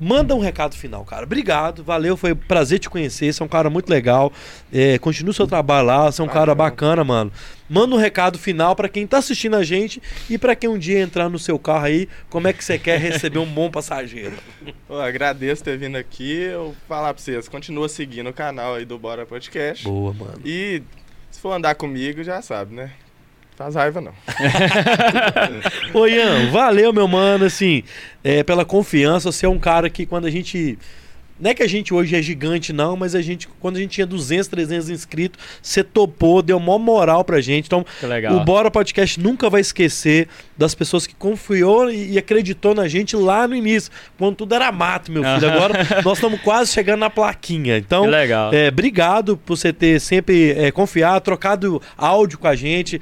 manda um recado final, cara. Obrigado, valeu, foi um prazer te conhecer. Você é um cara muito legal. É, continua o seu trabalho lá, você é um cara bacana, mano. Manda um recado final pra quem tá assistindo a gente e pra quem um dia entrar no seu carro aí, como é que você quer receber um bom passageiro. Pô, agradeço ter vindo aqui. Eu falar pra vocês, continua seguindo o canal aí do Bora Podcast. Boa, mano. E se for andar comigo, já sabe, né? Faz raiva não. Ô Ian, valeu, meu mano, assim, é, pela confiança. Você é um cara que quando a gente. Não é que a gente hoje é gigante, não, mas a gente, quando a gente tinha 200, 300 inscritos, você topou, deu maior moral pra gente. Então, o Bora Podcast nunca vai esquecer das pessoas que confiou e, e acreditou na gente lá no início, quando tudo era mato, meu filho. Agora nós estamos quase chegando na plaquinha. Então, Que legal. é, obrigado por você ter sempre é, confiado, trocado áudio com a gente.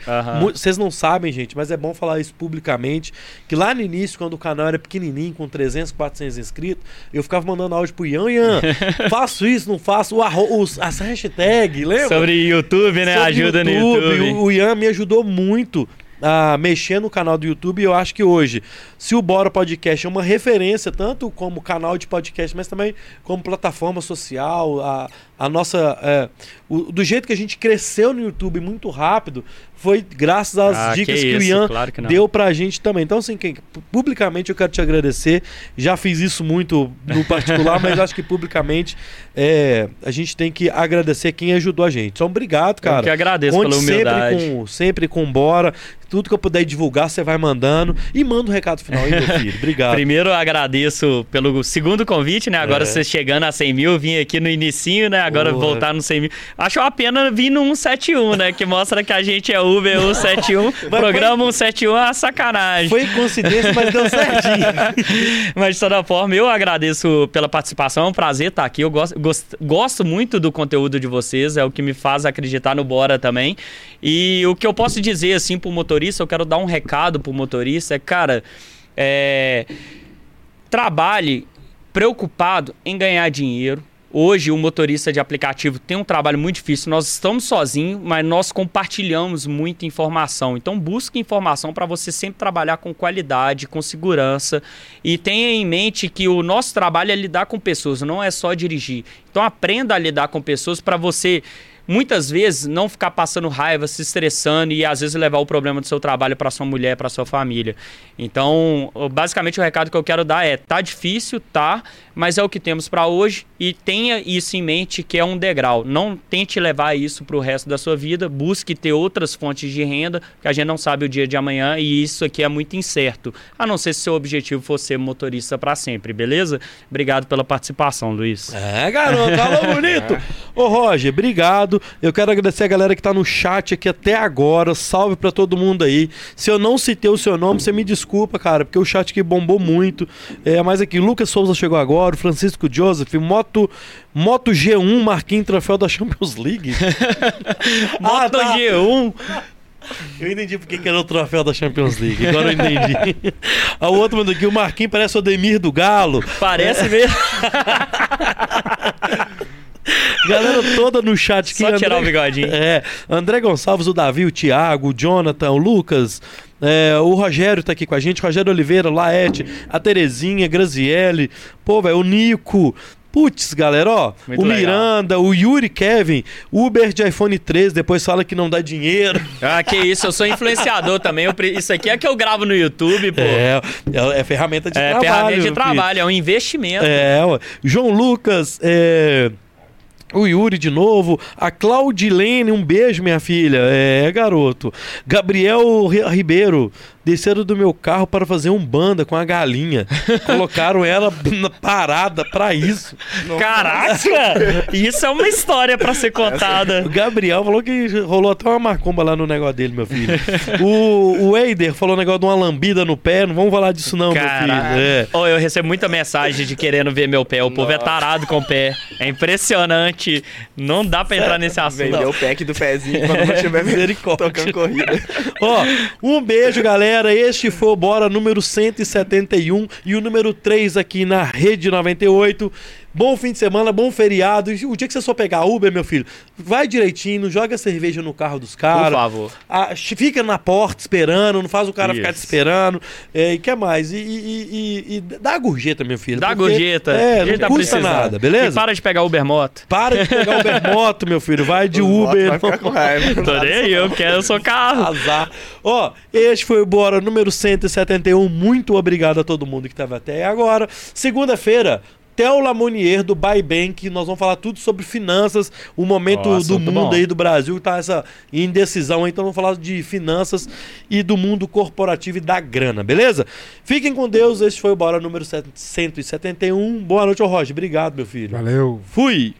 Vocês não sabem, gente, mas é bom falar isso publicamente. Que lá no início, quando o canal era pequenininho, com 300, 400 inscritos, eu ficava mandando áudio pro Ian. Ian, faço isso, não faço. O arro- os, as hashtags, lembra? Sobre YouTube, né? Sobre Ajuda no YouTube. YouTube. O, o Ian me ajudou muito a mexer no canal do YouTube. E eu acho que hoje, se o Bora Podcast é uma referência, tanto como canal de podcast, mas também como plataforma social, a, a nossa. é, o- do jeito que a gente cresceu no YouTube muito rápido, foi graças às Ah, dicas que que, o isso, Ian claro que deu pra gente também. Então, assim, quem, publicamente eu quero te agradecer. Já fiz isso muito no particular, mas acho que publicamente é, a gente tem que agradecer quem ajudou a gente. Então, obrigado, cara. Eu que agradeço Conte pela humildade. Sempre com, sempre com Bora. Tudo que eu puder divulgar, você vai mandando. E manda um recado final aí, meu filho. Obrigado. Primeiro eu agradeço pelo segundo convite, né? Agora É. você chegando a 100 mil, vim aqui no inicinho, né? Agora Porra. voltar no 100 mil. Acho uma pena vir no 171, né? Que mostra que a gente é Uber 171. Programa 171 é uma sacanagem. Foi coincidência, mas deu certinho. Mas de toda forma, eu agradeço pela participação. É um prazer estar aqui. Eu gosto, gost- gosto muito do conteúdo de vocês, é o que me faz acreditar no Bora também. E o que eu posso dizer assim pro motorista, eu quero dar um recado pro motorista, é, cara, é, trabalhe preocupado em ganhar dinheiro. Hoje, o motorista de aplicativo tem um trabalho muito difícil. Nós estamos sozinhos, mas nós compartilhamos muita informação. Então, busque informação para você sempre trabalhar com qualidade, com segurança. E tenha em mente que o nosso trabalho é lidar com pessoas, não é só dirigir. Então, aprenda a lidar com pessoas para você muitas vezes não ficar passando raiva, se estressando e às vezes levar o problema do seu trabalho para sua mulher, para sua família. Então, o- basicamente o recado que eu quero dar é: tá difícil, tá, mas é o que temos para hoje e tenha isso em mente que é um degrau. Não tente levar isso para o resto da sua vida, busque ter outras fontes de renda, que a gente não sabe o dia de amanhã e isso aqui é muito incerto. A não ser se seu objetivo for ser motorista para sempre, beleza? Obrigado pela participação, Luiz. É, garoto, falou bonito. Ô, Roger, obrigado. Eu quero agradecer a galera que tá no chat aqui até agora. Salve pra todo mundo aí. Se eu não citei o seu nome, você me desculpa, cara, porque o chat aqui bombou muito. É, mas aqui, Lucas Souza chegou agora, o Francisco Joseph, Moto, Moto G1, Marquinhos Troféu da Champions League. Ah, Moto tá. G1. Eu entendi porque que era o troféu da Champions League. Agora eu entendi. A outra mandou aqui, o Marquinhos parece o Ademir do Galo. Parece mesmo. Galera toda no chat aqui. Só tirar André- o bigodinho. É, André Gonçalves, o Davi, o Thiago, o Jonathan, o Lucas, é, o Rogério tá aqui com a gente, Rogério Oliveira, Laete, a Terezinha, Graziele, pô, velho, o Nico. Putz, galera, ó, Muito o legal. Miranda, o Yuri Kevin, Uber de iPhone 13, depois fala que não dá dinheiro. Ah, que isso, eu sou influenciador também. eu isso aqui é que eu gravo no YouTube, pô. É, É, é, é ferramenta de trabalho. ferramenta de meu filho. trabalho, é um investimento. É, ué. João Lucas, é, o Yuri de novo, a Claudilene, um beijo, minha filha. É, garoto. Gabriel Ri- Ribeiro, desceram do meu carro para fazer um banda com a galinha. Colocaram ela na parada pra isso. Caraca! Isso é uma história pra ser contada. O Gabriel falou que rolou até uma macumba lá no negócio dele, meu filho. o, o Eider falou um negócio de uma lambida no pé. Não vamos falar disso, não, meu Caraca. filho. É. Ô, eu recebo muita mensagem de querendo ver meu pé. O povo é tarado com o pé. É impressionante. Não dá pra entrar nesse assunto. Vendeu o pack do pezinho quando não estiver Misericórdia. tocando corrida. Ó, um beijo, galera. Este foi o Bora número 171 e o número 3 aqui na Rede 98. Bom fim de semana, bom feriado. E o dia que você só pegar Uber, meu filho, vai direitinho, não joga cerveja no carro dos Por caras. favor. Ah, ch- fica na porta esperando, não faz o cara ficar te esperando. É, e que mais? E, e- e- e dá a gorjeta, meu filho. Dá porque- gorjeta. É, A gente não tá custa precisando. nada, E beleza? para de pegar Uber Moto. Para de pegar Uber Moto, meu filho. Vai de votos Uber. Vai ficar com raiva. Tô nem aí, eu quero, sou carro. Azar. Ó, este foi o Bora número 171. Muito obrigado a todo mundo que estava até agora. Segunda-feira. Theo Lamonier do Buy Bank, nós vamos falar tudo sobre finanças, o momento Ó, do assunto mundo bom. aí do Brasil, tá essa indecisão, aí, então vamos falar de finanças e do mundo corporativo e da grana, beleza? Fiquem com Deus, este foi o Bora número 171. Boa noite, ô Roger, obrigado, meu filho. Valeu. Fui!